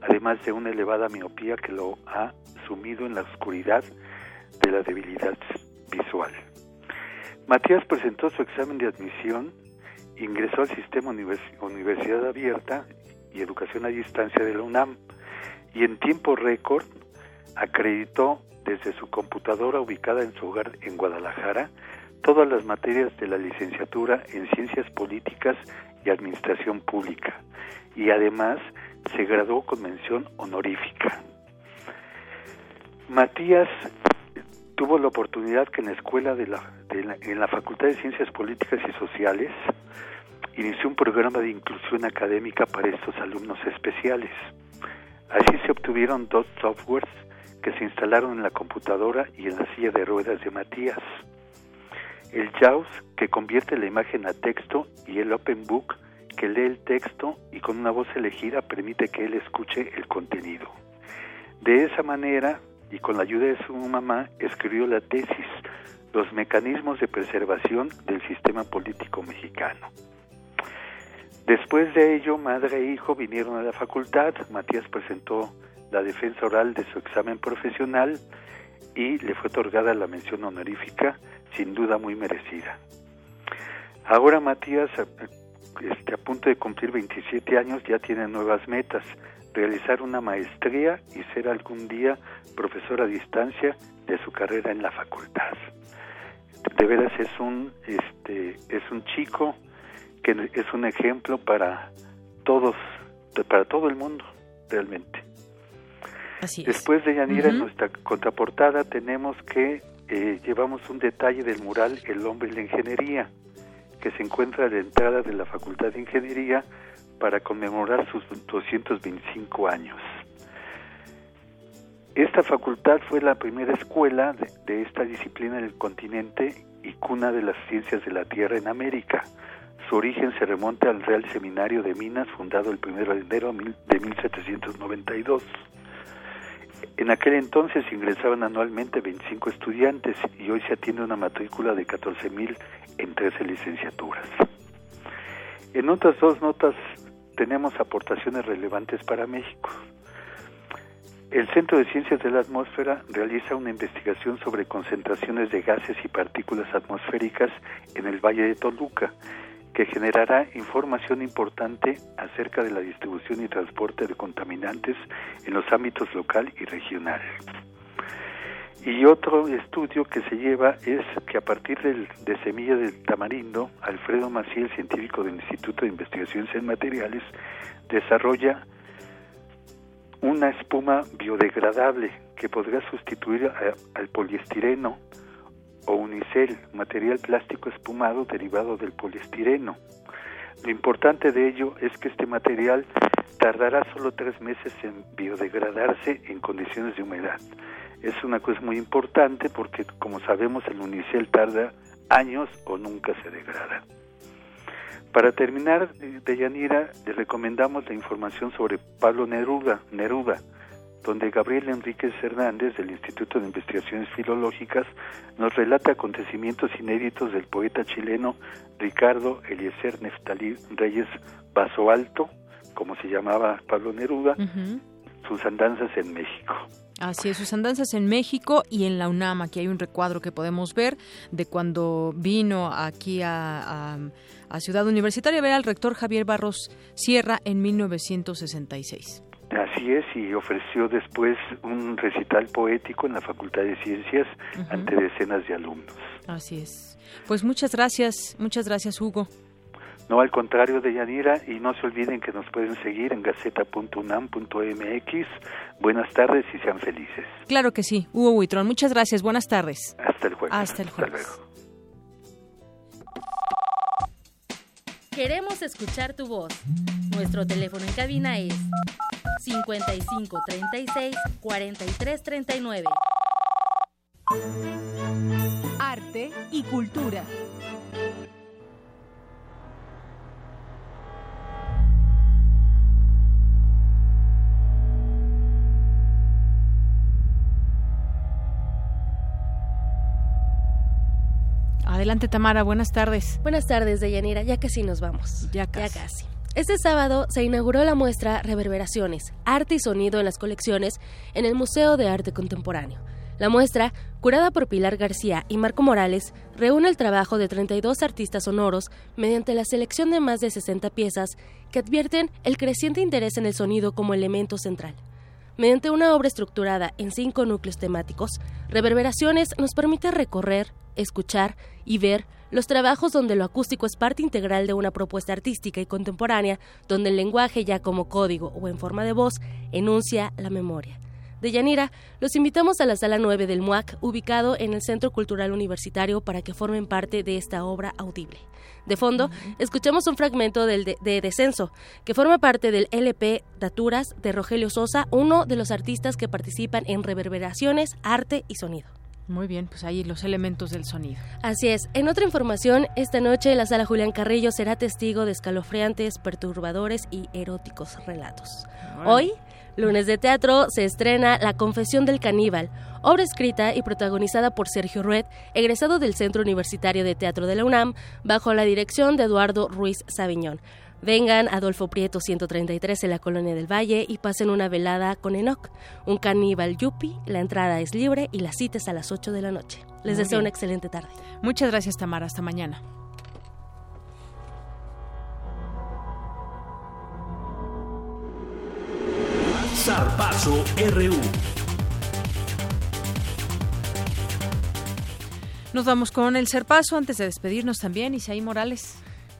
Speaker 50: además de una elevada miopía que lo ha sumido en la oscuridad de la debilidad visual. Matías presentó su examen de admisión, ingresó al sistema Universidad Abierta y Educación a Distancia de la UNAM y en tiempo récord acreditó desde su computadora ubicada en su hogar en Guadalajara todas las materias de la licenciatura en Ciencias Políticas y Administración Pública y además se graduó con mención honorífica. Matías tuvo la oportunidad que en la Escuela de, en la Facultad de Ciencias Políticas y Sociales inició un programa de inclusión académica para estos alumnos especiales. Así se obtuvieron dos softwares que se instalaron en la computadora y en la silla de ruedas de Matías. El JAWS, que convierte la imagen a texto, y el Open Book, que lee el texto y con una voz elegida permite que él escuche el contenido. De esa manera, y con la ayuda de su mamá, escribió la tesis, Los mecanismos de preservación del sistema político mexicano. Después de ello, madre e hijo vinieron a la facultad, Matías presentó la defensa oral de su examen profesional y le fue otorgada la mención honorífica, sin duda muy merecida. Ahora Matías, este, a punto de cumplir 27 años, ya tiene nuevas metas, realizar una maestría y ser algún día profesor a distancia de su carrera en la facultad. De veras es un, este, es un chico que es un ejemplo para todos, para todo el mundo, realmente. Después de Yanira, en nuestra contraportada tenemos que eh, llevamos un detalle del mural El hombre y la ingeniería, que se encuentra a la entrada de la Facultad de Ingeniería para conmemorar sus 225 años. Esta facultad fue la primera escuela de esta disciplina en el continente y cuna de las ciencias de la Tierra en América su origen se remonta al Real Seminario de Minas, fundado el 1 de enero de 1792. En aquel entonces ingresaban anualmente 25 estudiantes y hoy se atiende una matrícula de 14.000 en 13 licenciaturas. En otras dos notas tenemos aportaciones relevantes para México. El Centro de Ciencias de la Atmósfera realiza una investigación sobre concentraciones de gases y partículas atmosféricas en el Valle de Toluca que generará información importante acerca de la distribución y transporte de contaminantes en los ámbitos local y regional. Y otro estudio que se lleva es que a partir del, de semilla del tamarindo, Alfredo Maciel, científico del Instituto de Investigaciones en Materiales, desarrolla una espuma biodegradable que podrá sustituir al poliestireno o unicel, material plástico espumado derivado del poliestireno. Lo importante de ello es que este material tardará solo tres meses en biodegradarse en condiciones de humedad. Es una cosa muy importante porque, como sabemos, el unicel tarda años o nunca se degrada. Para terminar, de Yanira, le recomendamos la información sobre Pablo Neruda, Neruda donde Gabriel Enríquez Hernández del Instituto de Investigaciones Filológicas nos relata acontecimientos inéditos del poeta chileno Ricardo Eliezer Neftalí Reyes Vaso Alto, como se llamaba Pablo Neruda, sus andanzas en México.
Speaker 3: Así es, sus andanzas en México y en la UNAM. Aquí hay un recuadro que podemos ver de cuando vino aquí a, a Ciudad Universitaria a ver al rector Javier Barros Sierra en 1966.
Speaker 50: Así es, y ofreció después un recital poético en la Facultad de Ciencias ante decenas de alumnos.
Speaker 3: Así es. Pues muchas gracias, muchas gracias Hugo.
Speaker 50: No, al contrario de Yanira, y no se olviden que nos pueden seguir en gaceta.unam.mx. Buenas tardes y sean felices.
Speaker 3: Claro que sí, Hugo Huitrón, muchas gracias, buenas tardes.
Speaker 50: Hasta el jueves.
Speaker 3: Hasta el jueves.
Speaker 39: Queremos escuchar tu voz. Nuestro teléfono en cabina es 55 36 43 39.
Speaker 9: Arte y cultura.
Speaker 3: Adelante, Tamara, buenas tardes.
Speaker 25: Buenas tardes, Deyanira. Ya casi nos vamos.
Speaker 3: Ya casi.
Speaker 25: Ya casi. Este sábado se inauguró la muestra Reverberaciones, Arte y Sonido en las Colecciones en el Museo de Arte Contemporáneo. La muestra, curada por Pilar García y Marco Morales, reúne el trabajo de 32 artistas sonoros mediante la selección de más de 60 piezas que advierten el creciente interés en el sonido como elemento central. Mediante una obra estructurada en cinco núcleos temáticos, Reverberaciones nos permite recorrer, escuchar y ver los trabajos donde lo acústico es parte integral de una propuesta artística y contemporánea, donde el lenguaje ya como código o en forma de voz enuncia la memoria. De Yanira, los invitamos a la sala 9 del MUAC, ubicado en el Centro Cultural Universitario, para que formen parte de esta obra audible. De fondo, escuchamos un fragmento del de, de, Descenso, que forma parte del LP Daturas de Rogelio Sosa, uno de los artistas que participan en reverberaciones, arte y sonido.
Speaker 3: Muy bien, pues ahí los elementos del sonido.
Speaker 25: Así es. En otra información, esta noche la sala Julián Carrillo será testigo de escalofriantes, perturbadores y eróticos relatos. Hoy, lunes de teatro, se estrena La Confesión del Caníbal, obra escrita y protagonizada por Sergio Rued, egresado del Centro Universitario de Teatro de la UNAM, bajo la dirección de Eduardo Ruiz Saviñón. Vengan a Adolfo Prieto 133 en la Colonia del Valle y pasen una velada con Enoch, un caníbal yupi. La entrada es libre y la cita es a las 8 de la noche. Les
Speaker 3: Muy
Speaker 25: deseo
Speaker 3: bien.
Speaker 25: una excelente tarde.
Speaker 3: Muchas gracias, Tamara. Hasta mañana.
Speaker 1: Zarpazo RU.
Speaker 3: Nos vamos con el Serpazo antes de despedirnos también. Isaí Morales.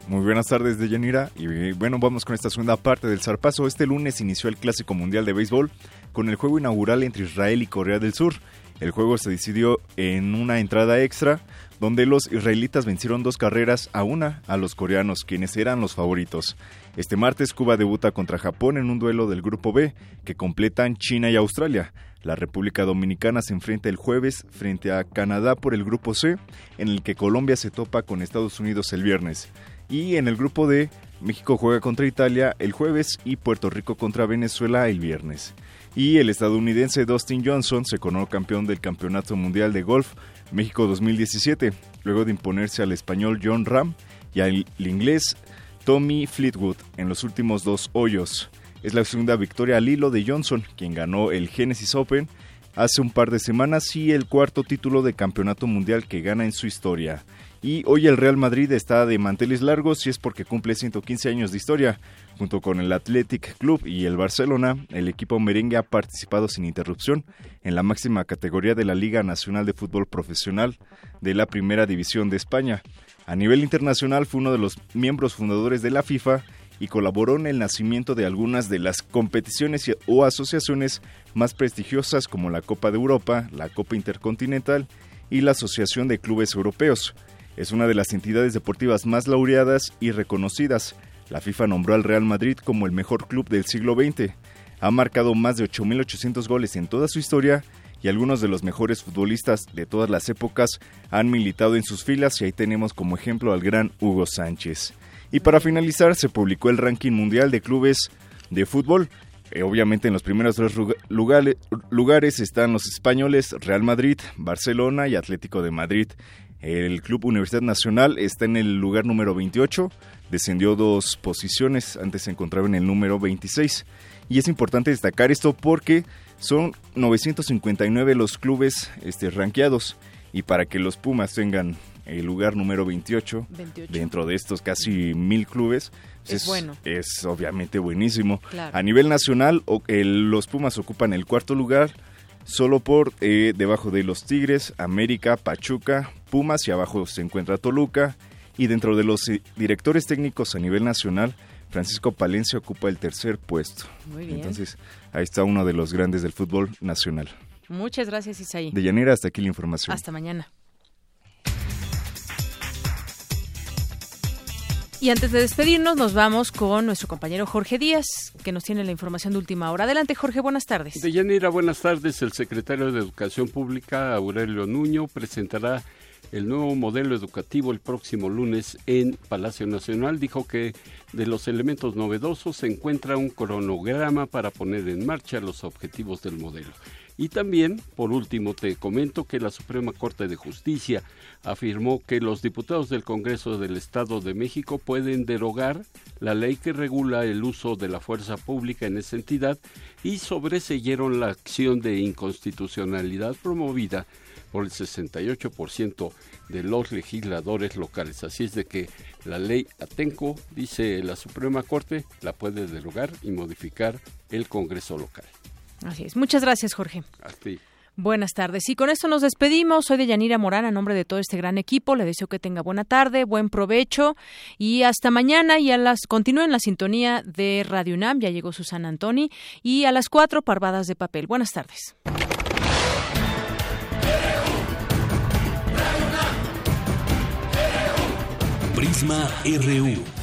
Speaker 28: Muy buenas tardes de Yanira y bueno, vamos con esta segunda parte del zarpazo. Este lunes inició el Clásico Mundial de Béisbol con el juego inaugural entre Israel y Corea del Sur. El juego se decidió en una entrada extra donde los israelitas vencieron dos carreras a una a los coreanos, quienes eran los favoritos. Este martes Cuba debuta contra Japón en un duelo del Grupo B que completan China y Australia. La República Dominicana se enfrenta el jueves frente a Canadá por el Grupo C, en el que Colombia se topa con Estados Unidos el viernes. Y en el grupo D, México juega contra Italia el jueves y Puerto Rico contra Venezuela el viernes. Y el estadounidense Dustin Johnson se coronó campeón del Campeonato Mundial de Golf México 2017, luego de imponerse al español John Ram y al inglés Tommy Fleetwood en los últimos dos hoyos. Es la segunda victoria al hilo de Johnson, quien ganó el Genesis Open hace un par de semanas y el cuarto título de campeonato mundial que gana en su historia. Y hoy el Real Madrid está de manteles largos y es porque cumple 115 años de historia. Junto con el Athletic Club y el Barcelona, el equipo merengue ha participado sin interrupción en la máxima categoría de la Liga Nacional de Fútbol Profesional de la Primera División de España. A nivel internacional fue uno de los miembros fundadores de la FIFA y colaboró en el nacimiento de algunas de las competiciones o asociaciones más prestigiosas como la Copa de Europa, la Copa Intercontinental y la Asociación de Clubes Europeos. Es una de las entidades deportivas más laureadas y reconocidas. La FIFA nombró al Real Madrid como el mejor club del siglo XX. Ha marcado más de 8.800 goles en toda su historia y algunos de los mejores futbolistas de todas las épocas han militado en sus filas y ahí tenemos como ejemplo al gran Hugo Sánchez. Y para finalizar se publicó el ranking mundial de clubes de fútbol. Eh, obviamente en los primeros tres lugares están los españoles Real Madrid, Barcelona y Atlético de Madrid. El Club Universidad Nacional está en el lugar número 28, descendió dos posiciones, antes se encontraba en el número 26. Y es importante destacar esto porque son 959 los clubes este, ranqueados y para que los Pumas tengan el lugar número 28,
Speaker 3: 28.
Speaker 28: dentro de estos casi mil clubes,
Speaker 3: Es bueno.
Speaker 28: es obviamente buenísimo.
Speaker 3: Claro.
Speaker 28: A nivel nacional, los Pumas ocupan el cuarto lugar, solo por eh, debajo de los Tigres, América, Pachuca, Pumas y abajo se encuentra Toluca. Y dentro de los eh, directores técnicos a nivel nacional, Francisco Palencia ocupa el tercer puesto.
Speaker 3: Muy bien.
Speaker 28: Entonces, ahí está uno de los grandes del fútbol nacional.
Speaker 3: Muchas gracias, Isaí.
Speaker 28: De Llanera hasta aquí la información.
Speaker 3: Hasta mañana. Y antes de despedirnos, nos vamos con nuestro compañero Jorge Díaz, que nos tiene la información de última hora. Adelante, Jorge, buenas tardes.
Speaker 51: De Yanira, buenas tardes. El secretario de Educación Pública, Aurelio Nuño, presentará el nuevo modelo educativo el próximo lunes en Palacio Nacional. Dijo que de los elementos novedosos se encuentra un cronograma para poner en marcha los objetivos del modelo. Y también, por último, te comento que la Suprema Corte de Justicia afirmó que los diputados del Congreso del Estado de México pueden derogar la ley que regula el uso de la fuerza pública en esa entidad y sobreseyeron la acción de inconstitucionalidad promovida por el 68% de los legisladores locales. Así es de que la ley Atenco, dice la Suprema Corte, la puede derogar y modificar el Congreso local.
Speaker 3: Así es. Muchas gracias, Jorge.
Speaker 51: A ti.
Speaker 3: Buenas tardes. Y con esto nos despedimos. Soy de Yanira Morán, a nombre de todo este gran equipo. Le deseo que tenga buena tarde, buen provecho y hasta mañana. Y a las continúen la sintonía de Radio UNAM. Ya llegó Susana Antoni. Y a las cuatro, parvadas de papel. Buenas tardes.
Speaker 1: Prisma RU.